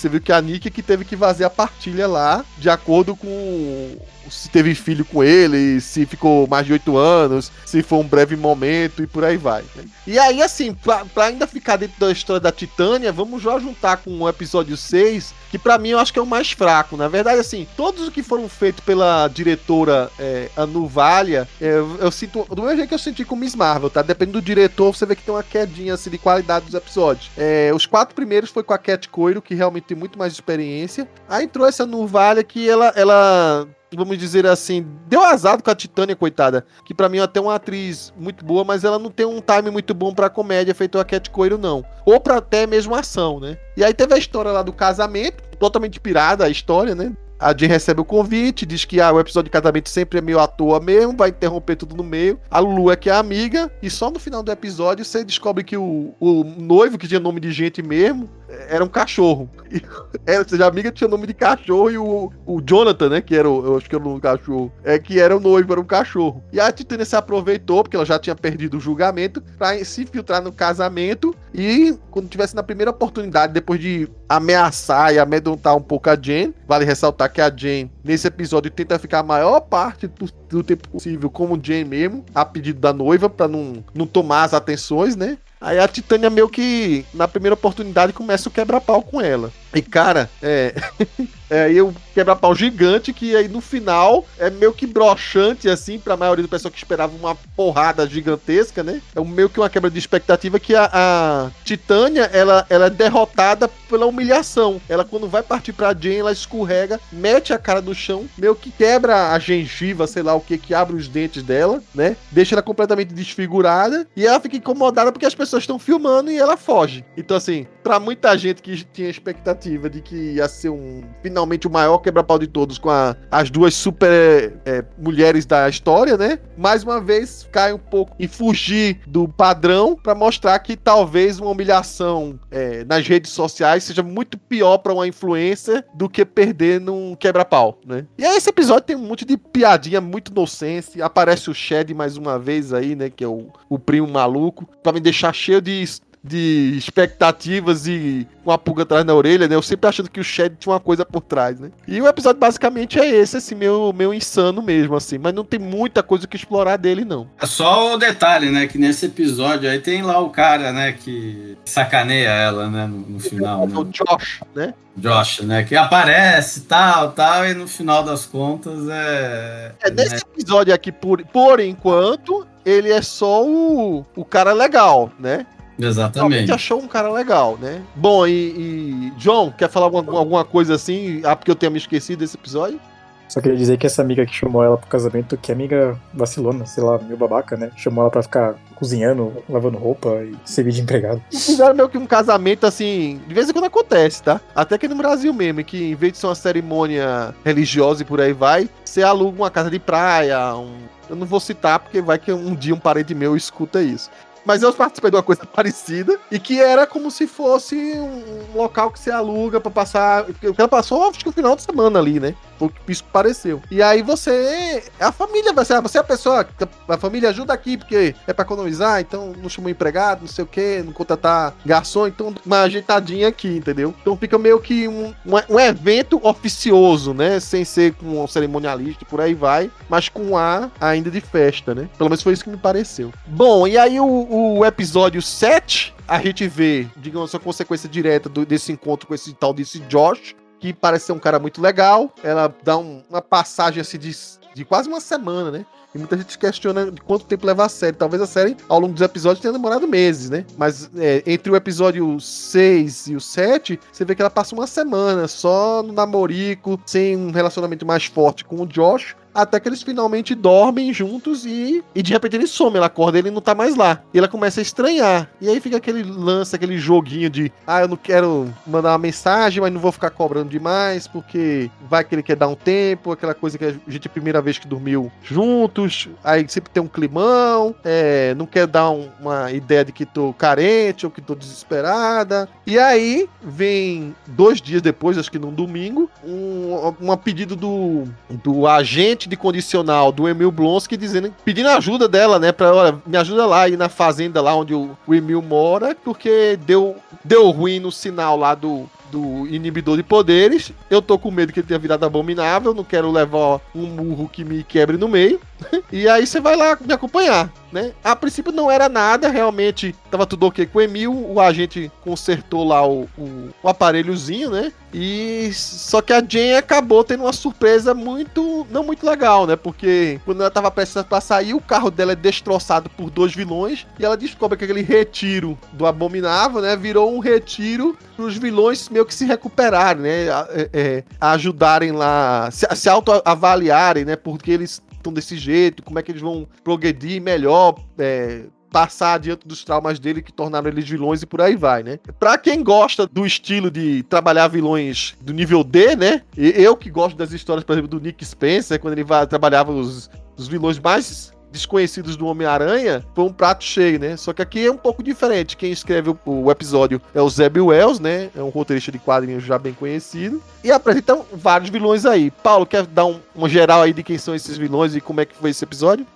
Você viu que a Nick que teve que fazer a partilha lá, de acordo com se teve filho com ele, se ficou mais de oito anos, se foi um breve momento e por aí vai. Né? E aí, assim, pra, pra, ainda ficar dentro da história da Titânia, vamos já juntar com o episódio 6, que para mim eu acho que é o mais fraco. Na verdade, assim, todos os que foram feitos pela diretora é, Anu Valia, é, eu sinto. Do mesmo jeito que eu senti com Miss Marvel, tá? Dependendo do diretor, você vê que tem uma quedinha assim, de qualidade dos episódios. É, os quatro primeiros foi com a Cat Coiro, que realmente tem muito mais experiência. Aí entrou essa Anu Valia que ela, ela vamos dizer assim, deu azado com a Titânia, coitada. Que para mim é até uma atriz muito boa, mas ela não tem um time muito bom pra comédia feito a Cat Coelho, não. Ou pra até mesmo ação, né? E aí teve a história lá do casamento, totalmente pirada a história, né? A Jean recebe o convite, diz que ah, o episódio de casamento sempre é meio à toa mesmo, vai interromper tudo no meio. A Lulu é que é amiga, e só no final do episódio você descobre que o, o noivo, que tinha nome de gente mesmo, era um cachorro. Era, seja, a amiga tinha nome de cachorro e o, o Jonathan, né, que era o, eu acho que era o cachorro, é que era o noivo, era um cachorro. E a Titânia se aproveitou, porque ela já tinha perdido o julgamento, pra se infiltrar no casamento e quando tivesse na primeira oportunidade, depois de ameaçar e amedrontar um pouco a Jane, vale ressaltar que a Jane, nesse episódio, tenta ficar a maior parte do, do tempo possível como Jane mesmo, a pedido da noiva, para não, não tomar as atenções, né? Aí a Titânia meio que, na primeira oportunidade, começa o quebra-pau com ela. E, cara, é. é aí o quebra-pau gigante que aí no final é meio que broxante, assim, pra maioria do pessoal que esperava uma porrada gigantesca, né? É meio que uma quebra de expectativa que a, a Titânia, ela, ela é derrotada pela humilhação. Ela, quando vai partir pra Jane, ela escorrega, mete a cara no chão, meio que quebra a gengiva, sei lá o que, que abre os dentes dela, né? Deixa ela completamente desfigurada e ela fica incomodada porque as pessoas estão filmando e ela foge. Então, assim, pra muita gente que tinha expectativa expectativa de que ia ser um finalmente o maior quebra-pau de todos com a- as duas super é, mulheres da história, né? Mais uma vez cai um pouco em fugir do padrão pra mostrar que talvez uma humilhação é, nas redes sociais seja muito pior pra uma influencer do que perder num quebra-pau, né? E aí esse episódio tem um monte de piadinha muito nonsense. Aparece o Shed mais uma vez aí, né? Que é o, o primo maluco, pra me deixar cheio de de expectativas e com a pulga atrás na orelha, né? Eu sempre achando que o Shed tinha uma coisa por trás, né? E o episódio basicamente é esse, assim, meio, meio insano mesmo, assim. Mas não tem muita coisa que explorar dele, não. É só o detalhe, né? Que nesse episódio aí tem lá o cara, né? Que sacaneia ela, né? No, no final, O né? Josh, né? Josh, né? Que aparece tal, tal, e no final das contas é. É, nesse né? episódio aqui, por, por enquanto, ele é só o, o cara legal, né? Realmente Exatamente. achou um cara legal, né? Bom, e, e John, quer falar alguma, alguma coisa assim? Ah, porque eu tenha me esquecido desse episódio? Só queria dizer que essa amiga que chamou ela pro casamento, que é amiga vacilona, sei lá, meio babaca, né? Chamou ela pra ficar cozinhando, lavando roupa e servir de empregado. Fizeram meio que um casamento assim, de vez em quando acontece, tá? Até que no Brasil mesmo, que em vez de ser uma cerimônia religiosa e por aí vai, você aluga uma casa de praia, um... Eu não vou citar porque vai que um dia um parente meu escuta isso. Mas eu participei de uma coisa parecida e que era como se fosse um local que você aluga pra passar. Porque cara passou, acho que o final de semana ali, né? Foi o que que pareceu. E aí você. A família vai ser. Você é a pessoa. que A família ajuda aqui, porque é pra economizar, então não chamou empregado, não sei o quê, não contratar garçom, então uma ajeitadinha aqui, entendeu? Então fica meio que um, um, um evento oficioso, né? Sem ser com um cerimonialista por aí vai, mas com ar ainda de festa, né? Pelo menos foi isso que me pareceu. Bom, e aí o, o episódio 7, a gente vê, digamos, a consequência direta do- desse encontro com esse tal desse Josh, que parece ser um cara muito legal. Ela dá um- uma passagem assim de, de quase uma semana, né? E muita gente questiona de quanto tempo leva a série. Talvez a série, ao longo dos episódios, tenha demorado meses, né? Mas é, entre o episódio 6 e o 7, você vê que ela passa uma semana só no namorico, sem um relacionamento mais forte com o Josh. Até que eles finalmente dormem juntos e, e de repente ele some, ela acorda e ele não tá mais lá. E ela começa a estranhar. E aí fica aquele lance, aquele joguinho de ah, eu não quero mandar uma mensagem, mas não vou ficar cobrando demais, porque vai que ele quer dar um tempo, aquela coisa que a gente a primeira vez que dormiu juntos, aí sempre tem um climão, é, não quer dar um- uma ideia de que tô carente ou que tô desesperada. E aí vem dois dias depois, acho que num domingo, um, um pedido do, do agente de condicional do Emil Blonsky dizendo, pedindo ajuda dela, né, pra, olha, me ajuda lá aí na fazenda lá onde o, o Emil mora, porque deu, deu ruim no sinal lá do, do inibidor de poderes. Eu tô com medo que ele tenha virado abominável, não quero levar um murro que me quebre no meio. e aí você vai lá me acompanhar, né? A princípio não era nada, realmente tava tudo ok com o Emil, o agente consertou lá o, o, o aparelhozinho, né? E só que a Jane acabou tendo uma surpresa muito, não muito legal, né? Porque quando ela tava prestes pra sair, o carro dela é destroçado por dois vilões e ela descobre que aquele retiro do abominável, né, virou um retiro pros vilões meio que se recuperarem, né? a- é, é, ajudarem lá, se, se autoavaliarem, né? Porque eles estão desse jeito, como é que eles vão progredir melhor, é, passar adiante dos traumas dele que tornaram eles vilões e por aí vai, né? Pra quem gosta do estilo de trabalhar vilões do nível D, né? Eu que gosto das histórias, por exemplo, do Nick Spencer, quando ele trabalhava os, os vilões mais desconhecidos do Homem-Aranha, foi um prato cheio, né? Só que aqui é um pouco diferente. Quem escreve o, o episódio é o Zeb Wells, né? É um roteirista de quadrinhos já bem conhecido. E apresentam vários vilões aí. Paulo, quer dar um, um geral aí de quem são esses vilões e como é que foi esse episódio?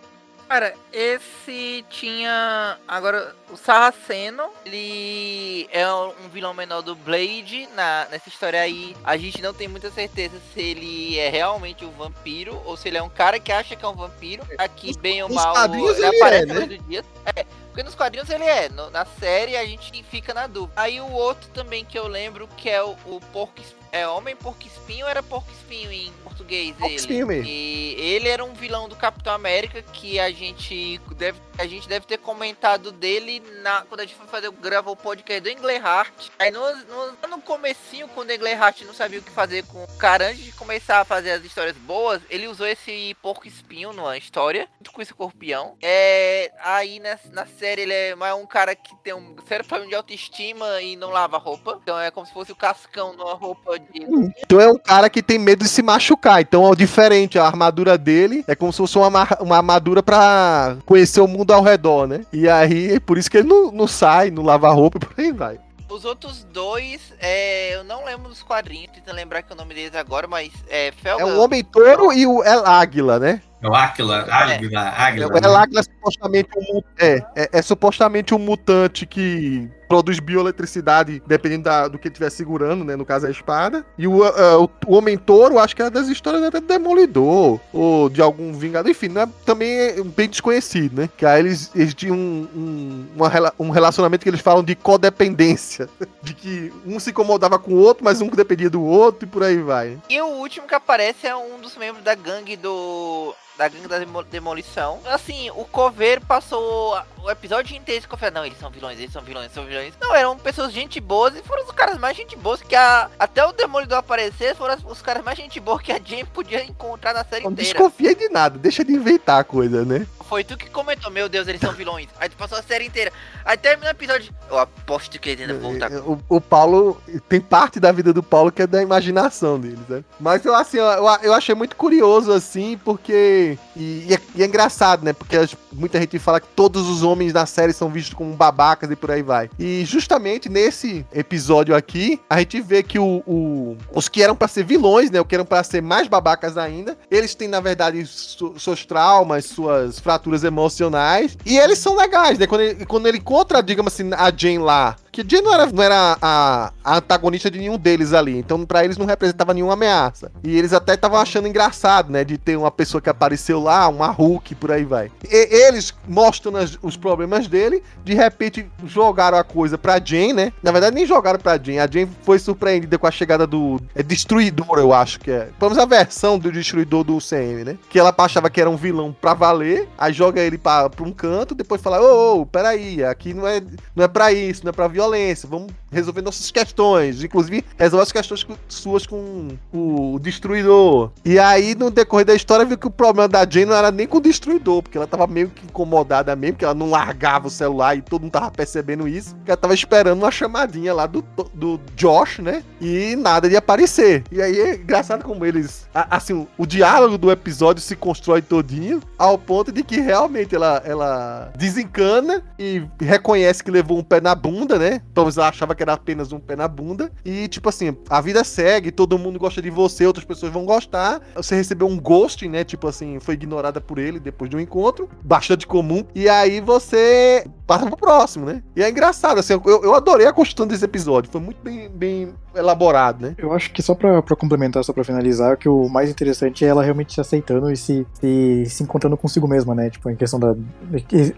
Cara, esse tinha. Agora, o Sarraceno, ele é um vilão menor do Blade. Na, nessa história aí, a gente não tem muita certeza se ele é realmente um vampiro ou se ele é um cara que acha que é um vampiro. Aqui, bem ou mal, ele ele aparece é, né? todos os dias. É, porque nos quadrinhos ele é. no- na série a gente fica na dúvida. Aí o outro também que eu lembro que é o, o porco. É homem porco espinho era porco espinho em português? Ele? E Ele era um vilão do Capitão América que a gente deve, a gente deve ter comentado dele na, quando a gente foi fazer gravar o podcast do Englehart. Aí no, no, no comecinho, quando o Englehart não sabia o que fazer com o cara, antes de começar a fazer as histórias boas, ele usou esse porco espinho numa história, junto com esse corpião. É, aí na, na série ele é mais um cara que tem um sério problema de autoestima e não lava roupa. Então é como se fosse o cascão numa roupa de. Então é um cara que tem medo de se machucar. Então é diferente. A armadura dele é como se fosse uma, ma- uma armadura pra conhecer o mundo ao redor, né? E aí, por isso que ele não, não sai, não lava roupa e por aí vai. Os outros dois, é, eu não lembro dos quadrinhos, tentando lembrar que é o nome deles agora, mas é Felga. É o Homem-Touro e o El Águila, né? É o Águila, Águila, Águila. O El Águila é supostamente um, é, é, é supostamente um mutante que produz bioeletricidade dependendo da- do que estiver segurando, né? No caso, a espada. E o, ah, o, o Homem-Touro, acho que é das histórias até do Demolidor, ou de algum Vingador. Enfim, não é, também é bem desconhecido, né? Que aí eles, eles tinham um, um, uma um relacionamento que eles falam de codependência. De que um se incomodava com o outro, mas um dependia do outro e por aí vai. né? E o último que aparece é um dos membros da gangue do. Da gangue da demo- demolição. Assim, o Coveiro passou o episódio inteiro confiando. Não, eles são vilões, eles são vilões, são vilões. Não, eram pessoas gente boas e foram os caras mais gente boas que a. Até o Demolidor aparecer, foram os caras mais gente boa que a Jane podia encontrar na série Não inteira. desconfia de nada, deixa de inventar a coisa, né? Foi tu que comentou, meu Deus, eles são vilões. Aí tu passou a série inteira. Aí termina o episódio. Eu aposto que eles ainda voltar. O, o Paulo tem parte da vida do Paulo que é da imaginação deles, né? Mas eu assim, eu, eu achei muito curioso assim, porque e, e é, e é engraçado, né? Porque muita gente fala que todos os homens da série são vistos como babacas e por aí vai. E justamente nesse episódio aqui, a gente vê que o, o- os que eram pra ser vilões, né? O que eram pra ser mais babacas ainda, eles têm na verdade su- seus traumas, suas fraturas emocionais e eles são legais, né? Quando ele, quando ele encontra, digamos assim, a Jane lá, que Jane não era, não era a, a antagonista de nenhum deles ali, então pra eles não representava nenhuma ameaça. E eles até estavam achando engraçado, né? De ter uma pessoa que apareceu lá, uma Hulk, por aí vai. E- eles mostrando as- os problemas dele, de repente jogaram a coisa pra Jane, né? Na verdade, nem jogaram pra Jane. A Jane foi surpreendida com a chegada do é Destruidor, eu acho que é. Vamos a versão do Destruidor do CM, né? Que ela achava que era um vilão pra valer, aí joga ele pra, pra um canto, depois fala: Ô, ô, peraí, aqui não é, não é pra isso, não é pra violência, vamos resolver nossas questões. Inclusive, resolve as questões suas com o Destruidor. E aí, no decorrer da história, viu que o problema da Jane não era nem com o Destruidor, porque ela tava meio que incomodada mesmo, que ela não largava o celular e todo mundo tava percebendo isso. Que ela tava esperando uma chamadinha lá do, do Josh, né? E nada de aparecer. E aí é engraçado como eles. Assim, o diálogo do episódio se constrói todinho ao ponto de que realmente ela, ela desencana e reconhece que levou um pé na bunda, né? Talvez ela achava que era apenas um pé na bunda. E, tipo assim, a vida segue, todo mundo gosta de você, outras pessoas vão gostar. Você recebeu um ghosting, né? Tipo assim, foi ignorada por ele depois de um encontro. Bastante comum. E aí você passa pro próximo, né? E é engraçado, assim, eu, eu adorei a construção desse episódio. Foi muito bem, bem elaborado, né? Eu acho que só pra, pra complementar, só pra finalizar, que o mais interessante é ela realmente se aceitando e se, se, se encontrando consigo mesma, né? Tipo, em questão da.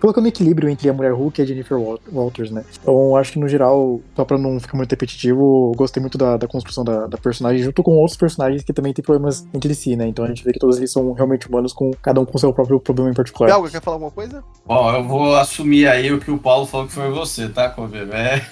colocando equilíbrio entre a mulher Hulk e a Jennifer Wal- Walters, né? Então, acho que no geral, só pra não ficar muito repetitivo, eu gostei muito da, da construção da, da personagem, junto com outros personagens que também têm problemas entre si, né? Então a gente vê que todos eles são realmente humanos, com cada um com seu próprio problema em particular. Belga, quer falar alguma coisa? Ó, eu vou assumir aí o que o Paulo falou que foi você, tá, Coveiro? É.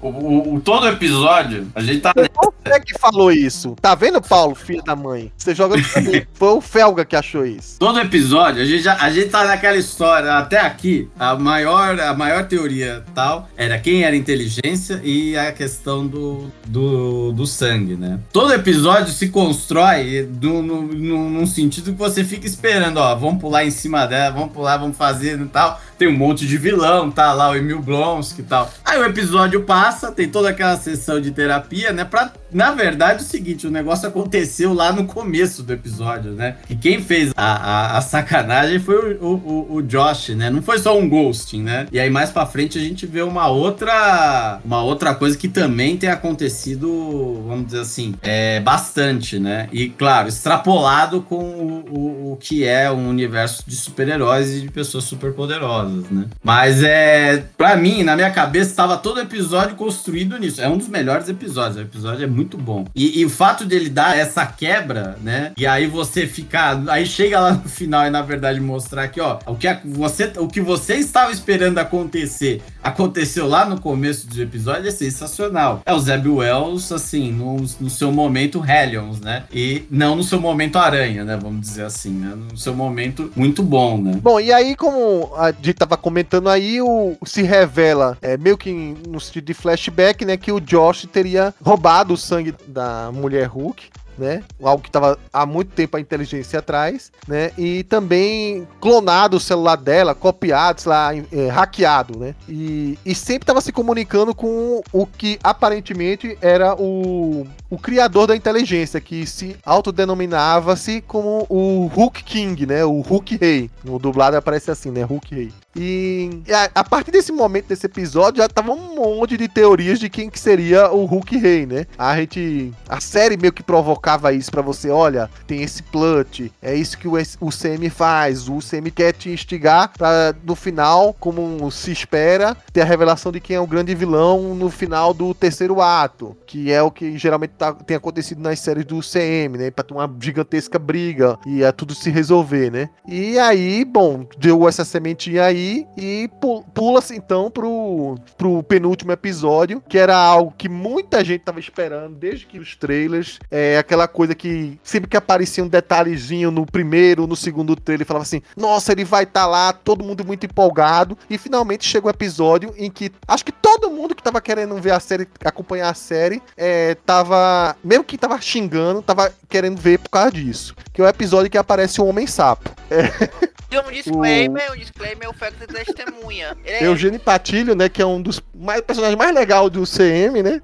O, o- o- todo episódio, a gente tá. Você que falou isso. Tá vendo, Paulo, filho da mãe? Você joga mim. Foi o Felga que achou isso. Todo episódio, a gente, já, a gente tá naquela história, até aqui, a maior, a maior teoria tal era quem era inteligência e a questão do, do, do sangue, né? Todo episódio se constrói do, no, no- num sentido que você fica esperando, ó, vamos pular em cima dela, vamos pular, vamos fazer e tal. Tem um monte de vilão, tá lá o Emil Blonsky e tal. Aí o episódio passa, tem toda aquela sessão de terapia, né? Pra, na verdade, é o seguinte, o negócio aconteceu lá no começo do episódio, né? E quem fez a, a, a sacanagem foi o, o, o Josh, né? Não foi só um ghosting, né? E aí mais pra frente a gente vê uma outra uma outra coisa que também tem acontecido, vamos dizer assim, é bastante, né? E claro, extrapolado com o, o, o que é um universo de super-heróis e de pessoas superpoderosas, né? Mas é, Pra mim, na minha cabeça, estava todo episódio construído nisso. É um dos melhores episódios. O episódio é muito muito bom. E, e o fato dele dar essa quebra, né? E aí você ficar. Aí chega lá no final e, na verdade, mostrar que, ó, o que, você, o que você estava esperando acontecer aconteceu lá no começo do episódio é sensacional. É o Zeb Wells, assim, no, no seu momento Hellions, né? E não no seu momento Aranha, né? Vamos dizer assim, né? No seu momento muito bom, né? Bom, e aí, como a gente tava comentando aí, o, se revela, é, meio que no sentido de flashback, né? Que o Josh teria roubado sangue da mulher Hulk né? Algo que estava há muito tempo a inteligência atrás, né? E também clonado o celular dela, copiado, sei lá, é, hackeado, né? E, e sempre estava se comunicando com o que aparentemente era o, o criador da inteligência, que se autodenominava-se como o Hulk King, né? O Hulk Rei. No dublado aparece assim, né? Hulk Rei. E a, a, partir desse momento, desse episódio, já tava um monte de teorias de quem que seria o Hulk Rei, né? A gente. A série meio que provocava isso para você, olha, tem esse plot, é isso que o, o CM faz. O CM quer te instigar pra no final, como se espera, ter a revelação de quem é o grande vilão no final do terceiro ato. Que é o que geralmente tá, tem acontecido nas séries do CM, né? Pra ter uma gigantesca briga e é tudo se resolver, né? E aí, bom, deu essa sementinha aí e pula-se então pro, pro penúltimo episódio, que era algo que muita gente tava esperando desde que os trailers, é aquela coisa que sempre que aparecia um detalhezinho no primeiro, no segundo trailer, falava assim: "Nossa, ele vai estar tá lá", todo mundo muito empolgado, e finalmente chega o episódio em que acho que todo mundo que tava querendo ver a série, acompanhar a série, é, tava, mesmo que tava xingando, tava querendo ver por causa disso. Que é o episódio que aparece o Homem Sapo. É. Um disclaimer, o... um disclaimer, o Testemunha. Ele é... Eugênio Patilho, né, que é um dos mais, personagens mais legais do CM, né?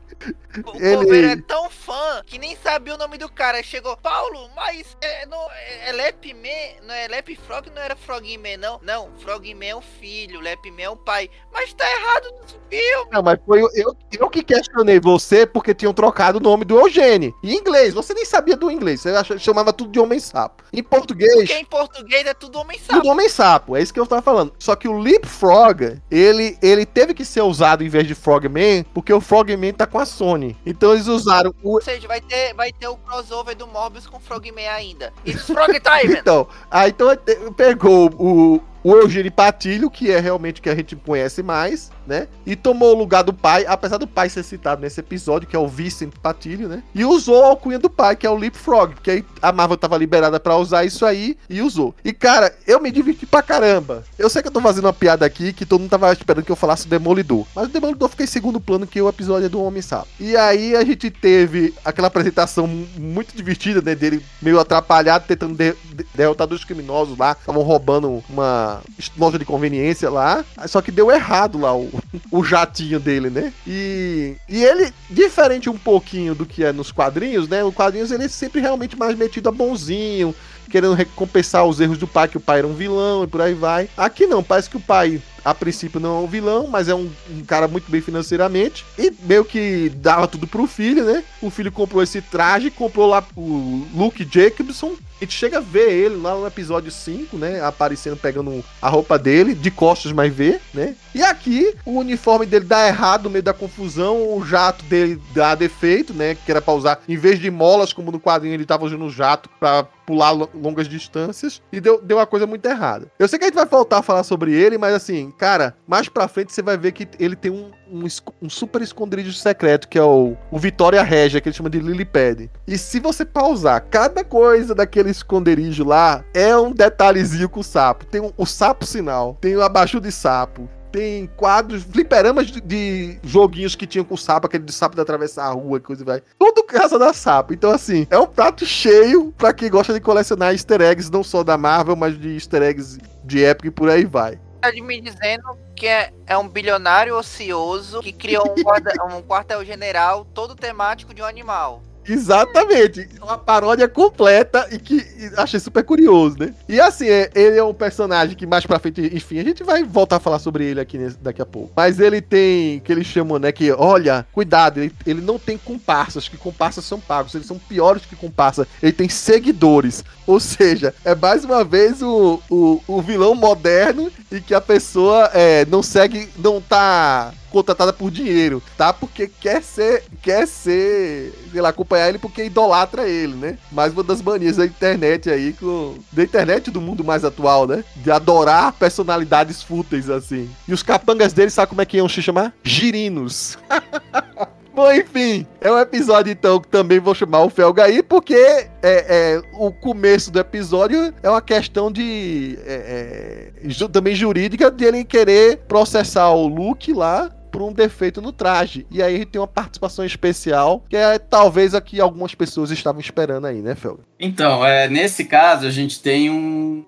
O ele... é tão fã que nem sabia o nome do cara. Chegou, Paulo, mas é, não, é, é Lepman, não é Lepfrog, não era Frogman, não. Não, Frogman é o filho, Lepman é o pai. Mas tá errado no filme. Não, mas foi eu, eu, eu que questionei você porque tinham trocado o nome do Eugênio. Em inglês, você nem sabia do inglês. Você achava, chamava tudo de Homem-Sapo. Em português. Porque em português é tudo Homem-Sapo. Tudo Homem-Sapo, é isso que eu tava falando. Só que o Leapfrog, ele, ele teve que ser usado em vez de Frogman, porque o Frogman tá com a Sony. Então eles usaram o. Ou seja, vai ter, vai ter o crossover do Morbius com Frogman ainda. It's Frog Time! então, aí então pegou o, o Eugênio Patilho, que é realmente que a gente conhece mais, né? E tomou o lugar do pai, apesar do pai ser citado nesse episódio, que é o Vicente Patilho, né? E usou a alcunha do pai, que é o Leapfrog, porque aí a Marvel tava liberada para usar isso aí e usou. E cara, eu me diverti pra caramba. Eu sei que eu tô fazendo uma piada aqui que todo mundo tava esperando que eu falasse o Demolidor, mas o Demolidor fica em segundo plano que o episódio é do Homem Sapo. E aí a gente teve aquela apresentação muito divertida, né, dele meio atrapalhado tentando de derrotar dois criminosos lá, estavam roubando uma loja de conveniência lá, só que deu errado lá o, o jatinho dele, né? E, e ele, diferente um pouquinho do que é nos quadrinhos, né? Os quadrinhos ele é sempre realmente mais metido a bonzinho, querendo recompensar os erros do pai, que o pai era um vilão e por aí vai. Aqui não, parece que o pai a princípio não é um vilão, mas é um, um, cara muito bem financeiramente. E meio que dava tudo pro filho, né? O filho comprou esse traje, comprou lá o Luke Jacobson. A gente chega a ver ele lá no episódio 5, né? Aparecendo, pegando a roupa dele, de costas, mas vê, né? E aqui, o uniforme dele dá errado no meio da confusão, o jato dele dá defeito, né? Que era pra usar, em vez de molas, como no quadrinho, ele tava usando o jato pra pular longas distâncias. E deu, deu uma coisa muito errada. Eu sei que a gente vai voltar a falar sobre ele, mas assim, cara, mais pra frente você vai ver que ele tem um, um, um super esconderijo secreto, que é o, o Vitória Regia, que ele chama de Lilipad. E se você pausar, cada coisa daquele esconderijo lá é um detalhezinho com o sapo. Tem um, o sapo sinal, tem o abajur de sapo, tem quadros, fliperamas de, de, joguinhos que tinham com sapo, aquele de sapo de atravessar a rua, coisa e vai. Tudo casa da sapo. Então, assim, é um prato cheio para quem gosta de colecionar easter eggs, não só da Marvel, mas de easter eggs de época e por aí vai tá me dizendo que é, é um bilionário ocioso que criou um, guarda, um quartel-general todo temático de um animal. Exatamente. Uma paródia completa e que achei super curioso, né? E assim, é, ele é um personagem que mais pra frente, enfim, a gente vai voltar a falar sobre ele aqui nesse, daqui a pouco. Mas ele tem, que eles chamam, né, que, olha, cuidado, ele, ele não tem comparsas, que comparsas são pagos, eles são piores que comparsa. Ele tem seguidores. Ou seja, é mais uma vez o, o, o vilão moderno e que a pessoa é, não segue, não tá contratada por dinheiro, tá? Porque quer ser, quer ser, sei lá, acompanhar ele porque idolatra ele, né? Mais uma das manias da internet aí, com, da internet do mundo mais atual, né? De adorar personalidades fúteis, assim. E os capangas dele, sabe como é que iam se chamar? Girinos. Bom, enfim, é um episódio então que também vou chamar o Felga aí, porque é, é, o começo do episódio é uma questão de. É, é, ju- também jurídica de ele querer processar o Luke lá por um defeito no traje. E aí tem uma participação especial, que é talvez a que algumas pessoas estavam esperando aí, né, Felga? Então, é, nesse caso, a gente tem um,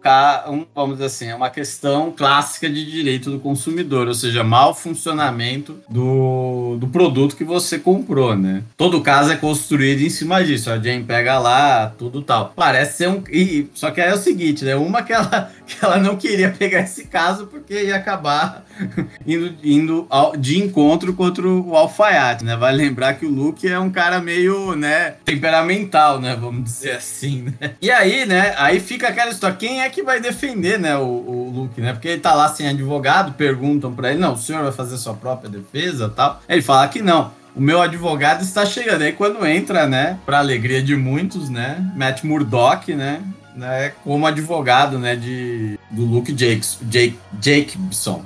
um, vamos dizer assim, é uma questão clássica de direito do consumidor, ou seja, mau funcionamento do, do produto que você comprou, né? Todo caso é construído em cima disso. A Jane pega lá, tudo tal. Parece ser um. E, só que aí é o seguinte, né? Uma que ela, que ela não queria pegar esse caso porque ia acabar indo, indo ao- de encontro contra o alfaiate, né? Vai lembrar que o Luke é um cara meio, né, temperamental, né? Vamos dizer assim, né? E aí, né? Aí fica aquela história, quem é que vai defender, né, o, o Luke, né? Porque ele tá lá sem advogado, perguntam pra ele, não, o senhor vai fazer sua própria defesa tal. Ele fala que não. O meu advogado está chegando. Aí quando entra, né, pra alegria de muitos, né, Matt Murdock, né, né, como advogado, né, de, do Luke Jakes, Jake, Jacobson.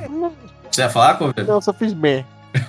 Você ia falar, Coveiro? Não, só fiz bem.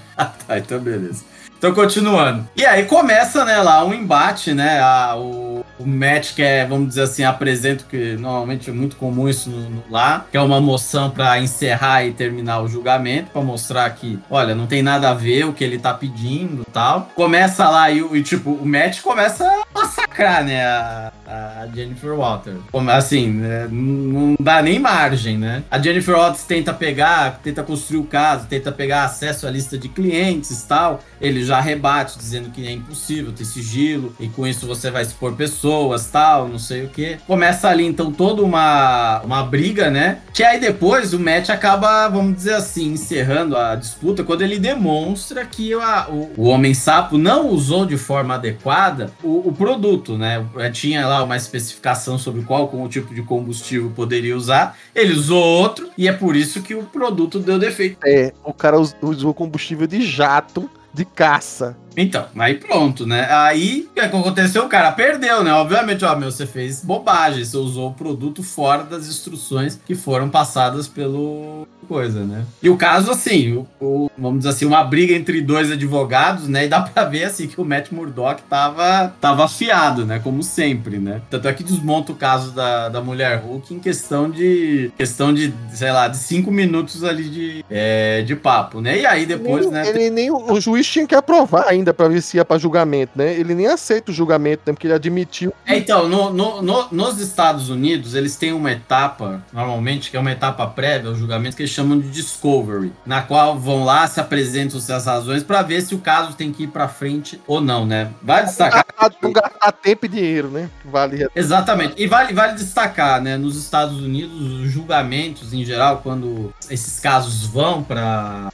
Tá, então beleza. Então, continuando. E aí começa, né, lá um embate, né? A, o, o Matt que é, vamos dizer assim, apresenta, que normalmente é muito comum isso no, no- lá, que é uma moção pra encerrar e terminar o julgamento, pra mostrar que, olha, não tem nada a ver o que ele tá pedindo tal. Começa lá e, e, tipo, o Matt começa a massacrar, né, a, a Jennifer Walter. Como, assim, né, não dá nem margem, né? A Jennifer Walters tenta pegar, tenta construir o caso, tenta pegar acesso à lista de clientes tal. Ele já rebate, dizendo que é impossível ter sigilo, e com isso você vai expor pessoas, tal, não sei o que. Começa ali, então, toda uma, uma briga, né? Que aí depois o match acaba, vamos dizer assim, encerrando a disputa, quando ele demonstra que a- o, o Homem-Sapo não usou de forma adequada o, o produto, né? Tinha lá uma especificação sobre qual com o tipo de combustível poderia usar, ele usou outro, e é por isso que o produto deu defeito. É, o cara us- usou combustível de jato de caça. Então, aí pronto, né? Aí o que aconteceu? O cara perdeu, né? Obviamente, ó, meu, você fez bobagem, você usou o produto fora das instruções que foram passadas pelo coisa, né? E o caso, assim, o, o- vamos dizer assim, uma briga entre dois advogados, né? E dá pra ver, assim, que o Matt Murdock tava, tava afiado, né? Como sempre, né? Tanto é que desmonta o caso da, da mulher Hulk em questão de, questão de, sei lá, de cinco minutos ali de, é, de papo, né? E aí depois, nem, né? ele nem o o juiz tinha que aprovar ainda pra ver se ia pra julgamento, né? Ele nem aceita o julgamento, né? Porque ele admitiu. É, então, no- no- no- nos Estados Unidos, eles têm uma etapa, normalmente, que é uma etapa prévia ao julgamento, que eles chamam de discovery, na qual vão lá, se apresentam as razões para ver se o caso tem que ir para frente ou não, né? Vale destacar. Não gastar tempo e dinheiro, né? Vale. Exatamente. E vale, vale destacar, né? Nos Estados Unidos, os julgamentos, em geral, quando esses casos vão para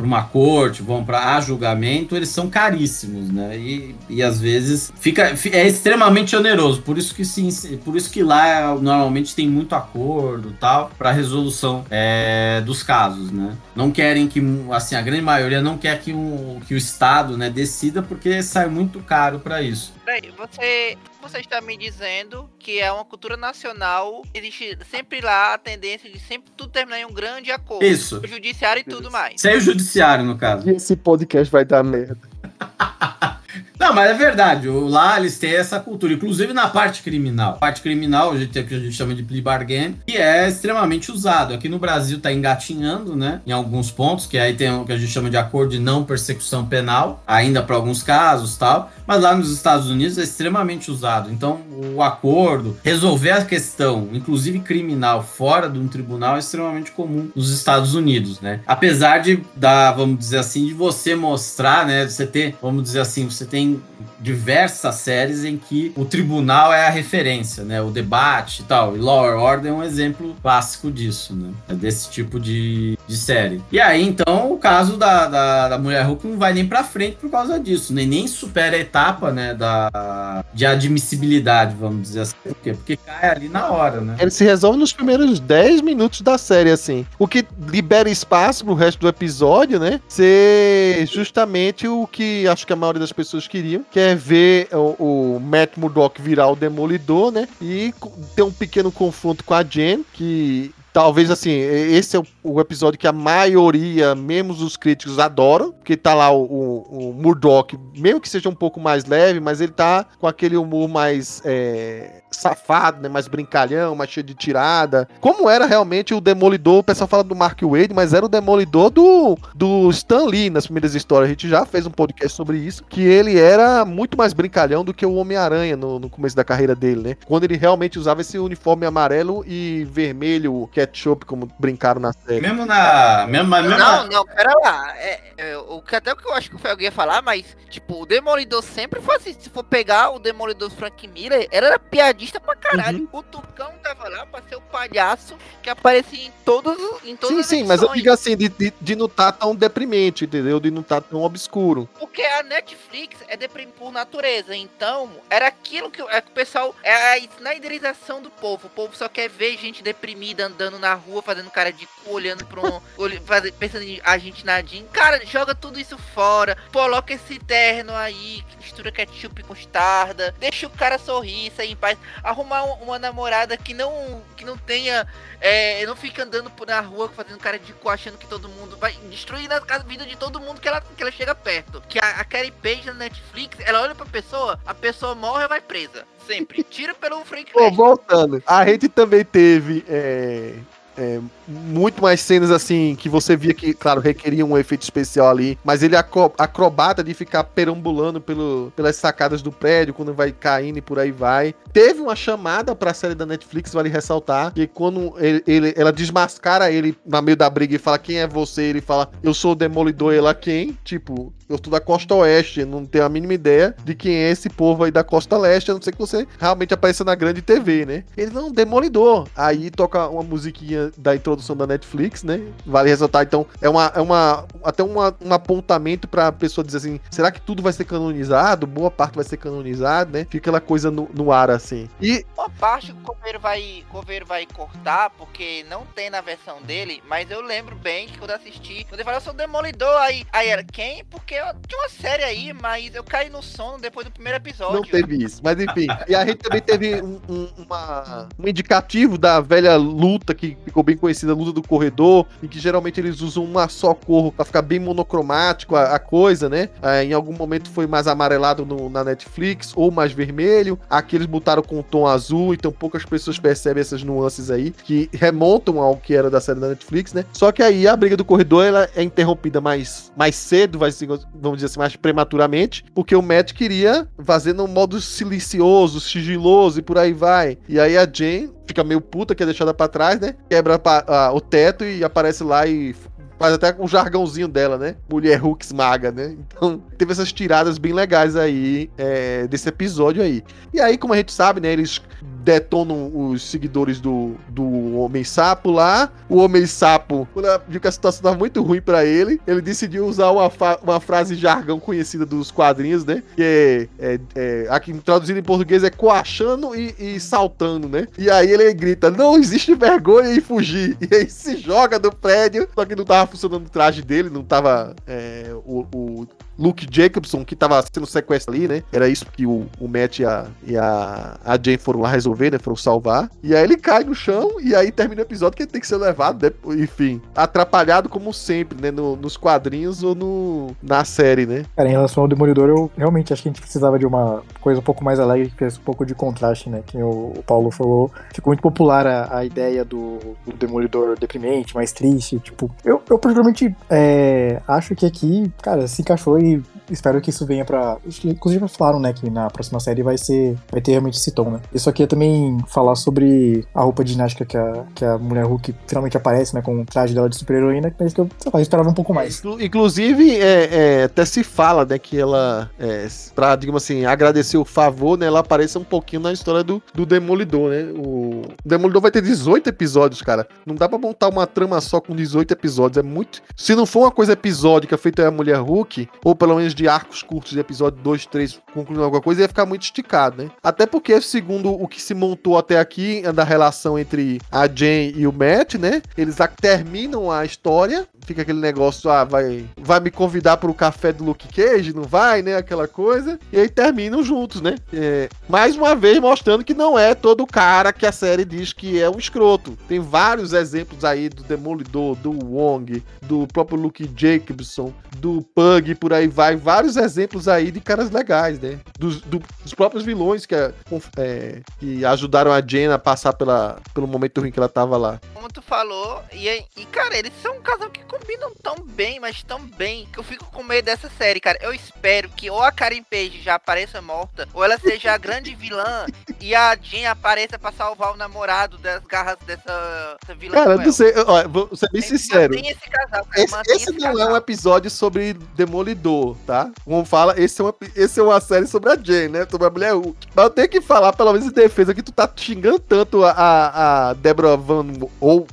uma corte, vão para a julgamento, eles são caríssimos, né? E, e às vezes fica fi- é extremamente oneroso. Por isso que sim, por isso que lá normalmente tem muito acordo, e tal, para resolução é, dos casos, né? Não querem que assim a grande maioria não quer que, um, que o estado, né, decida porque sai muito caro para isso. Peraí, você, você está me dizendo que é uma cultura nacional, existe sempre lá a tendência de sempre tudo terminar em um grande acordo. Isso. O judiciário e tudo mais. Sem o judiciário, no caso. E esse podcast vai dar merda. Não, mas é verdade. Lá eles têm essa cultura, inclusive na parte criminal. A parte criminal, a gente tem o que a gente chama de plea bargain, que é extremamente usado. Aqui no Brasil tá engatinhando, né? Em alguns pontos, que aí tem o que a gente chama de acordo de não persecução penal, ainda para alguns casos tal. Mas lá nos Estados Unidos é extremamente usado. Então, o acordo, resolver a questão, inclusive criminal, fora de um tribunal, é extremamente comum nos Estados Unidos, né? Apesar de, da, vamos dizer assim, de você mostrar, né? Você ter, vamos dizer assim, você tem tem diversas séries em que o tribunal é a referência, né? O debate e tal. E Law and Order é um exemplo clássico disso, né? É desse tipo de, de série. E aí, então, o caso da, da, da Mulher Hulk não vai nem pra frente por causa disso, nem, nem supera a etapa, né, da, de admissibilidade, vamos dizer assim. Por quê? Porque cai ali na hora, né? Ele se resolve nos primeiros 10 minutos da série, assim. O que libera espaço pro resto do episódio, né? Ser justamente o que acho que a maioria das pessoas queriam, que é ver o, o Matt Murdock virar o Demolidor, né? E ter um pequeno confronto com a Jen, que Talvez assim, esse é o, episódio que a maioria, mesmo os críticos, adoram. Porque tá lá o, o, o Murdock, mesmo que seja um pouco mais leve, mas ele tá com aquele humor mais é, safado, né? Mais brincalhão, mais cheio de tirada. Como era realmente o Demolidor, o pessoal fala do Mark Wade, mas era o Demolidor do, do Stan Lee nas primeiras histórias. A gente já fez um podcast sobre isso, que ele era muito mais brincalhão do que o Homem-Aranha no, no começo da carreira dele, né? Quando ele realmente usava esse uniforme amarelo e vermelho, ketchup, como brincaram na série. Mesmo na. Mesmo, mesmo Não, não, pera lá. É, é, o que até o que eu acho que o Felg ia falar, mas, tipo, o Demolidor sempre foi assim. Se for pegar o Demolidor Frank Miller, era piadista pra caralho. O Tucão tava lá pra ser o palhaço que aparecia em todos em todas Sim, as sim, mas eu edições. digo assim, de, de, de não estar tão deprimente, entendeu? De não estar tão obscuro. Porque a Netflix é deprimido por natureza, então era aquilo que, o- é que o pessoal. É a snyderização do povo. O povo só quer ver gente deprimida andando na rua, fazendo cara de cu, olhando pra um. pensando em a gente nadinho. Cara, joga tudo isso fora. Coloca esse terno aí, que mistura ketchup com mostarda. Deixa o cara sorrir, sair em paz. Arrumar um- uma namorada que não, que não tenha. É, não fica andando por na rua fazendo cara de cu, achando que todo mundo vai destruir a vida de todo mundo que ela, que ela chega perto. Que a, a Carrie Page na Netflix, ela olha pra pessoa, a pessoa morre e vai presa. Sempre. Tira pelo Frank Pô, voltando. A gente também teve é, é, muito mais cenas assim que você via que, claro, requeria um efeito especial ali, mas ele acrobata de ficar perambulando pelo, pelas sacadas do prédio quando vai caindo e por aí vai. Teve uma chamada pra série da Netflix, vale ressaltar, que quando ele, ele- ela desmascara ele no meio da briga e fala quem é você, ele fala eu sou o Demolidor, ela quem? Tipo, eu sou da costa oeste, não tenho a mínima ideia de quem é esse povo aí da costa leste, a não ser que você realmente apareça na grande TV, né? Ele não, Demolidor. Aí toca uma musiquinha da introdução da Netflix, né? Vale ressaltar, então, é uma, é uma até uma, um apontamento pra pessoa dizer assim, será que tudo vai ser canonizado? Boa parte vai ser canonizado, né? Fica aquela coisa no, no ar, assim. E Uma parte que o Coveiro vai, Coveiro vai cortar, porque não tem na versão dele, mas eu lembro bem que quando assisti, quando ele falou, eu sou Demolidor, aí, aí era quem? Porque eu tinha uma série aí, mas eu caí no sono depois do primeiro episódio. Não teve isso, mas enfim. E a gente também teve um, um- uma- um indicativo da velha luta que ficou bem conhecida, a luta do corredor, em que geralmente eles usam uma só cor pra ficar bem monocromático a, a coisa, né? É, em algum momento foi mais amarelado no- na Netflix ou mais vermelho. Aqui eles botaram com um tom azul, então poucas pessoas percebem essas nuances aí que remontam ao que era da série da Netflix, né? Só que aí a briga do corredor ela é interrompida mais, mais cedo, vai ser, vamos dizer assim, mais prematuramente, porque o Matt queria fazer num modo silencioso, sigiloso e por aí vai. E aí a Jane fica meio puta, que é deixada pra trás, né? Quebra ah, o teto e aparece lá e faz até o jargãozinho dela, né? Mulher Hulk esmaga, né? Então teve essas tiradas bem legais aí é, desse episódio aí. E aí, como a gente sabe, né? Eles detonam os seguidores do, do Homem Sapo lá. O Homem Sapo, quando viu que a situação tava muito ruim pra ele, ele decidiu usar uma, uma frase jargão conhecida dos quadrinhos, né? Que é, é, é- aqui traduzido em português é coachando e, e saltando, né? E aí ele grita: Não existe vergonha em fugir. E aí se joga do prédio, só que não tava funcionando o traje dele, não tava é, o, o Luke Jacobson, que tava sendo sequestrado ali, né? Era isso que o, o Matt e a, e a, a Jane foram lá resolver, né? Foram salvar. E aí ele cai no chão e aí termina o episódio que ele tem que ser levado, né? Enfim, atrapalhado como sempre, né? No- nos quadrinhos ou no, na série, né? Cara, em relação ao Demolidor, eu realmente acho que a gente precisava de uma coisa um pouco mais alegre, que fizesse um pouco de contraste, né? Que o, o Paulo falou. Ficou muito popular a, a ideia do, do Demolidor deprimente, mais triste. Tipo, eu, eu particularmente é, acho que aqui, cara, se encaixou e espero que isso venha pra. Inclusive já falaram, né, que na próxima série vai ser. Vai ter realmente esse tom, né? Eu só queria também falar sobre a roupa de ginástica que a, que a mulher Hulk finalmente aparece, né? Com o traje dela de super-heroína, mas que eu, sei lá, eu esperava um pouco mais. Inclu- Inclusive, é, é, até se fala, né, que ela, é, pra, digamos assim, agradecer o favor, né, ela aparece um pouquinho na história do, do Demolidor, né? O Demolidor vai ter 18 episódios, cara. Não dá pra montar uma trama só com 18 episódios. É muito. Se não for uma coisa episódica feita a Mulher Hulk, ou pelo menos de arcos curtos de episódio 2, 3, concluindo alguma coisa, ia ficar muito esticado, né? Até porque, segundo o que se montou até aqui, da relação entre a Jane e o Matt, né? Eles terminam a história, fica aquele negócio, ah, vai, vai me convidar pro café do Luke Cage, não vai, né? Aquela coisa. E aí terminam juntos, né? É, mais uma vez mostrando que não é todo cara que a série diz que é um escroto. Tem vários exemplos aí do Demolidor, do Wong, do próprio Luke Jacobson, do Pug, por aí vai. Vários exemplos aí de caras legais, né? Dos, do- dos próprios vilões que, é, que ajudaram a Jane a passar pela, pelo momento ruim que ela tava lá. Como tu falou, e, e cara, eles são um casal que combinam tão bem, mas tão bem, que eu fico com medo dessa série, cara. Eu espero que ou a Karen Page já apareça morta, ou ela seja a grande vilã e a Jean apareça pra salvar o namorado das garras dessa, dessa vilã. Cara, não sei, ó, vou ser bem sincero. Esse casal, cara. Esse, esse esse não é casal. um episódio sobre Demolidor, tá? Como fala, esse é, uma, esse é uma série sobre a Jane, né? Sobre a mulher Hulk. Mas eu tenho que falar, pelo menos em defesa, que tu tá xingando tanto a, a, a Deborah Van ou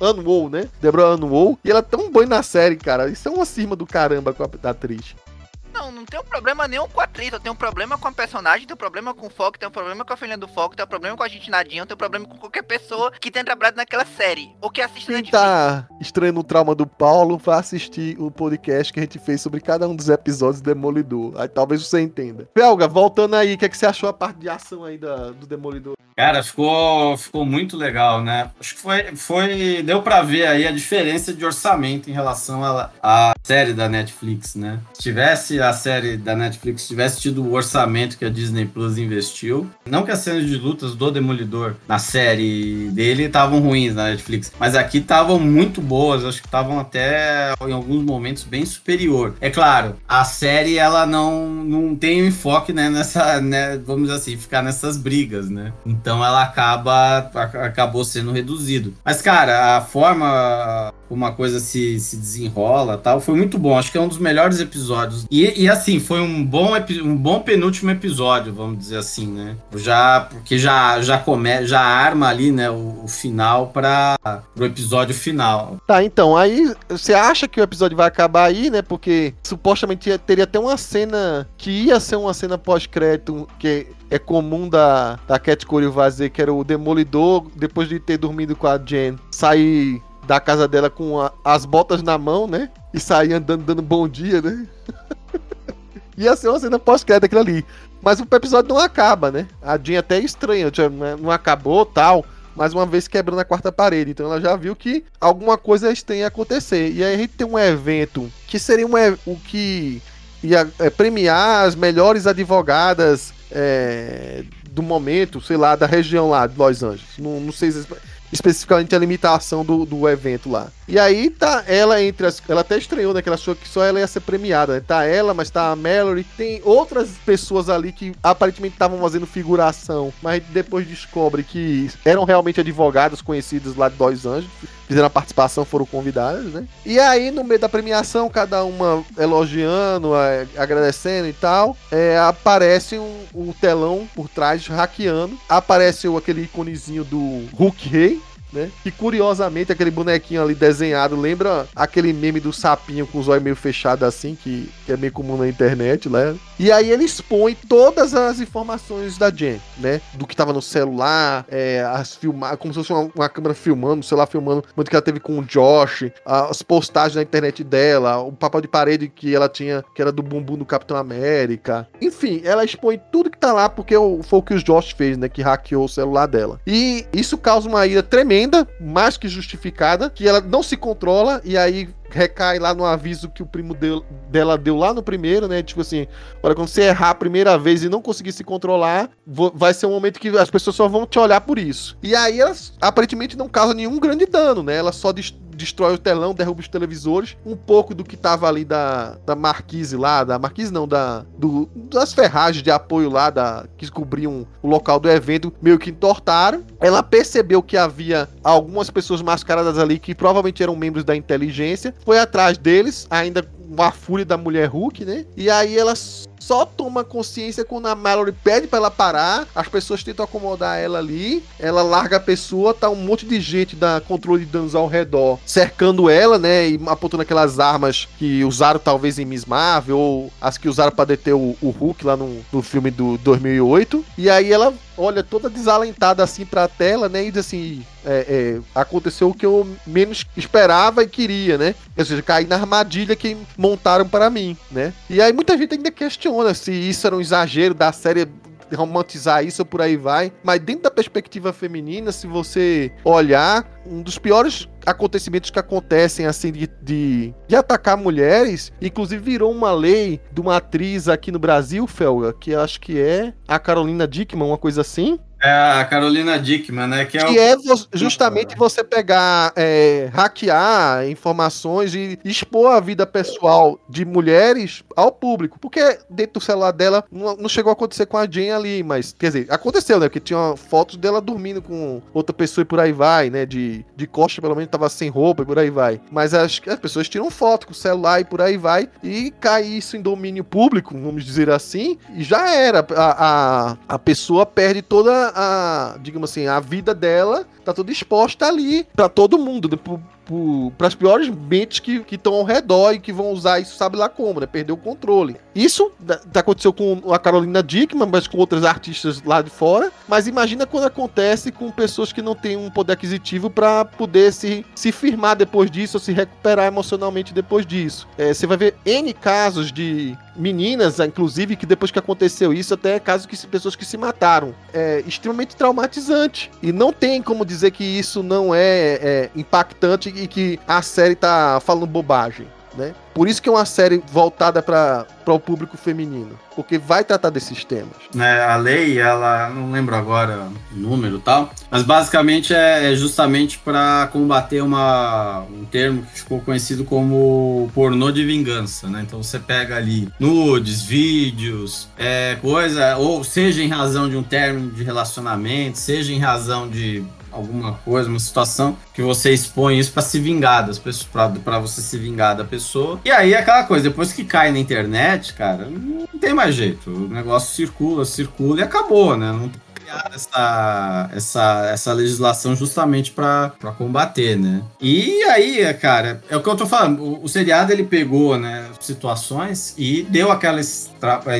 Anwol, né? Deborah Anwol. E ela é tão boa na série, cara. Isso é uma cima do caramba com a atriz. Não, não tem um problema nenhum com a atriz, eu tenho um problema com a personagem, tenho um problema com o Foco, tenho um problema com a filha do Foco, tenho um problema com a gente Nadinha, tenho um problema com qualquer pessoa que tenha trabalhado naquela série, ou que assista Quem tá estranhando o trauma do Paulo, vai assistir o podcast que a gente fez sobre cada um dos episódios do Demolidor. Aí talvez você entenda. Felga, voltando aí, o que, é que você achou a parte de ação aí da, do Demolidor? Cara, ficou, ficou muito legal, né? Acho que foi, foi. Deu pra ver aí a diferença de orçamento em relação à, à série da Netflix, né? Se tivesse a série da Netflix, tivesse tido o orçamento que a Disney Plus investiu, não que as cenas de lutas do Demolidor na série dele estavam ruins na Netflix, mas aqui estavam muito boas, acho que estavam até em alguns momentos bem superior. É claro, a série ela não, não tem enfoque né, nessa, né, vamos dizer assim, ficar nessas brigas, né? Então ela acaba ac- acabou sendo reduzido. Mas cara, a forma como a coisa se, se desenrola, tal, foi muito bom. Acho que é um dos melhores episódios. E, e assim, foi um bom um bom penúltimo episódio, vamos dizer assim, né? Já porque já já come, já arma ali, né, o, o final para o episódio final. Tá, então, aí você acha que o episódio vai acabar aí, né? Porque supostamente ia- teria até uma cena que ia ser uma cena pós-crédito que é comum da, da Cat Corio fazer, que era o Demolidor, depois de ter dormido com a Jen, sair da casa dela com a- as botas na mão, né? E sair andando, dando bom dia, né? ia ser uma cena pós-crédito aquilo ali. Mas o episódio não acaba, né? A Jean até é estranha, já não é- não acabou tal mais uma vez quebrando a quarta parede. Então ela já viu que alguma coisa tem a acontecer. E aí a gente tem um evento que seria um, e- o que ia é, premiar as melhores advogadas é, do momento, sei lá, da região lá de Los Angeles. Não, não sei espe- especificamente a limitação do, do evento lá. E aí tá ela entre as. Ela até estranhou, né? Que ela achou que só ela ia ser premiada. Né? Tá ela, mas tá a Mallory. Tem outras pessoas ali que aparentemente estavam fazendo figuração, mas depois descobre que eram realmente advogadas conhecidas lá de Los Angeles. Fizeram a participação, foram convidadas, né? E aí, no meio da premiação, cada uma elogiando, é, agradecendo e tal, é, aparece um, o telão por trás, hackeando. Aparece aquele iconezinho do Hulk Rei, né? Que curiosamente aquele bonequinho ali desenhado lembra aquele meme do sapinho com os olhos meio fechados assim, que, que é meio comum na internet, né? E aí ele expõe todas as informações da Jen, né? Do que tava no celular, é, as filmar, como se fosse uma, uma câmera filmando, o celular filmando, muito que ela teve com o Josh, as postagens na internet dela, o papel de parede que ela tinha, que era do bumbum do Capitão América. Enfim, ela expõe tudo que tá lá porque foi o que o Josh fez, né? Que hackeou o celular dela. E isso causa uma ira tremenda, mais que justificada, que ela não se controla e aí recai lá no aviso que o primo deu, dela deu lá no primeiro, né? Tipo assim, olha, quando você errar a primeira vez e não conseguir se controlar, vai ser um momento que as pessoas só vão te olhar por isso. E aí elas aparentemente não causam nenhum grande dano, né? Ela só destrói o telão, derruba os televisores, um pouco do que tava ali da, da marquise lá, da marquise não, da do, das ferragens de apoio lá da que cobriam o local do evento, meio que entortaram. Ela percebeu que havia algumas pessoas mascaradas ali que provavelmente eram membros da inteligência, foi atrás deles, ainda uma fúria da mulher Hulk, né? E aí ela só toma consciência quando a Mallory pede para ela parar, as pessoas tentam acomodar ela ali, ela larga a pessoa, tá um monte de gente da controle de danos ao redor cercando ela, né, e apontando aquelas armas que usaram talvez em Miss Marvel ou as que usaram para deter o, o Hulk lá no, no filme do 2008. E aí ela olha toda desalentada assim pra tela, né? E diz assim: é, é, aconteceu o que eu menos esperava e queria, né? Ou seja, cair na armadilha que montaram para mim, né? E aí muita gente ainda questiona se isso era um exagero da série romantizar isso ou por aí vai. Mas dentro da perspectiva feminina, se você olhar, um dos piores acontecimentos que acontecem assim de, de, de, atacar mulheres, inclusive virou uma lei de uma atriz aqui no Brasil, Felga, que acho que é a Carolina Dickman, uma coisa assim, é a Carolina Dickman, né? Que é, que é justamente você pegar, é, hackear informações e expor a vida pessoal de mulheres ao público. Porque dentro do celular dela não, não chegou a acontecer com a Jane ali, mas, quer dizer, aconteceu, né? Porque tinha fotos dela dormindo com outra pessoa e por aí vai, né? De, de costa, pelo menos, tava sem roupa e por aí vai. Mas as, as pessoas tiram foto com o celular e por aí vai. E cai isso em domínio público, vamos dizer assim, e já era. A, a, a pessoa perde toda a, digamos assim, a vida dela tá toda exposta ali para todo mundo, né? para as piores mentes que estão ao redor e que vão usar isso, sabe lá como, né? Perder o controle. Isso aconteceu com a Carolina Dickman, mas com outras artistas lá de fora. Mas imagina quando acontece com pessoas que não têm um poder aquisitivo para poder se, se firmar depois disso ou se recuperar emocionalmente depois disso. É, você vai ver N casos de meninas, inclusive, que depois que aconteceu isso, até casos que pessoas que se mataram. É extremamente traumatizante. E não tem como dizer que isso não é, é impactante e que a série tá falando bobagem, né? Por isso que é uma série voltada para o público feminino, porque vai tratar desses temas. É, a lei, ela não lembro agora o número tal, mas basicamente é, é justamente para combater uma, um termo que ficou conhecido como pornô de vingança, né? Então você pega ali nudes, vídeos, é, coisa, ou seja em razão de um término de relacionamento, seja em razão de alguma coisa, uma situação que você expõe isso para se vingar das pessoas, para você se vingar da pessoa. E aí é aquela coisa, depois que cai na internet, cara, não tem mais jeito. O negócio circula, circula e acabou, né? Não criar essa, essa, essa legislação justamente para combater, né? E aí, cara, é o que eu tô falando. O, o seriado ele pegou, né, situações e deu aquelas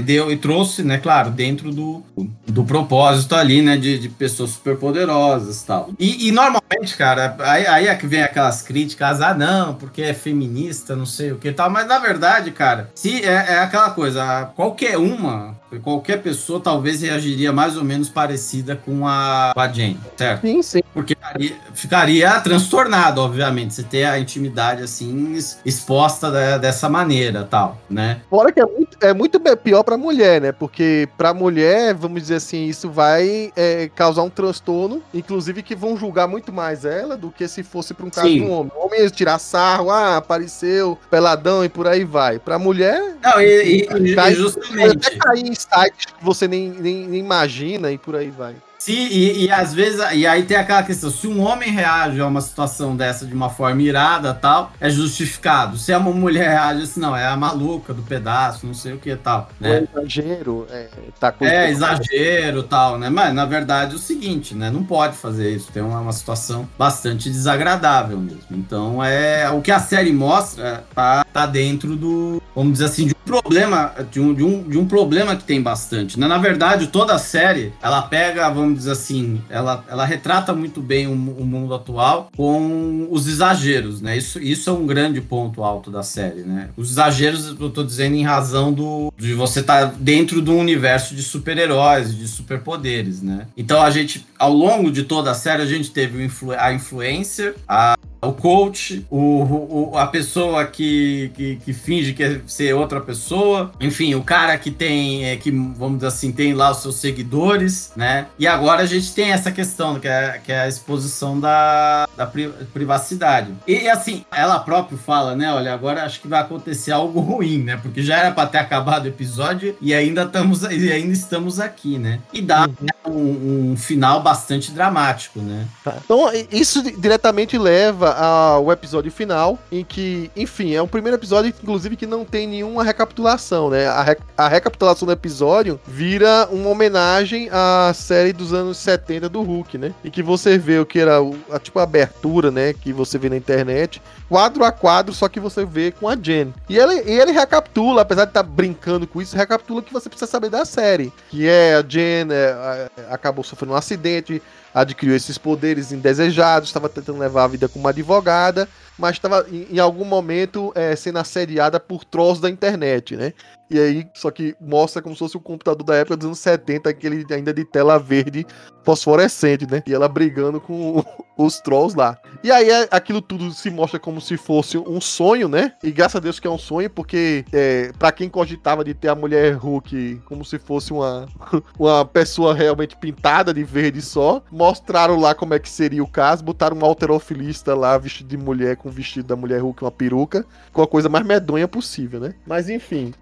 deu e trouxe, né, claro, dentro do, do propósito ali, né, de, de pessoas superpoderosas tal. E, e normalmente, cara, aí, aí é que vem aquelas críticas, ah, não, porque é feminista, não sei o que tal, mas na verdade, cara, se é, é aquela coisa, qualquer uma qualquer pessoa talvez reagiria mais ou menos parecida com a, com a Jane, certo? Sim, sim. Porque ficaria, ficaria transtornado, obviamente, você ter a intimidade assim exposta da, dessa maneira, tal, né? Fora que é muito, é muito pior pra mulher, né? Porque pra mulher, vamos dizer assim, isso vai é, causar um transtorno, inclusive que vão julgar muito mais ela do que se fosse pra um caso sim. de um homem. O homem tirar sarro, ah, apareceu, peladão e por aí vai. Pra mulher. Não, e, e, cai, justamente. Até cair em sites que você nem, nem, nem imagina e por aí vai. Sim, e, e, às vezes, e aí tem aquela questão, se um homem reage a uma situação dessa de uma forma irada tal, é justificado. Se é uma mulher reage assim, não, é a maluca do pedaço, não sei o que tal. Né? É exagero, é, tá É, exagero tal, né? Mas na verdade é o seguinte, né? Não pode fazer isso, tem uma, uma situação bastante desagradável mesmo. Então é o que a série mostra tá, tá dentro do, vamos dizer assim, de um problema, de um, de um, de um problema que tem bastante. Né? Na verdade, toda a série, ela pega, vamos vamos dizer assim, ela, ela retrata muito bem o, o, mundo atual com os exageros, né? Isso, isso é um grande ponto alto da série, né? Os exageros, eu tô dizendo em razão do de você estar tá dentro de um universo de super-heróis, de superpoderes, né? Então a gente, ao longo de toda a série, a gente teve a influencer, a o coach, o, o, a pessoa que, que, que finge que é ser outra pessoa, enfim, o cara que tem, é, que vamos dizer assim, tem lá os seus seguidores, né? E agora a gente tem essa questão, que é, que é a exposição da, da privacidade. E assim, ela própria fala, né? Olha, agora acho que vai acontecer algo ruim, né? Porque já era para ter acabado o episódio e ainda estamos, e ainda estamos aqui, né? E dá uhum. um, um, final bastante dramático, né? Tá. Então, isso diretamente leva ao episódio final, em que, enfim, é o primeiro episódio, inclusive, que não tem nenhuma recapitulação, né? A, rec a recapitulação do episódio vira uma homenagem à série dos anos 70 do Hulk, né? E que você vê o que era a, tipo a abertura, né? Que você vê na internet, quadro a quadro, só que você vê com a Jen. E ele, ele recapitula, apesar de estar tá brincando com isso, recapitula o que você precisa saber da série. Que é a Jen é, acabou sofrendo um acidente, adquiriu esses poderes indesejados, estava tentando levar a vida como advogada, mas estava em, algum momento é, sendo assediada por trolls da internet, né? E aí, só que mostra como se fosse o computador da época dos anos 70, aquele ainda de tela verde fosforescente, né? E ela brigando com os trolls lá. E aí é, aquilo tudo se mostra como se fosse um sonho, né? E graças a Deus que é um sonho, porque é, para quem cogitava de ter a mulher Hulk como se fosse uma, uma pessoa realmente pintada de verde só, mostraram lá como é que seria o caso, botaram um alterofilista lá vestido de mulher com o vestido da mulher Hulk, uma peruca, com a coisa mais medonha possível, né? Mas enfim,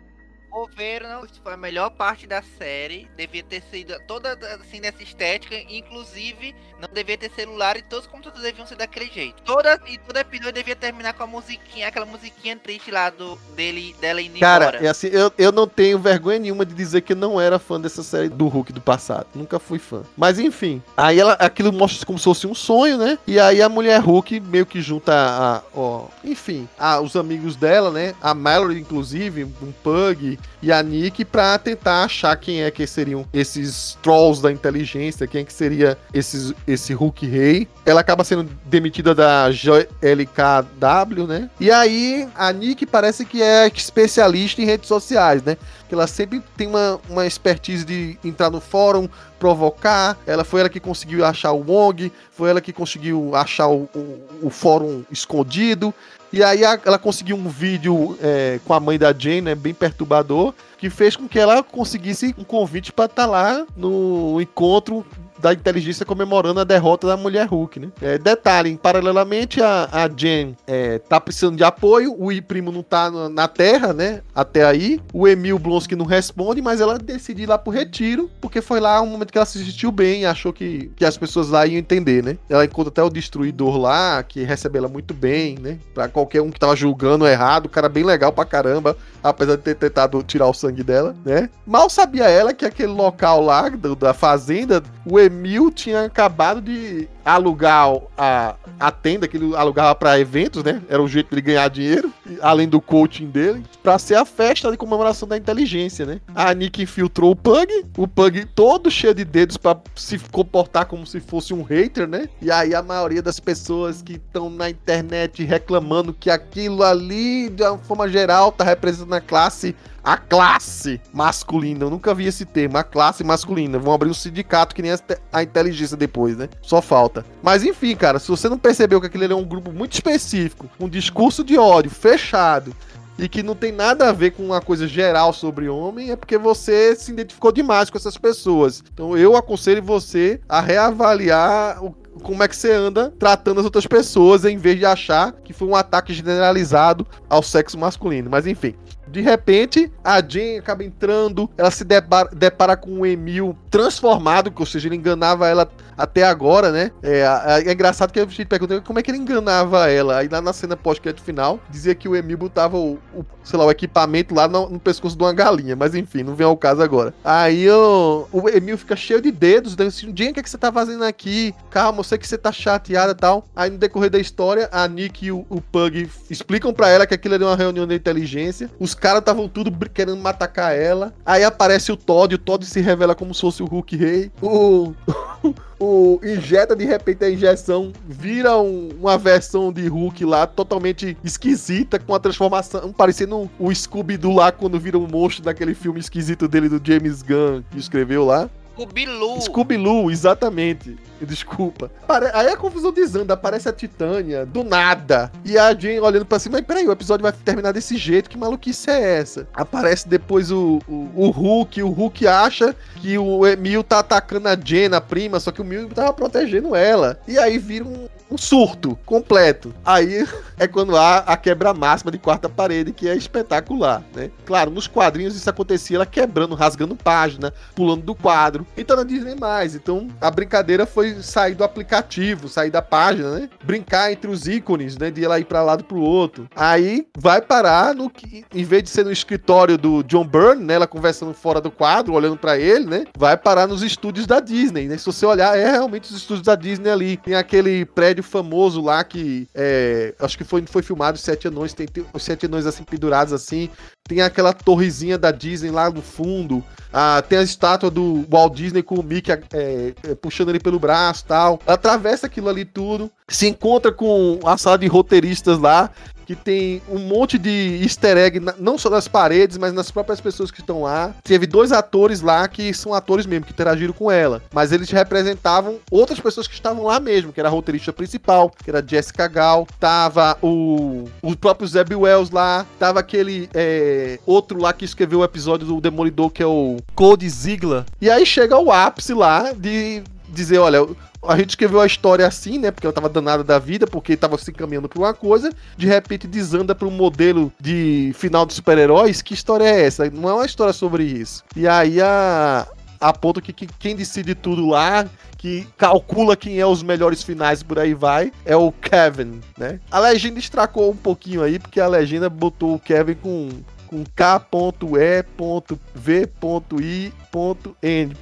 governo foi a melhor parte da série. Devia ter sido toda assim nessa estética. Inclusive, não devia ter celular e todos os computadores deviam ser daquele jeito. Toda, e todo episódio devia terminar com a musiquinha, aquela musiquinha triste lá do, dele, dela indo Cara, embora. É assim, eu, eu não tenho vergonha nenhuma de dizer que eu não era fã dessa série do Hulk do passado. Nunca fui fã. Mas enfim, aí ela, aquilo mostra como se fosse um sonho, né? E aí a mulher Hulk meio que junta a, ó, enfim, a, os amigos dela, né? A Mallory, inclusive, um pug e a Nick para tentar achar quem é que seriam esses trolls da inteligência, quem é que seria esses, esse Hulk Rei. Ela acaba sendo demitida da GLKW, né? E aí a Nick parece que é especialista em redes sociais, né? Que ela sempre tem uma, uma expertise de entrar no fórum, provocar. Ela foi ela que conseguiu achar o Wong, foi ela que conseguiu achar o, o, o fórum escondido. E aí ela conseguiu um vídeo é, com a mãe da Jane, né, bem perturbador, que fez com que ela conseguisse um convite para estar tá lá no encontro da inteligência comemorando a derrota da mulher Hulk, né? É, detalhe, paralelamente a, a Jen é, tá precisando de apoio, o I primo não tá na, na Terra, né? Até aí, o Emil Blonsky não responde, mas ela decide ir lá pro retiro, porque foi lá um momento que ela se sentiu bem achou que, que as pessoas lá iam entender, né? Ela encontra até o Destruidor lá, que recebe ela muito bem, né? Pra qualquer um que tava julgando errado, o cara bem legal pra caramba, apesar de ter tentado tirar o sangue dela, né? Mal sabia ela que aquele local lá, do, da fazenda, o Emil tinha acabado de alugar a, a tenda que ele alugava para eventos, né? Era o jeito de ele ganhar dinheiro, além do coaching dele, para ser a festa de comemoração da inteligência, né? A Nick infiltrou o Pug, o Pug todo cheio de dedos para se comportar como se fosse um hater, né? E aí a maioria das pessoas que estão na internet reclamando que aquilo ali, de uma forma geral, tá representando a classe a classe masculina. Eu nunca vi esse termo, a classe masculina. Vão abrir um sindicato que nem a inteligência depois, né? Só falta. Mas enfim, cara, se você não percebeu que aquele é um grupo muito específico, um discurso de ódio fechado, e que não tem nada a ver com uma coisa geral sobre homem, é porque você se identificou demais com essas pessoas. Então eu aconselho você a reavaliar o, como é que você anda tratando as outras pessoas, em vez de achar que foi um ataque generalizado ao sexo masculino. Mas enfim. De repente, a Jane acaba entrando, ela se depara, depara com o Emil transformado, ou seja, ele enganava ela até agora, né? É, é, é engraçado que a gente pergunta como é que ele enganava ela. Aí lá na cena pós-crédito final, dizia que o Emil botava o, o, sei lá, o equipamento lá no, no, pescoço de uma galinha, mas enfim, não vem ao caso agora. Aí o, o Emil fica cheio de dedos, daí assim, Jane, o que, é que você tá fazendo aqui? Calma, eu sei que você tá chateada e tal. Aí no decorrer da história, a Nick e o, o Pug explicam para ela que aquilo era uma reunião da inteligência. Os caras estavam tudo querendo atacar ela. Aí aparece o Todd, o Todd se revela como se fosse o Hulk Rei. O. o injeta de repente a injeção, vira um, uma versão de Hulk lá totalmente esquisita, com a transformação, parecendo o Scooby-Doo lá quando vira um monstro daquele filme esquisito dele do James Gunn que escreveu lá. Scooby-Loo. Scooby-Loo, exatamente. Desculpa. Aí a confusão desanda, aparece a Titânia, do nada. E a Jane olhando pra cima, mas peraí, o episódio vai terminar desse jeito, que maluquice é essa? Aparece depois o, o, o Hulk, o Hulk acha que o Emil tá atacando a Jane, a prima, só que o Emil tava protegendo ela. E aí vira um, um surto completo. Aí é quando há a quebra máxima de quarta parede, que é espetacular, né? Claro, nos quadrinhos isso acontecia, ela quebrando, rasgando página, pulando do quadro. E tá na Disney mais. Então a brincadeira foi sair do aplicativo, sair da página, né? Brincar entre os ícones, né? De ela ir pra lado pro outro. Aí vai parar no que, em vez de ser no escritório do John Byrne, né? Ela conversando fora do quadro, olhando pra ele, né? Vai parar nos estúdios da Disney, né? Se você olhar, é realmente os estúdios da Disney ali. Tem aquele prédio famoso lá que é, acho que foi, foi filmado os Sete Anões, tem, tem os Sete Anões assim pendurados assim. Tem aquela torrezinha da Disney lá no fundo. Ah, tem a estátua do Walt Disney com o Mickey é, é, puxando ele pelo braço tal. Atravessa aquilo ali tudo. Se encontra com a sala de roteiristas lá. Que tem um monte de easter egg, não só nas paredes, mas nas próprias pessoas que estão lá. Teve dois atores lá que são atores mesmo, que interagiram com ela. Mas eles representavam outras pessoas que estavam lá mesmo, que era a roteirista principal, que era Jessica Gal. Tava o, o próprio Zeb Wells lá. Tava aquele é, outro lá que escreveu o episódio do Demolidor, que é o Cody Ziegler. E aí chega o ápice lá de dizer, olha, a gente escreveu a história assim, né? Porque ela tava danada da vida, porque tava se encaminhando pra uma coisa, de repente desanda pra um modelo de final de super-heróis. Que história é essa? Não é uma história sobre isso. E aí a. A ponto que, que quem decide tudo lá, que calcula quem é os melhores finais por aí vai, é o Kevin, né? A legenda estracou um pouquinho aí, porque a legenda botou o Kevin com, com K.E.V.I.N.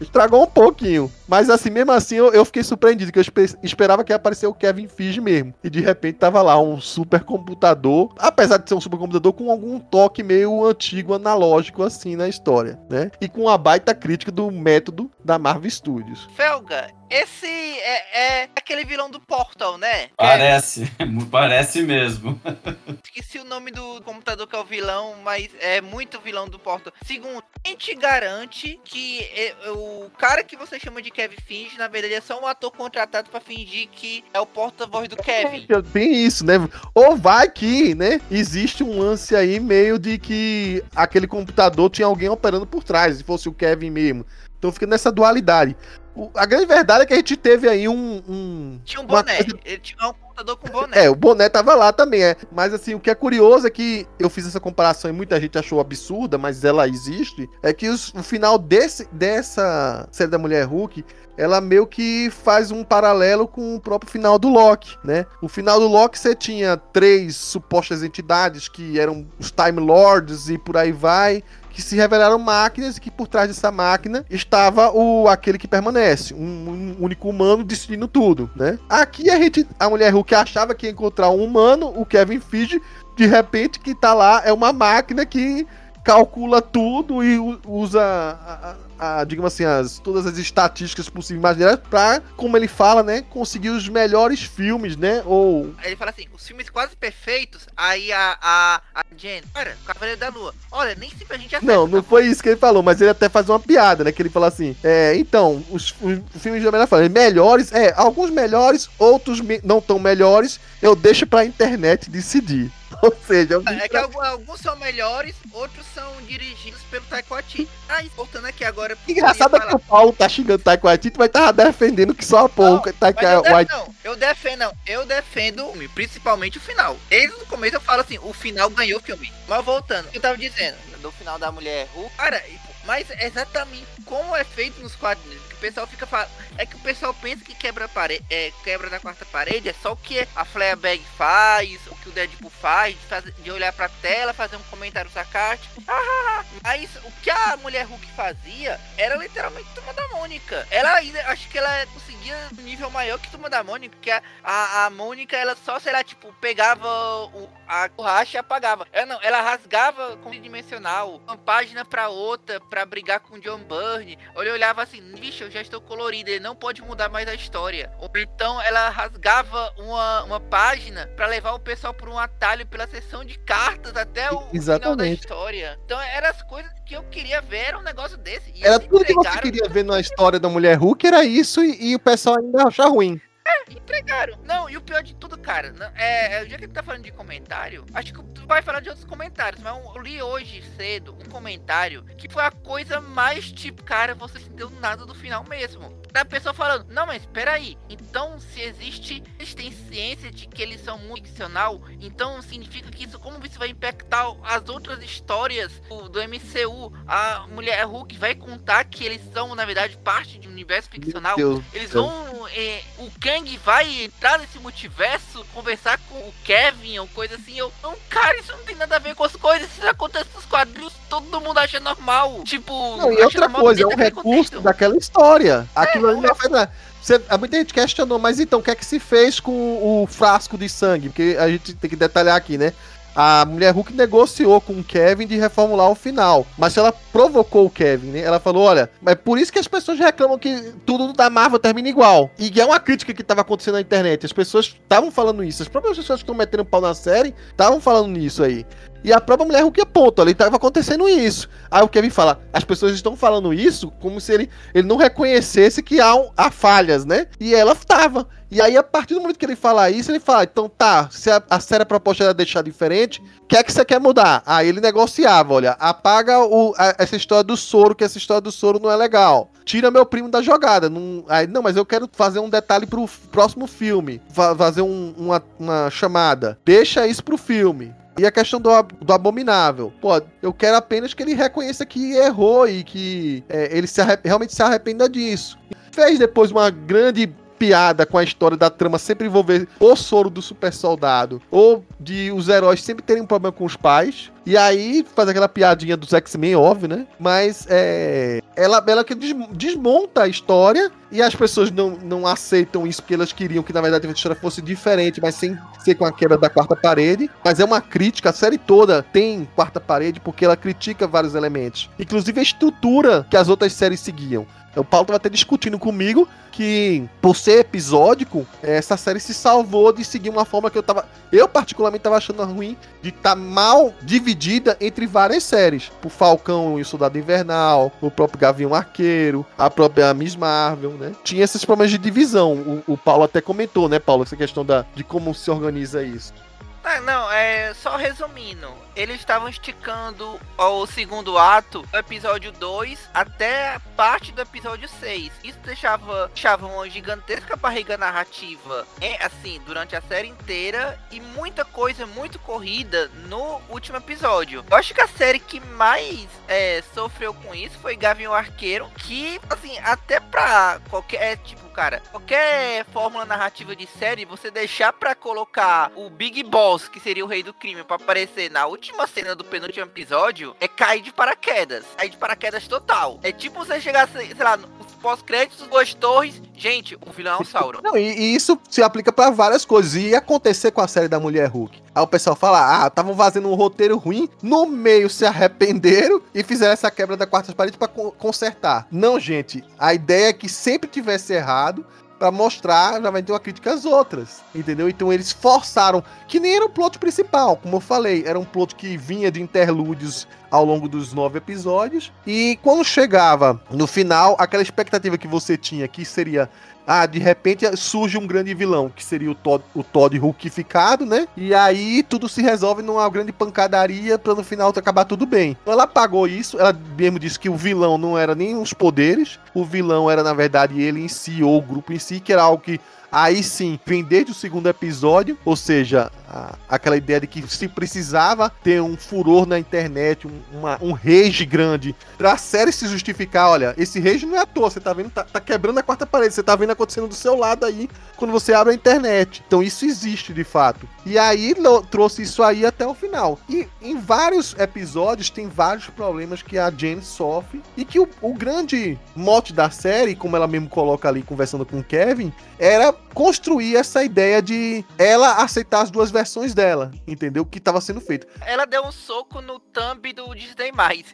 Estragou um pouquinho. Mas assim, mesmo assim, eu, eu fiquei surpreendido, que eu espe- esperava que ia aparecer o Kevin Feige mesmo. E de repente tava lá um supercomputador, apesar de ser um supercomputador com algum toque meio antigo, analógico assim na história, né? E com uma baita crítica do método da Marvel Studios. Felga, esse é, é aquele vilão do Portal, né? Parece, parece mesmo. Esqueci o nome do computador que é o vilão, mas é muito vilão do Portal. Segundo, quem te garante que é, o cara que você chama de Kevin Finge, na verdade, é só um ator contratado pra fingir que é o porta-voz do Kevin? Tem isso, né? Ou vai que, né? Existe um lance aí meio de que aquele computador tinha alguém operando por trás, se fosse o Kevin mesmo. Então fica nessa dualidade. O- a grande verdade é que a gente teve aí um. um Tinha um boné. coisa- Ele tinha um com boné. É, o boné tava lá também, é. Mas assim, o que é curioso é que eu fiz essa comparação e muita gente achou absurda, mas ela existe. É que os- o final desse, dessa série da Mulher Hulk, ela meio que faz um paralelo com o próprio final do Loki, né? O final do Loki você tinha três supostas entidades que eram os Time Lords e por aí vai. Que se revelaram máquinas e que por trás dessa máquina estava o aquele que permanece, um, um único humano decidindo tudo, né? Aqui a gente, a mulher Hulk achava que ia encontrar um humano, o Kevin Feige, de repente que tá lá é uma máquina que calcula tudo e usa, a, a- a, digamos assim, as, todas as estatísticas possíveis imaginárias pra, como ele fala, né, conseguir os melhores filmes, né, ou... Ele fala assim, os filmes quase perfeitos, aí a, a, a Jen, cara, o Cavaleiro da Lua, olha, nem sempre a gente acerta. Não, não tá foi isso que ele falou, mas ele até faz uma piada, né, que ele fala assim, é, então, os, os filmes de Homem-Aranha falam, melhores, é, alguns melhores, outros me- não tão melhores, eu deixo pra internet decidir. Ou seja? É que alguns, são melhores, outros são dirigidos pelo Taiko Waititi. Ah, voltando aqui agora... ia Engraçado é que o Paulo tá xingando Taika Waititi, mas tava defendendo que só a pouco def- Waititi. não, eu defendo, não, eu defendo o filme, principalmente o final. Desde o começo eu falo assim, o final ganhou o filme. Mas voltando, o que eu tava dizendo, do final da mulher Hulk, cara, mas exatamente como é feito nos quadrinhos, o pessoal fica falando, é que o pessoal pensa que quebra parede, é, quebra da quarta parede, é só o que a Fleabag faz, o que o Deadpool faz, de, fazer- de olhar pra tela, fazer um comentário sarcástico, ah, mas o que a mulher Hulk fazia era literalmente Turma da Mônica. Ela ainda, acho que ela conseguia um nível maior que Turma da Mônica, porque a, a, a Mônica, ela só, sei lá, tipo, pegava o, a borracha e apagava. Ela não, ela rasgava com dimensional, uma página pra outra, pra brigar com o John Byrne. Ele olhava assim, vixe, eu já estou colorida, ele não pode mudar mais a história. Ou então ela rasgava uma, uma página para levar o pessoal por um atalho pela sessão de cartas até o Exatamente. final da história. Então eram as coisas que eu queria ver, era um negócio desse. E Era tudo que você queria ver na história da mulher Hulk, era isso, e, e o pessoal ainda acha ruim. Entregaram. Não, e o pior de tudo, cara, não- é, é, já que tu tá falando de comentário, acho que tu vai falar de outros comentários, mas eu li hoje cedo um comentário que foi a coisa mais tipo, cara, você se deu nada do final mesmo. Da pessoa falando, não, mas peraí, então se existe, têm ciência de que eles são muito ficcional, então significa que isso, como isso vai impactar as outras histórias do, do MCU? A mulher Hulk vai contar que eles são, na verdade, parte de um universo ficcional? Eles vão. é, o Kang vai entrar nesse multiverso, conversar com o Kevin ou coisa assim. Eu, não, cara, isso não tem nada a ver com as coisas. Isso acontece nos quadrinhos, todo mundo acha normal. Tipo, Não, e outra coisa, é um daquele recurso daquela história. Aquilo é ali um não foi nada. Você, há muita gente questionou, mas então, o que é que se fez com o frasco de sangue? Porque a gente tem que detalhar aqui, né? A mulher Hulk negociou com o Kevin de reformular o final. Mas ela provocou o Kevin, né? Ela falou: olha, é por isso que as pessoas reclamam que tudo da Marvel termina igual. E é uma crítica que estava acontecendo na internet. As pessoas estavam falando isso. As próprias pessoas que estão metendo pau na série estavam falando nisso aí. E a própria mulher Hulk aponta, ali estava acontecendo isso. Aí o Kevin fala, as pessoas estão falando isso como se ele, ele não reconhecesse que há, há falhas, né? E ela tava. E aí, a partir do momento que ele fala isso, ele fala, então tá, se a, a série a proposta era deixar diferente, o que é que você quer mudar? Aí ele negociava, olha, apaga o, a- essa história do soro, que essa história do soro não é legal. Tira meu primo da jogada. Não, aí, não, mas eu quero fazer um detalhe pro próximo filme. fa- fazer um- uma, uma chamada. Deixa isso pro filme. E a questão do, do abominável. Pô, eu quero apenas que ele reconheça que errou e que é, ele se realmente se arrependa disso. Fez depois uma grande piada com a história da trama sempre envolver o soro do super soldado ou de os heróis sempre terem um problema com os pais. E aí faz aquela piadinha dos X-Men, óbvio, né? Mas é, ela, ela que des- desmonta a história e as pessoas não, não aceitam isso porque elas queriam que na verdade a história fosse diferente, mas sem ser com a quebra da quarta parede. Mas é uma crítica, a série toda tem quarta parede porque ela critica vários elementos, inclusive a estrutura que as outras séries seguiam. O Paulo tava até discutindo comigo que, por ser episódico, essa série se salvou de seguir uma forma que eu tava. Eu, particularmente, tava achando ruim de estar mal dividida entre várias séries. O Falcão e o Soldado Invernal, o próprio Gavião Arqueiro, a própria Miss Marvel, né? Tinha esses problemas de divisão. O, o Paulo até comentou, né, Paulo, essa questão da, de como se organiza isso. Ah, não, é só resumindo. Eles estavam esticando o segundo ato do episódio 2 até parte do episódio 6. Isso deixava, deixava uma gigantesca barriga narrativa, é, assim, durante a série inteira e muita coisa muito corrida no último episódio. Eu acho que a série que mais é, sofreu com isso foi Gavião Arqueiro, que, assim, até pra qualquer, tipo, cara, qualquer fórmula narrativa de série, você deixar pra colocar o Big Boss, que seria o rei do crime, pra aparecer na última cena do penúltimo episódio, é cair de paraquedas. Cair de paraquedas total. É tipo você chegar, sei lá, pós-créditos, duas torres, gente, o vilão é o Sauron. Não, e, e isso se aplica pra várias coisas. E ia acontecer com a série da Mulher Hulk. Aí o pessoal fala: ah, estavam fazendo um roteiro ruim, no meio se arrependeram e fizeram essa quebra da quarta parede con- consertar. Não, gente. A ideia é que sempre tivesse errado. Pra mostrar, já vai ter uma crítica às outras, entendeu? Então eles forçaram, que nem era o plot principal, como eu falei, era um plot que vinha de interlúdios ao longo dos nove episódios. E quando chegava no final, aquela expectativa que você tinha, que seria ah, de repente surge um grande vilão, que seria o Todd, o Todd Hulkificado, né? E aí tudo se resolve numa grande pancadaria pra no final acabar tudo bem. Ela apagou isso, ela mesmo disse que o vilão não era nem os poderes, o vilão era na verdade ele em si, ou o grupo em si, que era algo que Aí sim, vem desde o segundo episódio, ou seja, aquela ideia de que se precisava ter um furor na internet, um, uma- um rage grande, pra série se justificar, olha, esse rage não é à toa, você tá vendo, tá, tá quebrando a quarta parede, você tá vendo acontecendo do seu lado aí, quando você abre a internet. Então isso existe de fato. E aí trouxe isso aí até o final. E em vários episódios tem vários problemas que a Jane sofre e que o, o grande mote da série, como ela mesmo coloca ali conversando com o Kevin, era construir essa ideia de ela aceitar as duas versões dela, entendeu? Que tava sendo feito. Ela deu um soco no thumb do Disney+.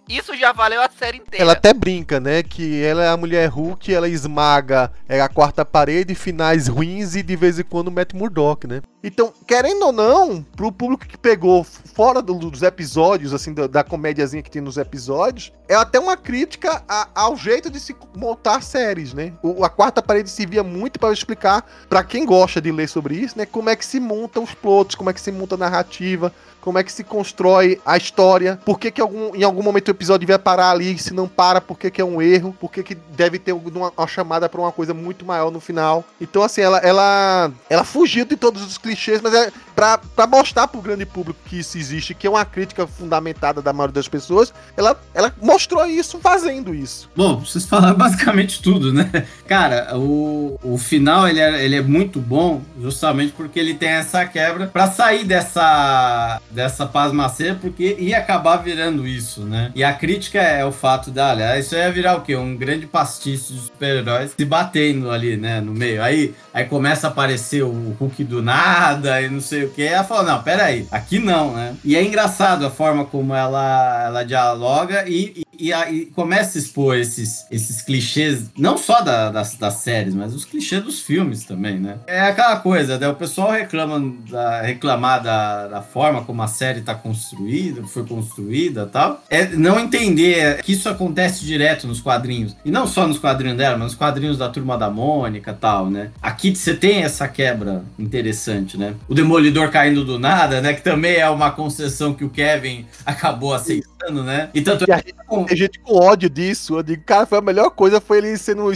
Isso já valeu a série inteira. Ela até brinca, né? Que ela é a mulher Hulk, ela esmaga é a quarta parede, finais ruins e de vez em quando mete Murdoch, né? Então, querendo ou não, pro público que pegou fora do- dos episódios, assim, da, da comédiazinha que tem nos episódios, é até uma crítica a- ao jeito de se montar séries, né? O- a quarta parede servia muito para explicar, pra quem gosta de ler sobre isso, né? Como é que se montam os plots, como é que se monta a narrativa, como é que se constrói a história, por que, que algum, em algum momento o episódio vai parar ali, se não para, por que, que é um erro, por que, que deve ter uma, uma chamada pra uma coisa muito maior no final. Então, assim, ela, ela, ela fugiu de todos os clichês, mas é pra, mostrar pro grande público que isso existe, que é uma crítica fundamentada da maioria das pessoas, ela, ela mostrou isso fazendo isso. Bom, vocês falaram basicamente tudo, né? Cara, o, o final ele é, ele é muito bom justamente porque ele tem essa quebra pra sair dessa, dessa pasmaceira, porque ia acabar virando isso, né? E a crítica é o fato da, olha, isso ia virar o quê? Um grande pastiche de super-heróis se batendo ali, né? No meio. Aí, aí começa a aparecer o Hulk do nada e não sei o que. Ela fala, não, peraí, aqui não, né? E é engraçado a forma como ela, ela dialoga e, e, começa a expor esses, esses clichês, não só da- das, das séries, mas os clichês dos filmes também, né? É aquela coisa, né? O pessoal reclama da, reclamar da, da forma como a série tá construída, foi construída tal. É não entender que isso acontece direto nos quadrinhos. E não só nos quadrinhos dela, mas nos quadrinhos da Turma da Mônica tal, né? Aqui você tem essa quebra interessante, né? O Demolidor caindo do nada, né? Que também é uma concessão que o Kevin acabou aceitando, né? E tanto E a tem gente com ódio disso. Eu digo, cara, foi a melhor coisa foi ele sendo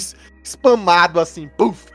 spamado assim, puf.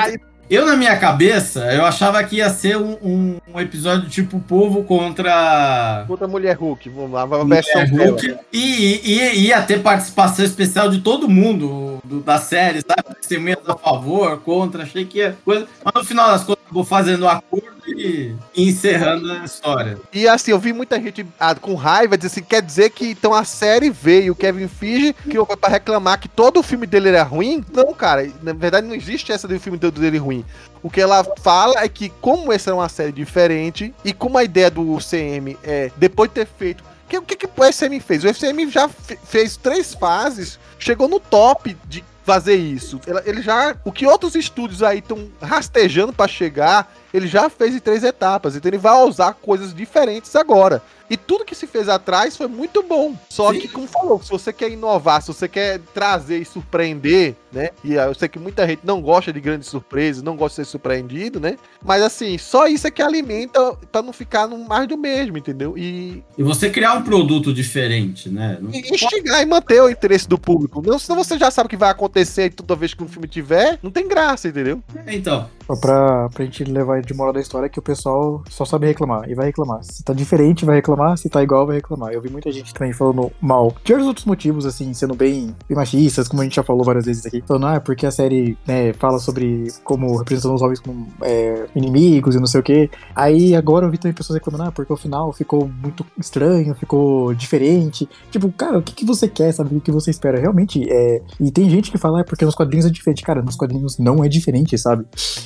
Aí- Eu, na minha cabeça, eu achava que ia ser um, um- um episódio tipo Povo contra. Contra a mulher Hulk, vamos lá, a Mulher. Hulk. E, e- e ia ter participação especial de todo mundo do- da série, sabe? Testemunhas a favor, contra. Achei que ia. Coisa... Mas no final das contas, acabou fazendo um acordo e, e encerrando a história. E assim, eu vi muita gente ah, com raiva dizer assim, quer dizer que então a série veio, o Kevin Feige criou pra reclamar que todo o filme dele era ruim? Não, cara, na verdade não existe essa do filme dele ruim. O que ela fala é que como essa é uma série diferente e como a ideia do CM é depois de ter feito que- o que, que o SM fez? O SM já fe- fez três fases, chegou no top de fazer isso. Ele já. O que outros estúdios aí estão rastejando pra chegar, ele já fez em três etapas. Então ele vai usar coisas diferentes agora. E tudo que se fez atrás foi muito bom. Só Sim. que, como falou, se você quer inovar, se você quer trazer e surpreender, né? E ah, eu sei que muita gente não gosta de grandes surpresas, não gosta de ser surpreendido, né? Mas assim, só isso é que alimenta pra não ficar no mais do mesmo, entendeu? E, E você criar um produto diferente, né? Não- e instigar e manter o interesse do público. Não, senão você já sabe o que vai acontecer toda vez que um filme tiver, não tem graça, entendeu? Então, Só pra, pra gente levar de moral da história que o pessoal só sabe reclamar e vai reclamar. Se tá diferente, vai reclamar. Se tá igual, vai reclamar. Eu vi muita gente também falando mal. De vários outros motivos, assim, sendo bem, bem machistas, como a gente já falou várias vezes aqui. Falando, ah, porque a série, né, fala sobre como representando os homens como é, inimigos e não sei o quê. Aí agora eu vi também pessoas reclamando, ah, porque o final ficou muito estranho, ficou diferente. Tipo, cara, o que, que você quer, sabe? O que você espera? Realmente, é. E tem gente que fala, ah, porque nos quadrinhos é diferente. Cara, nos quadrinhos não é diferente, sabe?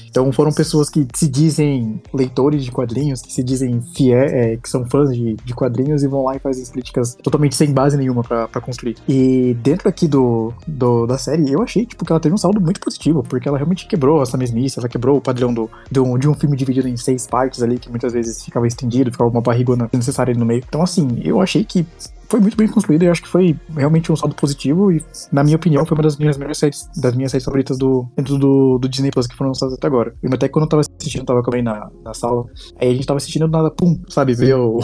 Então foram pessoas que se dizem leitores de quadrinhos, que se dizem fiéis, é, que são fãs de, de quadrinhos e vão lá e fazem as críticas totalmente sem base nenhuma pra construir. E dentro aqui do, do- da série, eu achei tipo, que ela teve um saldo muito positivo, porque ela realmente quebrou essa mesmice, ela quebrou o padrão do, do- de um filme dividido em seis partes ali, que muitas vezes ficava estendido, ficava uma barrigona necessária ali no meio. Então, assim, eu achei que foi muito bem construído e acho que foi realmente um saldo positivo e, na minha opinião, foi uma das minhas melhores séries, das minhas séries favoritas do, dentro do, do Disney Plus que foram lançadas até agora. E até quando eu tava assistindo, tava também na, na sala, aí a gente tava assistindo do nada, pum, sabe, ver o,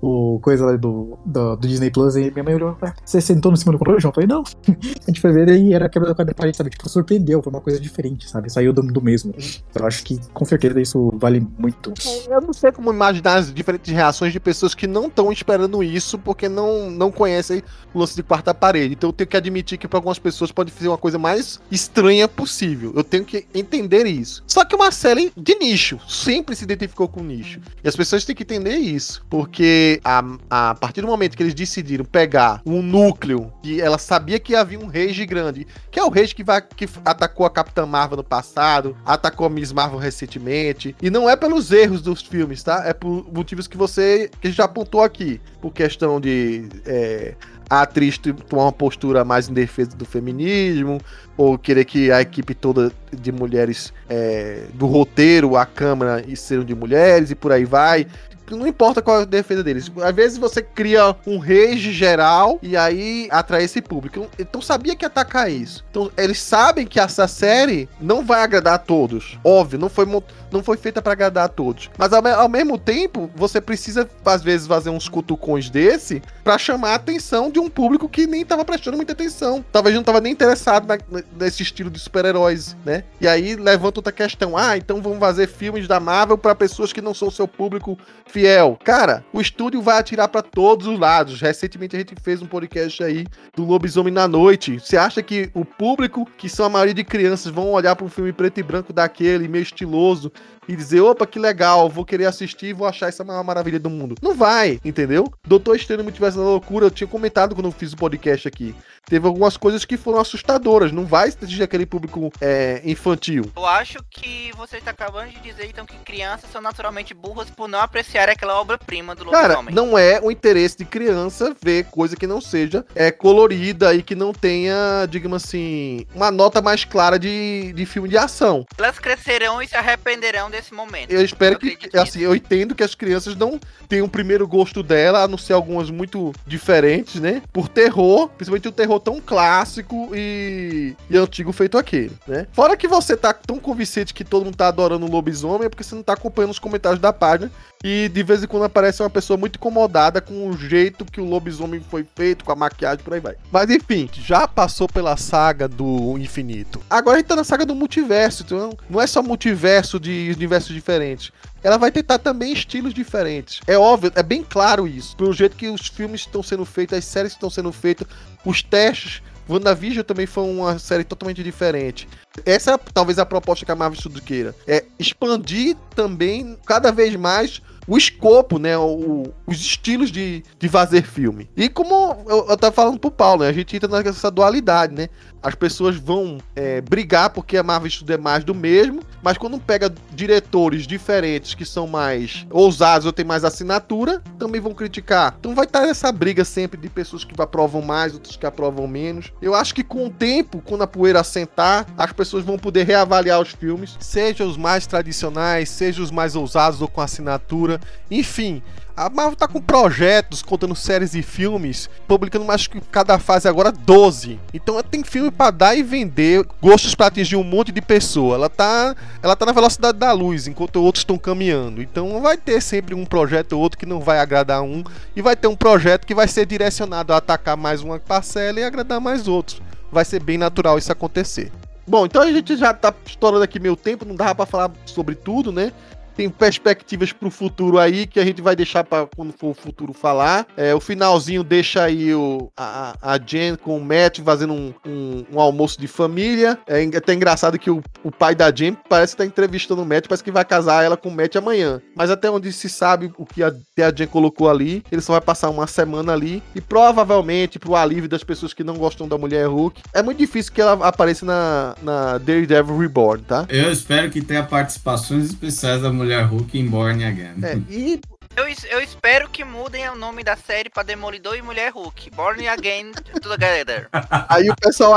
o coisa lá do, do, do Disney Plus e minha mãe olhou, "Ué, você sentou no cima do controle, João? Eu falei, não. a gente foi ver e era a quebra da quadra parede, sabe, tipo, surpreendeu, foi uma coisa diferente, sabe, saiu do, do mesmo. Então, eu acho que, com certeza, isso vale muito. Eu não sei como imaginar as diferentes reações de pessoas que não estão esperando isso, porque não, não, conhecem o lance de quarta parede. Então eu tenho que admitir que para algumas pessoas pode ser uma coisa mais estranha possível. Eu tenho que entender isso. Só que uma série de nicho, sempre se identificou com nicho. E as pessoas têm que entender isso, porque a, a partir do momento que eles decidiram pegar um núcleo que ela sabia que havia um rage grande, que é o rage que vai que atacou a Capitã Marvel no passado, atacou a Miss Marvel recentemente, e não é pelos erros dos filmes, tá? É por motivos que você que já apontou aqui, por questão de é, a atriz tomar uma postura mais em defesa do feminismo, ou querer que a equipe toda de mulheres é, do roteiro, a câmera, sejam de mulheres e por aí vai não importa qual é a defesa deles. Às vezes você cria um rage geral e aí atrai esse público. Então sabia que atacar isso. Então eles sabem que essa série não vai agradar a todos. Óbvio, não foi, não foi feita para agradar a todos. Mas ao, ao, mesmo tempo, você precisa às vezes fazer uns cutucões desse para chamar a atenção de um público que nem tava prestando muita atenção. Talvez não tava nem interessado na, nesse estilo de super-heróis, né? E aí levanta outra questão. Ah, então vamos fazer filmes da Marvel para pessoas que não são seu público fiel. Cara, o estúdio vai atirar para todos os lados. Recentemente a gente fez um podcast aí do Lobisomem na Noite. Você acha que o público, que são a maioria de crianças, vão olhar para um filme preto e branco daquele, meio estiloso, e dizer, opa, que legal, vou querer assistir vou achar essa maior maravilha do mundo. Não vai, entendeu? Doutor Estranho Multiverso da Loucura, eu tinha comentado quando eu fiz o podcast aqui. Teve algumas coisas que foram assustadoras. Não vai atingir aquele público é, infantil. Eu acho que você está acabando de dizer, então, que crianças são naturalmente burras por não apreciar aquela obra-prima do Cara, não é o interesse de criança ver coisa que não seja é, colorida e que não tenha, digamos assim, uma nota mais clara de, de filme de ação. Elas crescerão e se arrependerão desse momento. Eu espero eu que, assim, eu entendo que as crianças não tenham o primeiro gosto dela, a não ser algumas muito diferentes, né? Por terror, principalmente o terror tão clássico e, e antigo feito aquele, né? Fora que você tá tão convincente que todo mundo tá adorando o lobisomem, é porque você não tá acompanhando os comentários da página e de vez em quando aparece uma pessoa muito incomodada com o jeito que o lobisomem foi feito, com a maquiagem, por aí vai. Mas enfim, já passou pela saga do infinito. Agora a gente tá na saga do multiverso, então não é só multiverso de universos diferentes ela vai tentar também estilos diferentes. É óbvio, é bem claro isso. Pelo jeito que os filmes estão sendo feitos, as séries estão sendo feitas, os testes. WandaVision também foi uma série totalmente diferente. Essa é talvez a proposta que a Marvel Studios queira. É expandir também cada vez mais o escopo, né? O, os estilos de, de fazer filme. E como eu, eu tava falando pro Paulo, né, a gente entra nessa dualidade, né? As pessoas vão é, brigar porque a Marvel é mais do mesmo, mas quando pega diretores diferentes que são mais ousados ou tem mais assinatura, também vão criticar. Então vai estar essa briga sempre de pessoas que aprovam mais, outras que aprovam menos. Eu acho que com o tempo, quando a poeira assentar, as pessoas vão poder reavaliar os filmes, seja os mais tradicionais, seja os mais ousados ou com assinatura, enfim. A Marvel tá com projetos, contando séries e filmes, publicando mais que cada fase agora 12. Então ela tem filme para dar e vender, gostos para atingir um monte de pessoa. Ela tá, ela tá na velocidade da luz, enquanto outros estão caminhando. Então vai ter sempre um projeto ou outro que não vai agradar um e vai ter um projeto que vai ser direcionado a atacar mais uma parcela e agradar mais outros. Vai ser bem natural isso acontecer. Bom, então a gente já tá estourando aqui meu tempo, não dava para falar sobre tudo, né? Tem perspectivas pro futuro aí que a gente vai deixar para quando for o futuro falar. É, o finalzinho deixa aí o, a, a Jen com o Matt fazendo um, um, um almoço de família. É até engraçado que o, o pai da Jen parece estar tá entrevistando o Matt, parece que vai casar ela com o Matt amanhã. Mas até onde se sabe o que a, a Jen colocou ali, ele só vai passar uma semana ali e provavelmente pro alívio das pessoas que não gostam da mulher Hulk, é muito difícil que ela apareça na, na Daredevil Reborn, tá? Eu espero que tenha participações especiais da mulher Mulher Hulk em Born Again. É, e eu, eu espero que mudem o nome da série pra Demolidor e Mulher Hulk. Born Again Together. Aí o pessoal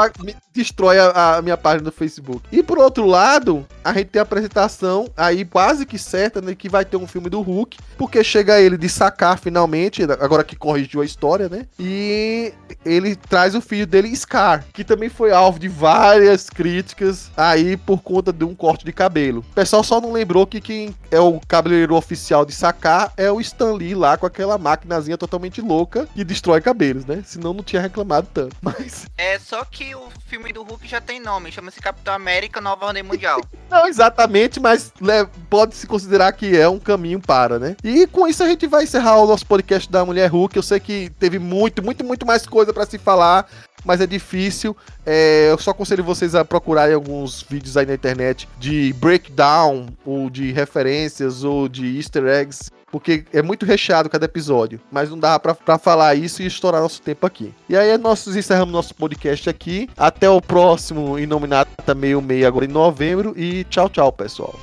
destrói a, a, minha página do Facebook. E por outro lado, a gente tem a apresentação aí quase que certa, né? Que vai ter um filme do Hulk. Porque chega ele de sacar finalmente, agora que corrigiu a história, né? E ele traz o filho dele, Scar, que também foi alvo de várias críticas aí por conta de um corte de cabelo. O pessoal só não lembrou que quem é o cabeleireiro oficial de sacar é é o Stan Lee lá com aquela maquinazinha totalmente louca que destrói cabelos, né? Senão não tinha reclamado tanto. Mas. É só que o filme do Hulk já tem nome, chama-se Capitão América Nova Ordem Mundial. Não exatamente, mas né, pode-se considerar que é um caminho para, né? E com isso a gente vai encerrar o nosso podcast da Mulher Hulk. Eu sei que teve muito, muito, muito mais coisa para se falar, mas é difícil. É, eu só aconselho vocês a procurarem alguns vídeos aí na internet de breakdown, ou de referências, ou de easter eggs porque é muito recheado cada episódio, mas não dava pra, pra falar isso e estourar nosso tempo aqui. E aí nós encerramos nosso podcast aqui. Até o próximo Inominata meio meio agora em novembro e tchau, tchau, pessoal.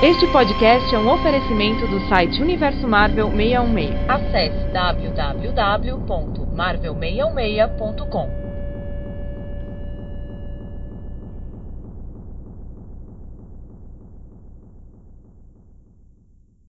Este podcast é um oferecimento do site Universo Marvel 616. Acesse www.marvel616.com.